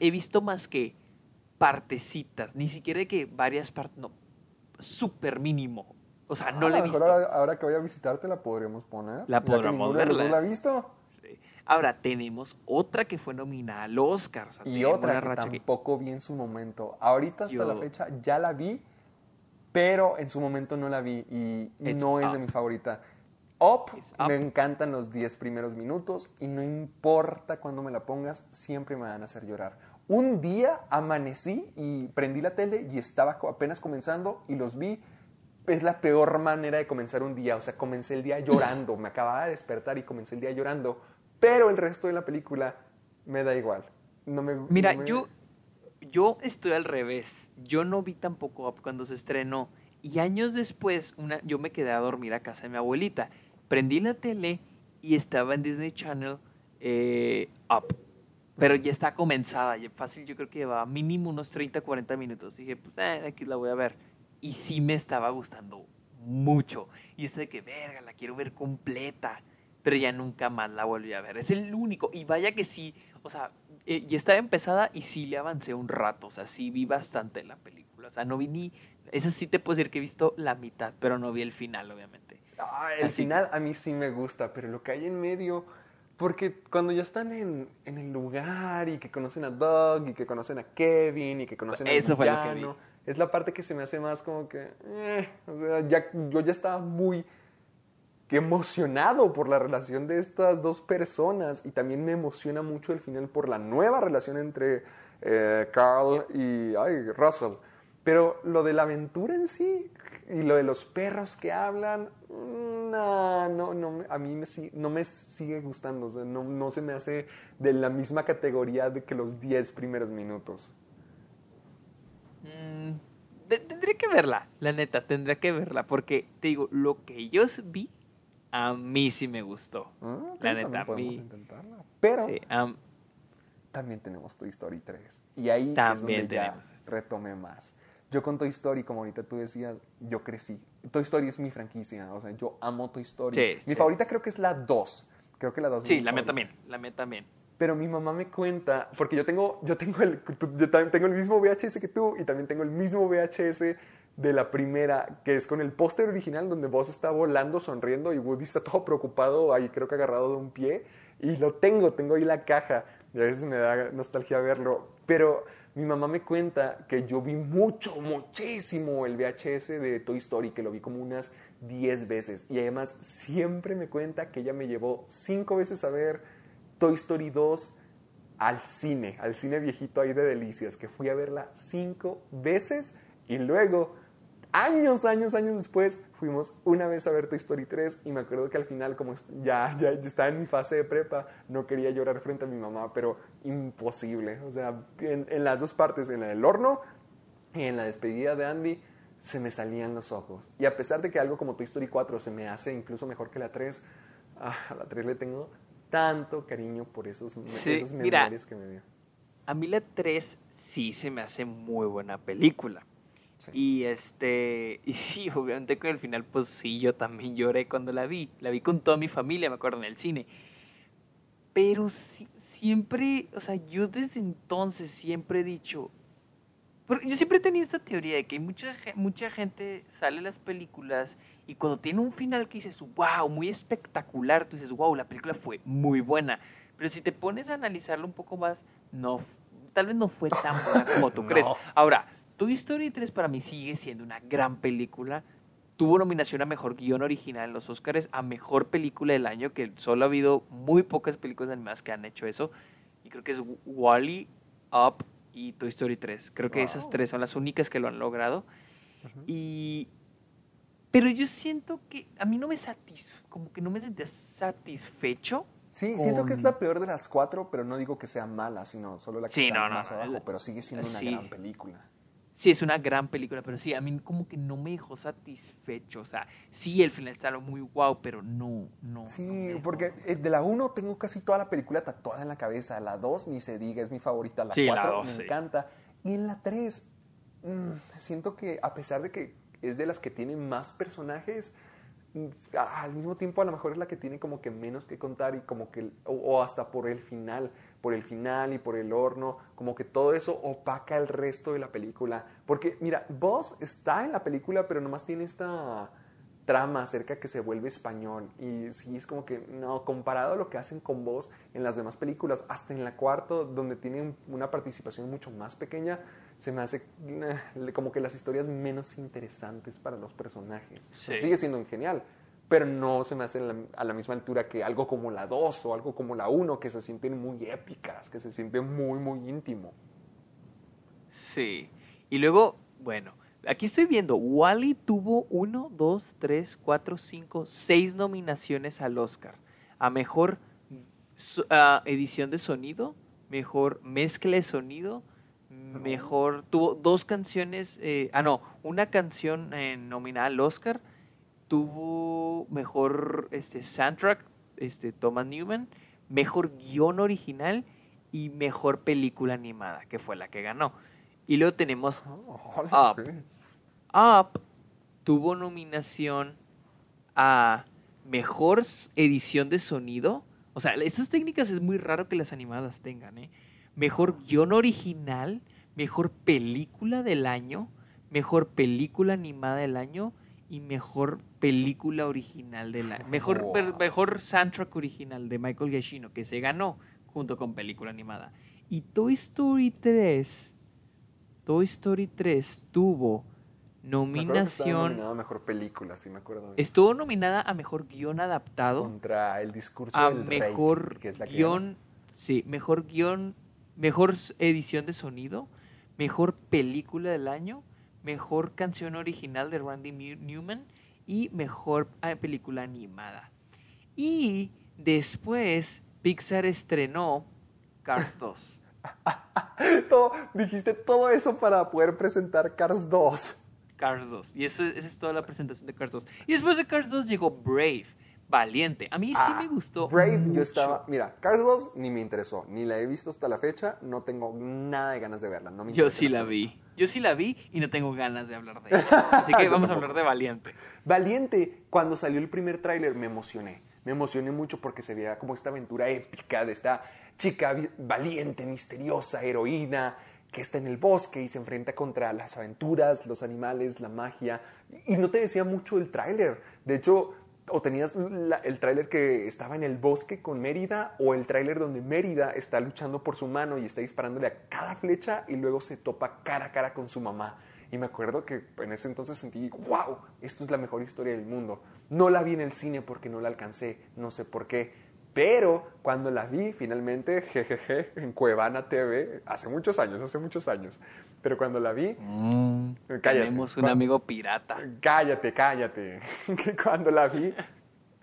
he visto más que partecitas, ni siquiera de que varias partes, no, súper mínimo. O sea, no Ah, la he a lo mejor visto. Ahora, ahora que voy a visitarte la podremos poner. La podremos verla. la visto. Ahora, tenemos otra que fue nominada al Oscar. o sea, Y otra que tampoco vi en su momento. Ahorita hasta Yo- la fecha ya la vi, pero en su momento no la vi y It's no es de mi favorita. Up, me encantan los 10 primeros minutos y no importa cuándo me la pongas, siempre me van a hacer llorar. Un día amanecí y prendí la tele y estaba apenas comenzando y los vi. Es la peor manera de comenzar un día. O sea, comencé el día llorando. Me acababa de despertar y comencé el día llorando. Pero el resto de la película me da igual. No me, Mira, no me- yo, yo estoy al revés. Yo no vi tampoco Up cuando se estrenó. Y años después, una, yo me quedé a dormir a casa de mi abuelita. Prendí la tele y estaba en Disney Channel eh, Up. Pero ya está comenzada. Ya fácil, yo creo que llevaba mínimo unos 30, 40 minutos. Dije, pues, eh, aquí la voy a ver. Y sí me estaba gustando mucho. Y yo de que, verga, la quiero ver completa. Pero ya nunca más la volví a ver. Es el único. Y vaya que sí, o sea, eh, y estaba empezada y sí le avancé un rato. O sea, sí vi bastante la película. O sea, no vi ni. Esa sí te puedo decir que he visto la mitad, pero no vi el final, obviamente. Ah, el Así final a mí sí me gusta, pero lo que hay en medio, porque cuando ya están en, en el lugar y que conocen a Doug y que conocen a Kevin y que conocen Eso villano, vi. es la parte que se me hace más como que, eh, o sea, ya, yo ya estaba muy emocionado por la relación de estas dos personas y también me emociona mucho el final por la nueva relación entre eh, Carl y Russell. Pero lo de la aventura en sí y lo de los perros que hablan, mm, no, no, no, a mí me no me sigue gustando. no, no se me hace de la misma categoría que los 10 primeros minutos. Mm, tendré que verla, la neta, tendré que verla. Porque te digo, lo que yo vi, a mí sí me gustó. Ah, La neta, a mí- intentarla. Pero Sí, am- también tenemos Toy Story 3. Y ahí es También donde ya esto. retomé más. Yo con Toy Story, como ahorita tú decías, yo crecí. Toy Story es mi franquicia, o sea, yo amo Toy Story. Sí, mi sí. favorita creo que es la 2. Creo que la 2 es sí, la mía también, la mía también. Pero mi mamá me cuenta, porque yo tengo, yo tengo el, yo también tengo el mismo VHS que tú y también tengo el mismo VHS de la primera, que es con el póster original donde Buzz está volando, sonriendo y Woody está todo preocupado, ahí creo que agarrado de un pie. Y lo tengo, tengo ahí la caja. Y a veces me da nostalgia verlo. Pero mi mamá me cuenta que yo vi mucho, muchísimo el VHS de Toy Story, que lo vi como unas 10 veces. Y además siempre me cuenta que ella me llevó 5 veces a ver Toy Story 2 al cine, al cine viejito ahí de Delicias, que fui a verla cinco veces y luego, años, años, años después, fuimos una vez a ver Toy Story 3 y me acuerdo que al final, como ya, ya, ya estaba en mi fase de prepa, no quería llorar frente a mi mamá, pero imposible. O sea, en, en las dos partes, en la del horno y en la despedida de Andy, se me salían los ojos. Y a pesar de que algo como Toy Story 4 se me hace incluso mejor que la 3, ah, a la 3 le tengo tanto cariño por esos, Sí, mira. memorias que me dio. A mí la 3 sí se me hace muy buena película. Sí. Y este, y sí, obviamente con el final, pues sí, yo también lloré cuando la vi. La vi con toda mi familia, me acuerdo, en el cine. Pero sí- siempre, o sea, yo desde entonces siempre he dicho, yo siempre he tenido esta teoría de que mucha, mucha gente sale a las películas y cuando tiene un final que dices, wow, muy espectacular, tú dices, wow, la película fue muy buena. Pero si te pones a analizarlo un poco más, no, tal vez no fue tan buena como tú crees. Ahora, Toy Story 3 para mí sigue siendo una gran película. Tuvo nominación a Mejor Guión Original en los Oscars, a Mejor Película del Año, que solo ha habido muy pocas películas animadas que han hecho eso. Y creo que es Wally, Up y Toy Story 3. Creo que esas Wow. tres son las únicas que lo han logrado. Y... Pero yo siento que a mí no me satis... como que no me sentía satisfecho. Sí, siento que es con- la peor de las cuatro, pero no digo que sea mala, sino solo la que Sí, está no, no, más no, abajo, la- pero sigue siendo una sí. gran película. Sí, es una gran película, pero sí, a mí como que no me dejó satisfecho. O sea, sí, el final está muy guau, pero no, no. Sí, porque eh, de la 1 tengo casi toda la película tatuada en la cabeza. La 2 ni se diga, es mi favorita. La Sí, la 4 dos, me sí. encanta. Y en la 3, mm, siento que a pesar de que es de las que tienen más personajes, mm, al mismo tiempo a lo mejor es la que tiene como que menos que contar y como que, o, o hasta por el final, por el final y por el horno, como que todo eso opaca el resto de la película. Porque mira, Buzz está en la película, pero nomás tiene esta trama acerca que se vuelve español. Y sí, es como que, no, comparado a lo que hacen con vos en las demás películas, hasta en la cuarto, donde tienen una participación mucho más pequeña, se me hace eh, como que las historias menos interesantes para los personajes. Sí. sigue siendo genial, pero no se me hace la- a la misma altura que algo como la 2 o algo como la 1, que se sienten muy épicas, que se sienten muy, muy íntimo. Sí. Y luego, bueno, aquí estoy viendo, Wally tuvo 1, 2, 3, 4, 5, 6 nominaciones al Oscar. A mejor so- edición de sonido, mejor mezcla de sonido, mejor, tuvo dos canciones, eh, ah no, una canción eh, nominada al Oscar, tuvo mejor este, soundtrack, este, Thomas Newman, mejor guion original y mejor película animada, que fue la que ganó. Y luego tenemos Hola, Up. Up tuvo nominación a mejor edición de sonido. O sea, estas técnicas es muy raro que las animadas tengan, ¿eh? Mejor guion original, mejor película del año, mejor película animada del año y mejor película original del año. Mejor, per- mejor soundtrack original de Michael Giacchino, que se ganó junto con película animada. Y Toy Story 3, Toy Story 3 tuvo Me que nominación... a mejor película, sí me acuerdo. Estuvo nominada a mejor guion adaptado, Contra el discurso a del rey, mejor que es la que guion, sí, mejor guion, mejor edición de sonido, mejor película del año, mejor canción original de Randy Newman y mejor ah, película animada. Y después Pixar estrenó Cars 2. Todo- dijiste todo eso para poder presentar Cars 2. Cars 2. Y eso, esa es toda la presentación de Cars 2. Y después de Cars 2 llegó Brave, Valiente. A mí sí me gustó. Ah, Brave, mucho. yo estaba. Mira, Cars 2 ni me interesó, ni la he visto hasta la fecha, no tengo nada de ganas de verla. No me Yo sí la vi. Yo sí la vi y no tengo ganas de hablar de ella. Así que vamos a hablar de Valiente. Valiente, cuando salió el primer tráiler me emocioné. Me emocioné mucho porque se veía como esta aventura épica de esta chica valiente, misteriosa, heroína, que está en el bosque y se enfrenta contra las aventuras, los animales, la magia. Y no te decía mucho el tráiler. De hecho, o tenías el tráiler que estaba en el bosque con Mérida o el tráiler donde Mérida está luchando por su mano y está disparándole a cada flecha y luego se topa cara a cara con su mamá. Y me acuerdo que en ese entonces sentí, wow, esto es la mejor historia del mundo. No la vi en el cine porque no la alcancé, no sé por qué. Pero cuando la vi finalmente, jejeje, en Cuevana TV, hace muchos años, hace muchos años. Pero cuando la vi, cállate. Tenemos un Cuan- amigo pirata. Cállate, cállate. Que cuando la vi,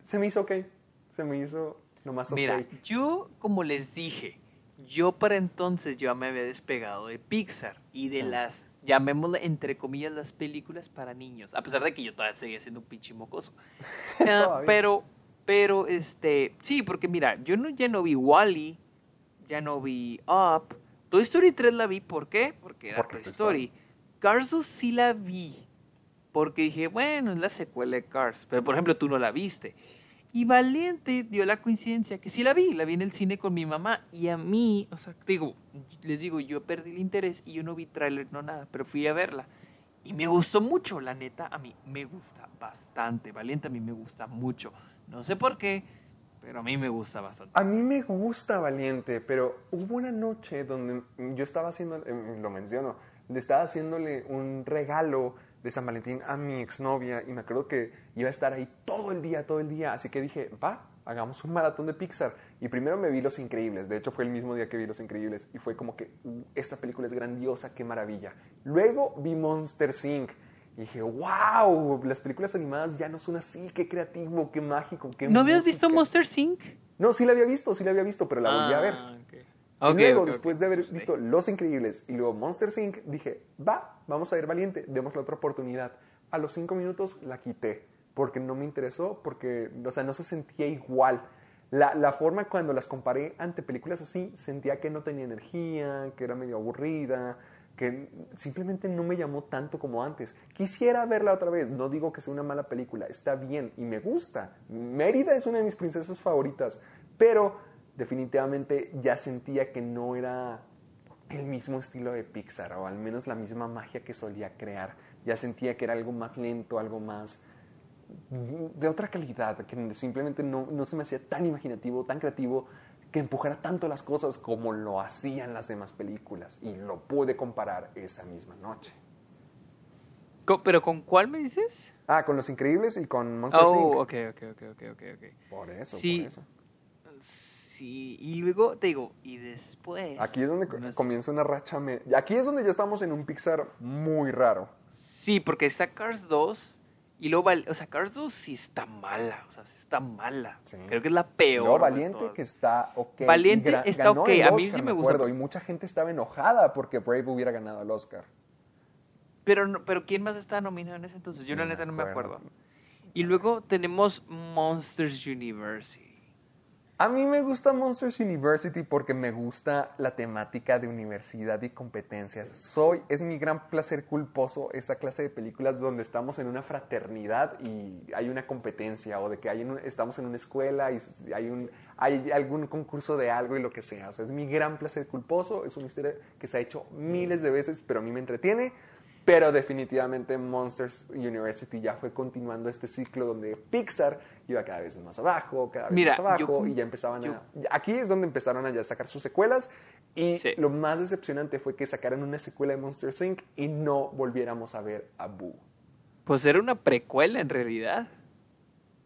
se me hizo ok. Se me hizo nomás ok. Mira, yo, como les dije, yo para entonces ya me había despegado de Pixar y de Sí. las, llamémosle entre comillas, las películas para niños. A pesar de que yo todavía seguía siendo un pinche mocoso. Todavía. pero, pero, este, sí, porque mira, yo no, ya no vi Wally, ya no vi Up. Toy Story 3 la vi, ¿por qué? Porque era Porque Toy es Toy Story. Cars 2 sí la vi. Porque dije, bueno, es la secuela de Cars. Pero, por ejemplo, tú no la viste. Y Valiente dio la coincidencia que sí la vi, la vi en el cine con mi mamá. Y a mí, o sea, digo, les digo, yo perdí el interés y yo no vi tráiler, no nada, pero fui a verla. Y me gustó mucho, la neta, a mí me gusta bastante. Valiente a mí me gusta mucho. No sé por qué, pero a mí me gusta bastante. A mí me gusta Valiente, pero hubo una noche donde yo estaba haciendo, eh, lo menciono, le estaba haciéndole un regalo de San Valentín a mi exnovia y me acuerdo que iba a estar ahí todo el día, todo el día, así que dije, va, hagamos un maratón de Pixar. Y primero me vi Los Increíbles, de hecho fue el mismo día que vi Los Increíbles y fue como que "Uh, esta película es grandiosa, qué maravilla. Luego vi Monster Inc. Y dije, wow, las películas animadas ya no son así, qué creativo, qué mágico, qué ¿No habías visto música". Monster Inc? No, sí la había visto, sí la había visto, pero la volví a ver. Ah, ok. Ok, y luego, después de haber visto Los Increíbles y luego Monster Inc., dije, va, vamos a ver Valiente, démosle otra oportunidad. A los cinco minutos la quité, porque no me interesó, porque, o sea, no se sentía igual. La, la forma cuando las comparé ante películas así, sentía que no tenía energía, que era medio aburrida, que simplemente no me llamó tanto como antes. Quisiera verla otra vez, no digo que sea una mala película, está bien y me gusta. Mérida es una de mis princesas favoritas, pero definitivamente ya sentía que no era el mismo estilo de Pixar, o al menos la misma magia que solía crear. Ya sentía que era algo más lento, algo más de otra calidad, que simplemente no, no se me hacía tan imaginativo, tan creativo, que empujara tanto las cosas como lo hacían las demás películas. Y lo pude comparar esa misma noche. ¿Pero con cuál me dices? Ah, con Los Increíbles y con Monster. Oh, ok, ok, ok, ok, ok. Por eso, Sí. por eso. Sí, y luego te digo, y después... Aquí es donde comienza una racha. me- Aquí es donde ya estamos en un Pixar muy raro. Sí, porque está Cars 2 y luego, o sea, Cars 2 sí está mala, o sea, sí está mala. Sí. Creo que es la peor. De Valiente, que está ok. Valiente está ok, el a mí Oscar, sí me me gusta. acuerdo, Y mucha gente estaba enojada porque Brave hubiera ganado el Oscar. Pero, no- pero ¿quién más estaba nominado en ese entonces? Yo No la neta no me acuerdo. Y luego tenemos Monsters University. A mí me gusta Monsters University porque me gusta la temática de universidad y competencias. Soy, es mi gran placer culposo esa clase de películas donde estamos en una fraternidad y hay una competencia o de que hay un- estamos en una escuela y hay, un, hay algún concurso de algo y lo que sea. O sea, es mi gran placer culposo. Es una historia que se ha hecho miles de veces, pero a mí me entretiene. Pero definitivamente Monsters University ya fue continuando este ciclo donde Pixar iba cada vez más abajo, cada vez Mira, más abajo yo- y ya empezaban yo- a... Aquí es donde empezaron a ya sacar sus secuelas y Sí. lo más decepcionante fue que sacaran una secuela de Monsters Inc. y no volviéramos a ver a Boo. Pues era una precuela en realidad.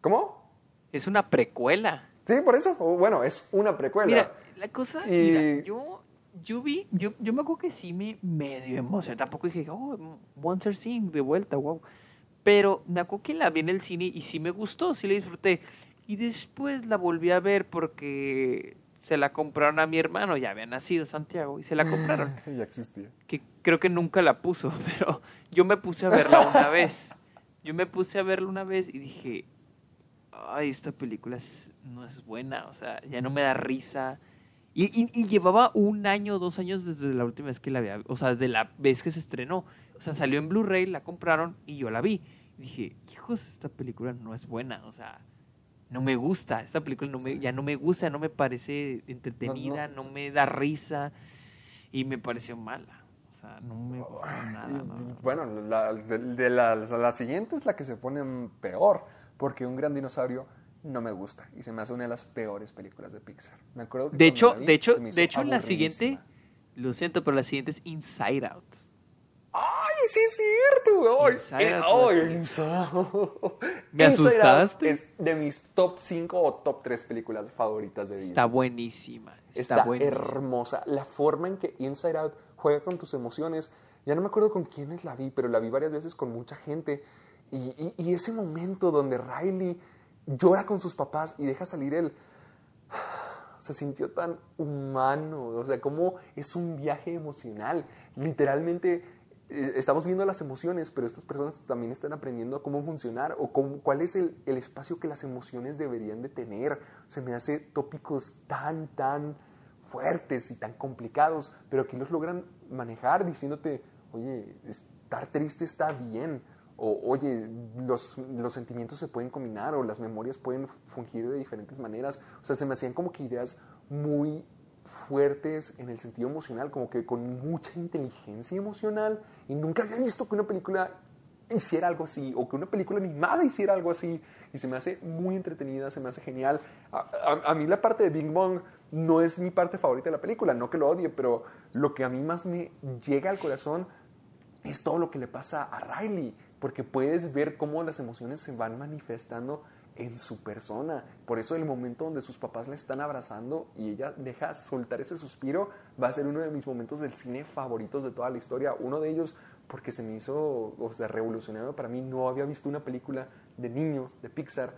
¿Cómo? Es una precuela. Sí, por eso. Bueno, es una precuela. Mira, la cosa, Y- mira, yo, yo vi, yo, yo me acuerdo que sí me medio emocioné. Tampoco dije, oh, Monster Inc. de vuelta, wow. Pero me acuerdo que la vi en el cine y sí me gustó, sí la disfruté. Y después la volví a ver porque se la compraron a mi hermano, ya había nacido Santiago, y se la compraron. ya existía. que creo que nunca la puso, pero yo me puse a verla una vez. Yo me puse a verla una vez y dije, ay, esta película es- no es buena, o sea, ya no me da risa. Y, y- y llevaba un año, dos años desde la última vez que la había, o sea, desde la vez que se estrenó. O sea, salió en Blu-ray, la compraron y yo la vi. Y dije, hijos, esta película no es buena, o sea, no me gusta, esta película no me, ya no me gusta, no me parece entretenida, no, me da risa y me pareció mala. O sea, no me gustó nada. Bueno, la, de, de la, la siguiente es la que se pone peor, porque Un Gran Dinosaurio no me gusta y se me hace una de las peores películas de Pixar. Me acuerdo que De hecho, vi, de hecho, de hecho, la siguiente, lo siento, pero la siguiente es Inside Out. ¡Ay, sí es cierto! ¡Ay, Inside eh, Out, ay. Inside- ¿Me Inside Out asustaste? Es de mis top 5 o top 3 películas favoritas de vida. Está buenísima. Está, Está buenísima. hermosa. La forma en que Inside Out juega con tus emociones. Ya no me acuerdo con quiénes la vi, pero la vi varias veces con mucha gente. Y, y- y ese momento donde Riley llora con sus papás y deja salir el... Se sintió tan humano. O sea, como es un viaje emocional. Literalmente eh, estamos viendo las emociones, pero estas personas también están aprendiendo cómo funcionar o cuál es el, el espacio que las emociones deberían de tener. Se me hace tópicos tan, tan fuertes y tan complicados, pero aquí los logran manejar diciéndote, oye, estar triste está bien, o oye, los, los sentimientos se pueden combinar, o las memorias pueden fungir de diferentes maneras. O sea, se me hacían como que ideas muy fuertes en el sentido emocional, como que con mucha inteligencia emocional, y nunca había visto que una película hiciera algo así, o que una película animada hiciera algo así, y se me hace muy entretenida, se me hace genial. A, a- mí la parte de Bing Bong no es mi parte favorita de la película, no que lo odie, pero lo que a mí más me llega al corazón es todo lo que le pasa a Riley, porque puedes ver cómo las emociones se van manifestando en su persona. Por eso el momento donde sus papás la están abrazando y ella deja soltar ese suspiro va a ser uno de mis momentos del cine favoritos de toda la historia. Uno de ellos porque se me hizo, o sea, revolucionario para mí. No había visto una película de niños de Pixar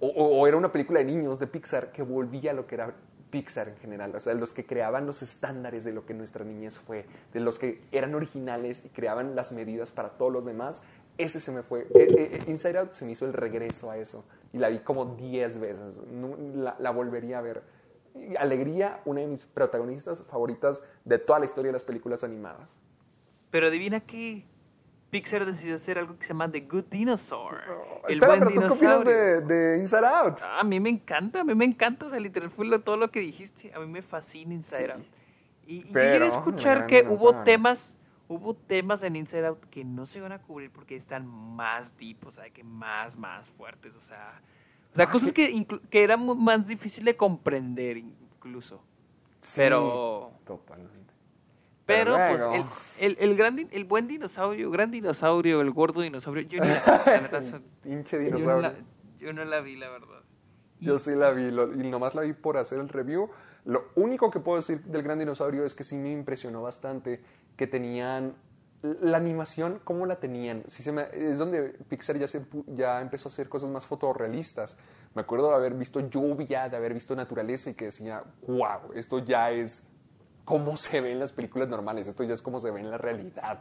o, o- era una película de niños de Pixar que volvía a lo que era Pixar en general, o sea, los que creaban los estándares de lo que nuestra niñez fue, de los que eran originales y creaban las medidas para todos los demás, ese se me fue. Eh, eh, eh, Inside Out se me hizo el regreso a eso y la vi como 10 veces, la, la volvería a ver. Y Alegría, una de mis protagonistas favoritas de toda la historia de las películas animadas. Pero adivina qué. Pixar decidió hacer algo que se llama The Good Dinosaur. el Espera, buen pero ¿tú qué opinas de, de Inside Out? Ah, a mí me encanta, a mí me encanta, o sea, literal fue lo- todo lo que dijiste, a mí me fascina Inside Sí. Out. Y, y yo Pero, llegué a el escuchar que hubo temas, hubo temas en Inside Out que no se van a cubrir porque están más deep, o sea, que más, más fuertes, o sea, o sea, Ah, cosas que- que, eran más difíciles de comprender incluso. Sí, Pero- Totalmente. Pero, Pero pues, el, el, el gran, el buen dinosaurio, gran dinosaurio, el gordo dinosaurio, yo ni la, la neta, so- Pinche yo no dinosaurio. la, yo no la vi, la verdad. Y- Yo sí la vi, lo- y nomás la vi por hacer el review. Lo único que puedo decir del Gran Dinosaurio es que sí me impresionó bastante que tenían la animación, cómo la tenían. Se me- es donde Pixar ya, se, ya empezó a hacer cosas más fotorrealistas. Me acuerdo de haber visto lluvia, de haber visto naturaleza y que decía, wow, esto ya es cómo se ve en las películas normales, esto ya es como se ve en la realidad.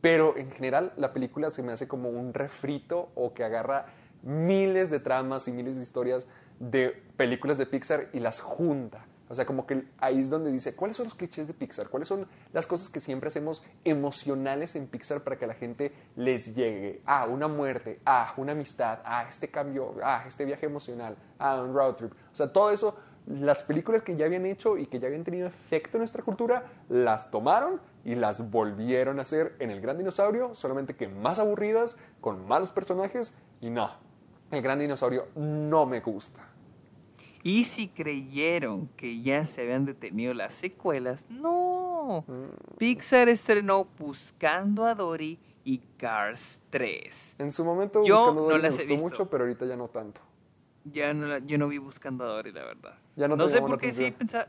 Pero en general la película se me hace como un refrito o que agarra miles de tramas y miles de historias de películas de Pixar y las junta. O sea, como que ahí es donde dice, ¿cuáles son los clichés de Pixar? ¿Cuáles son las cosas que siempre hacemos emocionales en Pixar para que a la gente les llegue? Ah, una muerte, ah, una amistad, ah, este cambio, ah, este viaje emocional, ah, un road trip. O sea, todo eso, las películas que ya habían hecho y que ya habían tenido efecto en nuestra cultura, las tomaron y las volvieron a hacer en El Gran Dinosaurio, solamente que más aburridas, con malos personajes y no. El Gran Dinosaurio no me gusta. Y si creyeron que ya se habían detenido las secuelas, no. Mm. Pixar estrenó Buscando a Dory y Cars 3. En su momento Yo Buscando no Dory las me he gustó visto. mucho, pero ahorita ya no tanto. Ya no, la- yo no vi Buscando a Dory, la verdad. Ya no te sé por qué sí pensaba.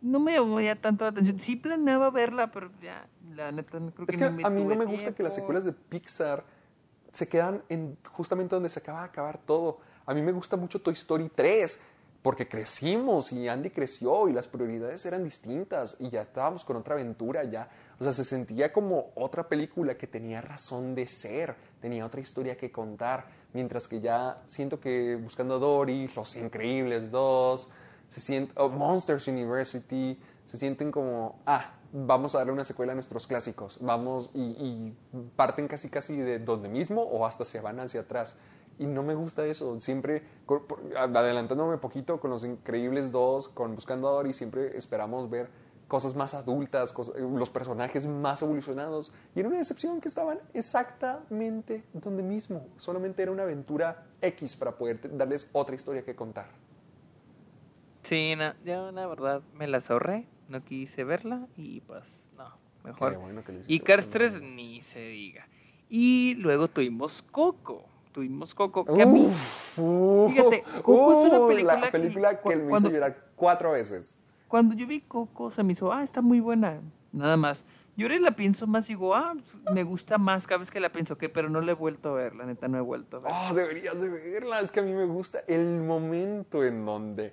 No me llamó ya tanto la atención. Sí planeaba verla, pero ya, la neta, no creo que Es que ni a mí no me gusta que las secuelas de Pixar se quedan en justamente donde se acaba de acabar todo. A mí me gusta mucho Toy Story 3 porque crecimos y Andy creció y las prioridades eran distintas y ya estábamos con otra aventura ya. O sea, se sentía como otra película que tenía razón de ser, tenía otra historia que contar, mientras que ya siento que Buscando a Dory, Los Increíbles 2, se oh, Monsters University, se sienten como, ah, vamos a darle una secuela a nuestros clásicos, vamos y, y parten casi casi de donde mismo o hasta se van hacia atrás. Y no me gusta eso, siempre, adelantándome poquito con Los Increíbles 2, con Buscando a Dory, siempre esperamos ver cosas más adultas, cosas- los personajes más evolucionados, y era una decepción que estaban exactamente donde mismo, solamente era una aventura X para poder darles otra historia que contar. Sí, no, yo la verdad me las ahorré, no quise verla y pues no, mejor. Bueno y Cars Fernando. 3 ni se diga. Y luego tuvimos Coco, tuvimos Coco, que a mí, Fíjate, Coco es una uh, película La que película que, cu- me cuando- hizo llorar cuatro veces. cuando yo vi Coco se me hizo, ah, está muy buena, nada más. Yo ahora la pienso más y digo, ah, me gusta más cada vez que la pienso, que pero no la he vuelto a ver, la neta no he vuelto a ver. Oh, deberías de verla. Es que a mí me gusta el momento en donde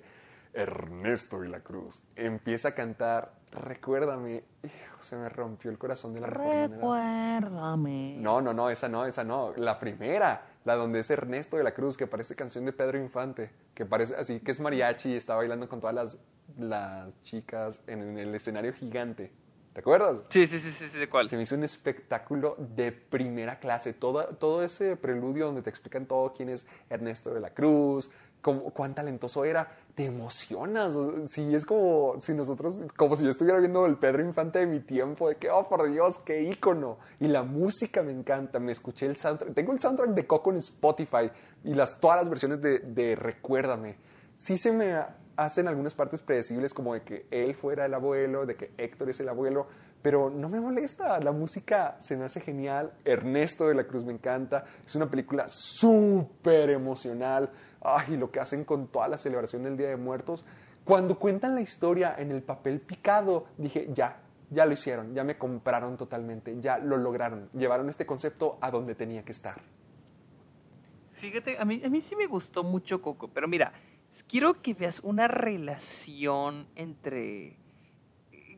Ernesto de la Cruz empieza a cantar Recuérdame. Hijo, se me rompió el corazón de la. Recuérdame. No, no, no, esa no, esa no. La primera, la donde es Ernesto de la Cruz, que parece canción de Pedro Infante, que parece así, que es mariachi y está bailando con todas las, las chicas en, en el escenario gigante. ¿Te acuerdas? Sí, sí, sí, sí, sí, ¿de cuál? Se me hizo un espectáculo de primera clase. Todo, todo ese preludio donde te explican todo quién es Ernesto de la Cruz, cómo, cuán talentoso era. Te emocionas. O- Sí, es como si nosotros, como si yo estuviera viendo el Pedro Infante de mi tiempo, de que, oh, por Dios, qué ícono. Y la música me encanta. Me escuché el soundtrack. Tengo el soundtrack de Coco en Spotify y las, todas las versiones de, de Recuérdame. Sí se me hacen algunas partes predecibles como de que él fuera el abuelo, de que Héctor es el abuelo, pero no me molesta. La música se me hace genial. Ernesto de la Cruz me encanta. Es una película súper emocional. Ay, lo que hacen con toda la celebración del Día de Muertos. Cuando cuentan la historia en el papel picado, dije, ya, ya lo hicieron, ya me compraron totalmente, ya lo lograron. Llevaron este concepto a donde tenía que estar. Fíjate, a mí, a mí sí me gustó mucho Coco, pero mira, quiero que veas una relación entre...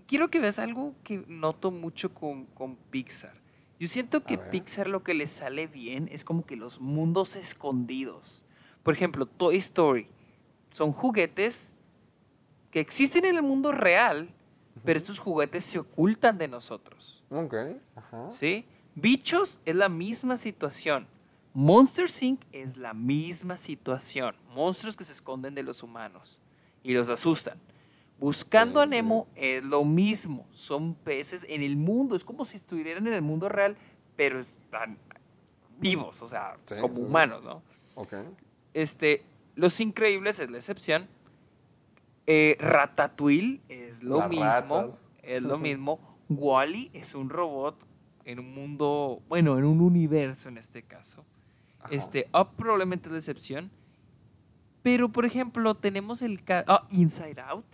Quiero que veas algo que noto mucho con, con Pixar. Yo siento que. Pixar lo que le sale bien es como que los mundos escondidos. Por ejemplo, Toy Story. Son juguetes que existen en el mundo real, pero estos juguetes se ocultan de nosotros. Ok, ajá. ¿Sí? Bichos es la misma situación. Monster Inc. es la misma situación. Monstruos que se esconden de los humanos y los asustan. Buscando a Nemo es lo mismo. Son peces en el mundo. Es como si estuvieran en el mundo real, pero están vivos, o sea, Sí, como sí, humanos, ¿no? Ok. Este, Los Increíbles es la excepción. Eh, Ratatouille es lo Las mismo. ratas. Es lo mismo. Wally es un robot en un mundo, bueno, en un universo en este caso. Ajá. Este, Up probablemente es la excepción. Pero, por ejemplo, tenemos el ca- ah, Inside Out,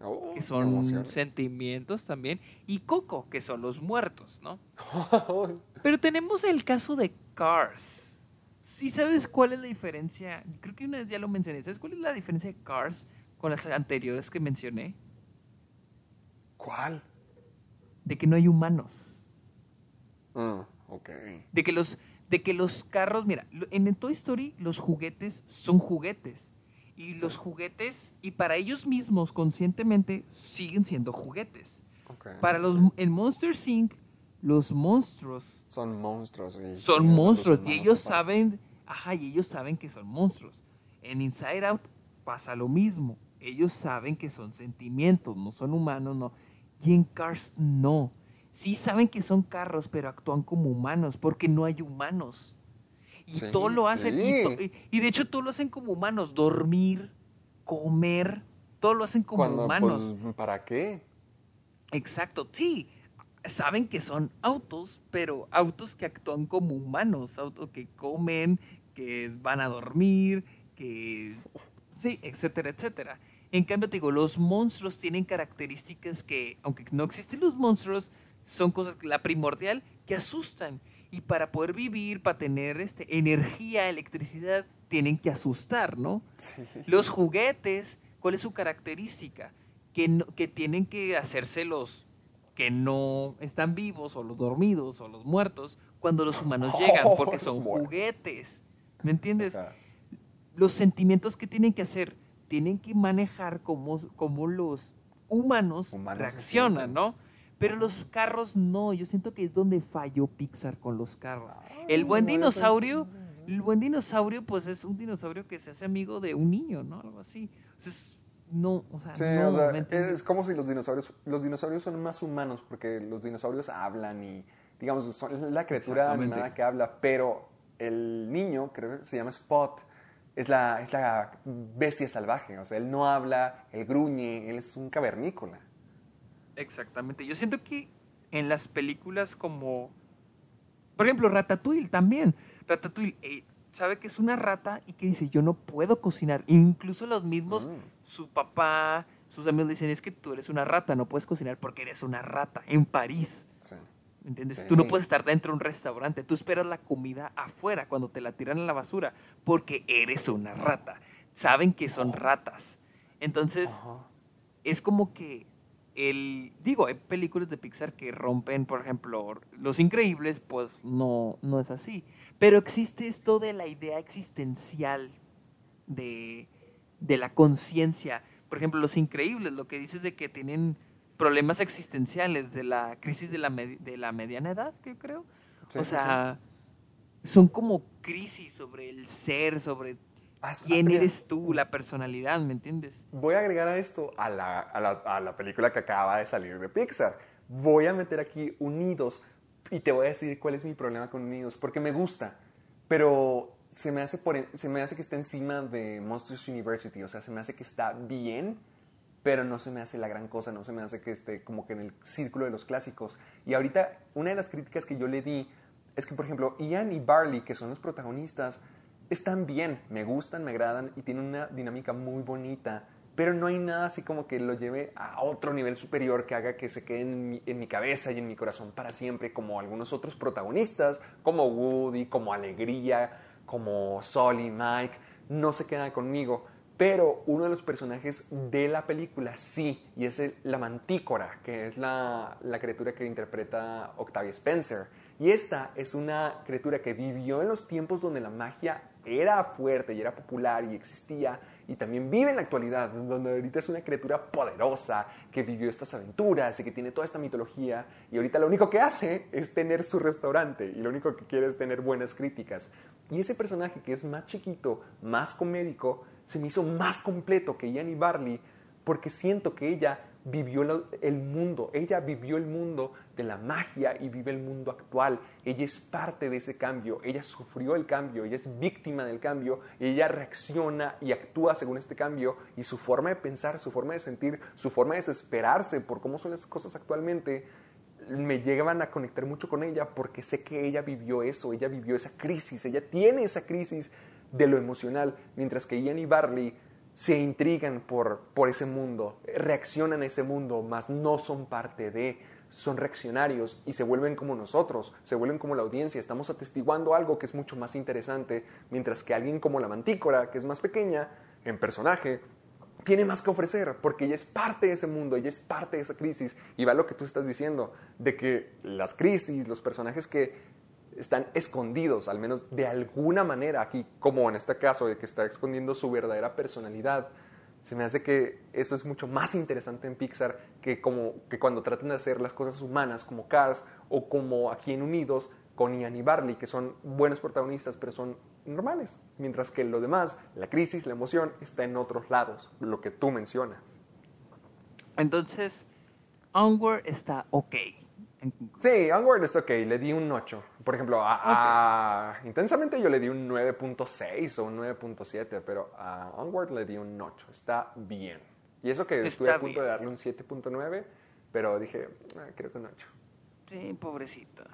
Oh, que son emociones. sentimientos también, y Coco, que son los muertos, ¿no? Pero tenemos el caso de Cars. ¿Sí sabes cuál es la diferencia? Creo que una vez ya lo mencioné. ¿Sabes cuál es la diferencia de Cars con las anteriores que mencioné? ¿Cuál? De que no hay humanos. Mm, ok. De que los, de que los carros, mira, en Toy Story los juguetes son juguetes. Y los juguetes, y para ellos mismos conscientemente, siguen siendo juguetes. ok. Para los, en Monster Inc., los monstruos Son monstruos. y son los monstruos y ellos saben, ajá, y ellos saben que son monstruos. En Inside Out pasa lo mismo. Ellos saben que son sentimientos, no son humanos, no. Y en Cars no. Sí saben que son carros, pero actúan como humanos porque no hay humanos. Y Sí, todo lo hacen, y, sí. y- y de hecho todo lo hacen como humanos, dormir, comer, todo lo hacen como Cuando, humanos. pues, ¿Para qué? Exacto, sí. Saben que son autos, pero autos que actúan como humanos, autos que comen, que van a dormir, que... Sí, etcétera, etcétera. En cambio, te digo, los monstruos tienen características que, aunque no existen los monstruos, son cosas, que- la primordial, que asustan. Y para poder vivir, para tener este, energía, electricidad, tienen que asustar, ¿no? Los juguetes, ¿cuál es su característica? Que, no- que tienen que hacerse los que no están vivos, o los dormidos, o los muertos, cuando los humanos llegan, porque son juguetes. ¿Me entiendes? Los sentimientos que tienen que hacer, tienen que manejar cómo, cómo los humanos, reaccionan. ¿no? Pero los carros no, yo siento que es donde falló Pixar con los carros. El buen dinosaurio, el buen dinosaurio, pues es un dinosaurio que se hace amigo de un niño, ¿no? Algo así. O sea, es- no, o sea, Sí, no, o sea, ¿me entiendes? es como si los dinosaurios, los dinosaurios son más humanos porque los dinosaurios hablan y, digamos, son la criatura animada que habla, pero el niño, creo que se llama Spot, es la, es la bestia salvaje, o sea, él no habla, él gruñe, él es un cavernícola. Exactamente. Yo siento que en las películas como, por ejemplo, Ratatouille también. Ratatouille eh, sabe que es una rata y que dice, yo no puedo cocinar. Incluso los mismos, Mm. su papá, sus amigos le dicen, es que tú eres una rata, no puedes cocinar porque eres una rata en París. Sí. ¿Me entiendes? Sí. Tú no puedes estar dentro de un restaurante, tú esperas la comida afuera cuando te la tiran a la basura porque eres una rata. Saben que son ratas. Entonces, Ajá. es como que el digo hay películas de Pixar que rompen por ejemplo Los Increíbles pues no no es así. Pero existe esto de la idea existencial de, de la conciencia. Por ejemplo Los Increíbles lo que dices de que tienen problemas existenciales de la crisis de la, de la mediana edad que creo. Sí, o sí, sea son como crisis sobre el ser sobre Hasta- quién eres tú la personalidad ¿me entiendes? Voy a agregar a esto a la, a, la, a la película que acaba de salir de Pixar. Voy a meter aquí Unidos y te voy a decir cuál es mi problema con Unidos, porque me gusta, pero se me hace, por, se me hace que está encima de Monsters University, o sea, se me hace que está bien, pero no se me hace la gran cosa, no se me hace que esté como que en el círculo de los clásicos. Y ahorita, una de las críticas que yo le di es que, por ejemplo, Ian y Barley, que son los protagonistas, están bien, me gustan, me agradan y tienen una dinámica muy bonita, pero no hay nada así como que lo lleve a otro nivel superior que haga que se quede en mi, cabeza y en mi corazón para siempre, como algunos otros protagonistas, como Woody, como Alegría, como Sol y Mike, no se quedan conmigo. Pero uno de los personajes de la película sí, y es la mantícora, que es la, la criatura que interpreta Octavia Spencer. Y esta es una criatura que vivió en los tiempos donde la magia era fuerte y era popular y existía, y también vive en la actualidad, donde ahorita es una criatura poderosa que vivió estas aventuras y que tiene toda esta mitología, y ahorita lo único que hace es tener su restaurante, y lo único que quiere es tener buenas críticas. Y ese personaje que es más chiquito, más comédico, se me hizo más completo que Yanni Barley, porque siento que ella vivió el mundo, ella vivió el mundo de la magia y vive el mundo actual. Ella es parte de ese cambio, ella sufrió el cambio, ella es víctima del cambio, ella reacciona y actúa según este cambio y su forma de pensar, su forma de sentir, su forma de desesperarse por cómo son las cosas actualmente, me llegaban a conectar mucho con ella porque sé que ella vivió eso, ella vivió esa crisis, ella tiene esa crisis de lo emocional, mientras que Ian y Barley se intrigan por, por ese mundo, reaccionan a ese mundo, mas no son parte de, son reaccionarios y se vuelven como nosotros, se vuelven como la audiencia, estamos atestiguando algo que es mucho más interesante, mientras que alguien como la mantícora, que es más pequeña en personaje, tiene más que ofrecer, porque ella es parte de ese mundo, ella es parte de esa crisis. Y va lo que tú estás diciendo, de que las crisis, los personajes que están escondidos, al menos de alguna manera aquí, como en este caso, de que está escondiendo su verdadera personalidad, se me hace que eso es mucho más interesante en Pixar que, como, que cuando tratan de hacer las cosas humanas como Cars o como aquí en Unidos con Ian y Barley, que son buenos protagonistas, pero son normales. Mientras que lo demás, la crisis, la emoción, está en otros lados, lo que tú mencionas. Entonces, Onward está ok. En conclusión. Sí, Onward está ok, le di un 8. Por ejemplo, a, a- Intensamente yo le di un 9.6 o un 9.7, pero a Onward le di un 8. Está bien. Y eso que estuve Está a punto bien. de darle un 7.9, pero dije, "Ah, creo que un 8. Sí, pobrecita.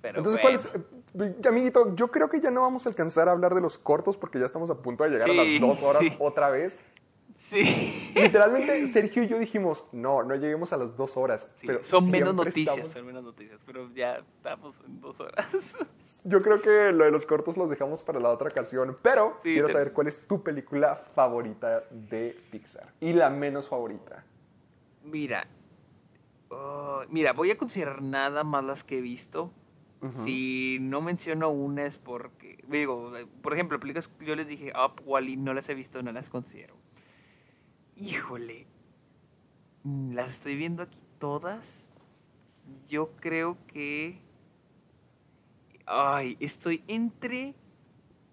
Pero Entonces, bueno. ¿cuál es? eh, amiguito, yo creo que ya no vamos a alcanzar a hablar de los cortos porque ya estamos a punto de llegar a Sí, las dos horas sí. otra vez. Sí. Literalmente, Sergio y yo dijimos, no, no lleguemos a las dos horas. Sí, pero son menos noticias, estamos- son menos noticias, pero ya estamos en dos horas. Yo creo que lo de los cortos los dejamos para la otra ocasión, pero Sí, quiero te- saber cuál es tu película favorita de Pixar y la menos favorita. Mira, oh, mira, voy a considerar nada más las que he visto. Si no menciono una es porque, digo, por ejemplo, películas yo les dije Up, Wally, no las he visto, no las considero. Híjole, mm, las estoy viendo aquí todas. Yo creo que, ay, estoy entre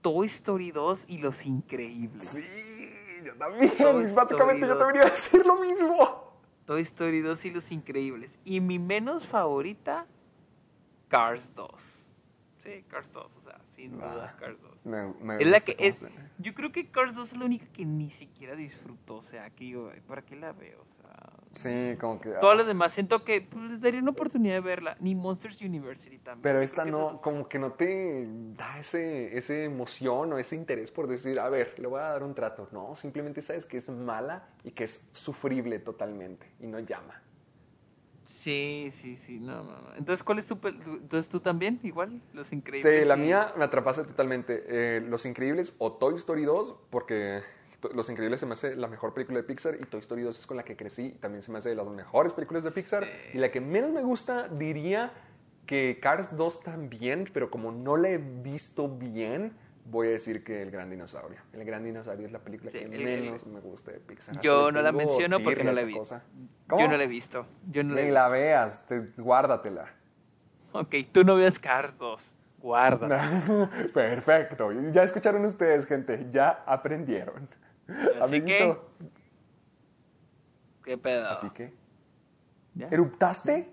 Toy Story 2 y Los Increíbles. Sí, yo también. Toy Básicamente Story yo 2. también iba a decir lo mismo. Toy Story 2 y Los Increíbles. Y mi menos favorita, Cars 2. Sí, Cars 2, o sea, sin duda, Cars 2. Me, me Es la que es, yo creo que Cars 2 es la única que ni siquiera disfruto, o sea, que digo, "Ay, ¿para qué la veo? O sea, Sí, como que... todas ah, las demás siento que pues, les daría una oportunidad de verla, ni Monsters University también. Pero esta no, como que no te da ese, ese emoción o ese interés por decir, a ver, le voy a dar un trato. No, simplemente sabes que es mala y que es sufrible totalmente y no llama. Sí, sí, sí, no, no, no. Entonces, ¿cuál es tu pel- tu- Entonces, ¿tú también? Igual, Los Increíbles. Sí, la y- mía me atrapaste totalmente. Eh, Los Increíbles o Toy Story 2, porque To- Los Increíbles se me hace la mejor película de Pixar y Toy Story 2 es con la que crecí y también se me hace de las mejores películas de Pixar. Y la que menos me gusta diría que Cars 2 también, pero como no la he visto bien, voy a decir que El Gran Dinosaurio. El Gran Dinosaurio es la película Sí, que el- el- menos me gusta de Pixar. Yo no la menciono porque no la vi. Yo no la he visto. Yo no la he Ni visto. la veas, te- guárdatela. Ok, tú no veas Cars 2. Guarda. Perfecto. Ya escucharon ustedes, gente. Ya aprendieron. Así que-. ¿Qué pedo? Así que. ¿Ya? ¿Eruptaste?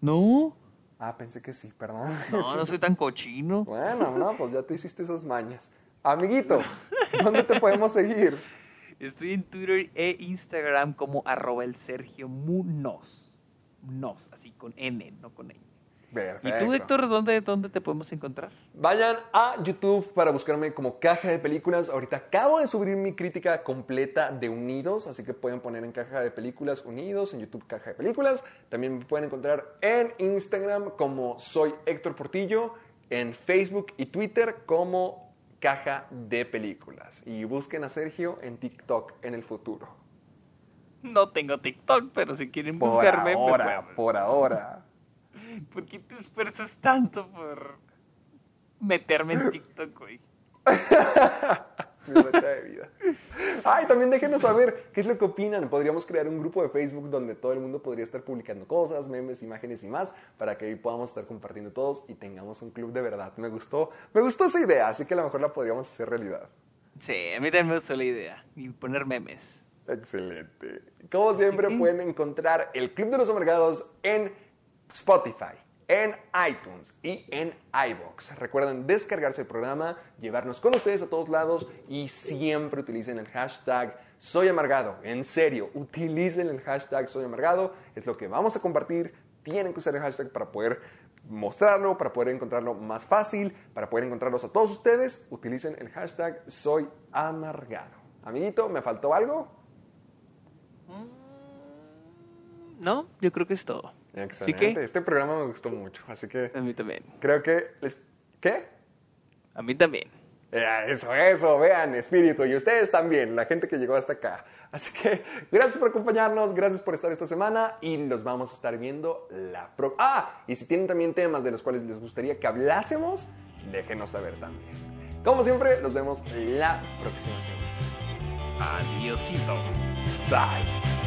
No, Ah, pensé que sí, perdón. no, no soy tan cochino. Bueno, no, pues ya te hiciste esas mañas. Amiguito, ¿dónde te podemos seguir? Estoy en Twitter e Instagram como arroba el Sergio Munoz. Munoz, así con N, no con N. Perfecto. ¿Y tú, Héctor, dónde, dónde te podemos encontrar? Vayan a YouTube para buscarme como Caja de Películas. Ahorita acabo de subir mi crítica completa de Unidos, así que pueden poner en Caja de Películas Unidos, en YouTube Caja de Películas. También me pueden encontrar en Instagram como soy Héctor Portillo, en Facebook y Twitter como Caja de Películas. Y busquen a Sergio en TikTok en el futuro. No tengo TikTok, pero si quieren Por buscarme, me ahora, pueden. por ahora. ¿Por qué te esfuerzas tanto por meterme en TikTok, güey? Es mi racha de vida. Ay, también déjenos saber qué es lo que opinan. Podríamos crear un grupo de Facebook donde todo el mundo podría estar publicando cosas, memes, imágenes y más, para que ahí podamos estar compartiendo todos y tengamos un club de verdad. Me gustó, me gustó esa idea, así que a lo mejor la podríamos hacer realidad. Sí, a mí también me gustó la idea. Y poner memes. Excelente. Como siempre, pueden encontrar el Club de los Amargados en Spotify, en iTunes y en iBox. Recuerden descargarse el programa, llevarnos con ustedes a todos lados y siempre utilicen el hashtag Soy Amargado. En serio, utilicen el hashtag Soy Amargado. Es lo que vamos a compartir. Tienen que usar el hashtag para poder mostrarlo, para poder encontrarlo más fácil, para poder encontrarlos a todos ustedes. Utilicen el hashtag Soy Amargado. Amiguito, ¿me faltó algo? No, yo creo que es todo. Así Excelente. que, Este programa me gustó mucho, así que a mí también. creo que les... ¿Qué? A mí también. Eh, Eso, eso, vean, espíritu, y ustedes también, la gente que llegó hasta acá. Así que gracias por acompañarnos, gracias por estar esta semana y los vamos a estar viendo la próxima. Ah, y si tienen también temas de los cuales les gustaría que hablásemos, déjenos saber también. Como siempre, los vemos la próxima semana. Adiosito. Bye.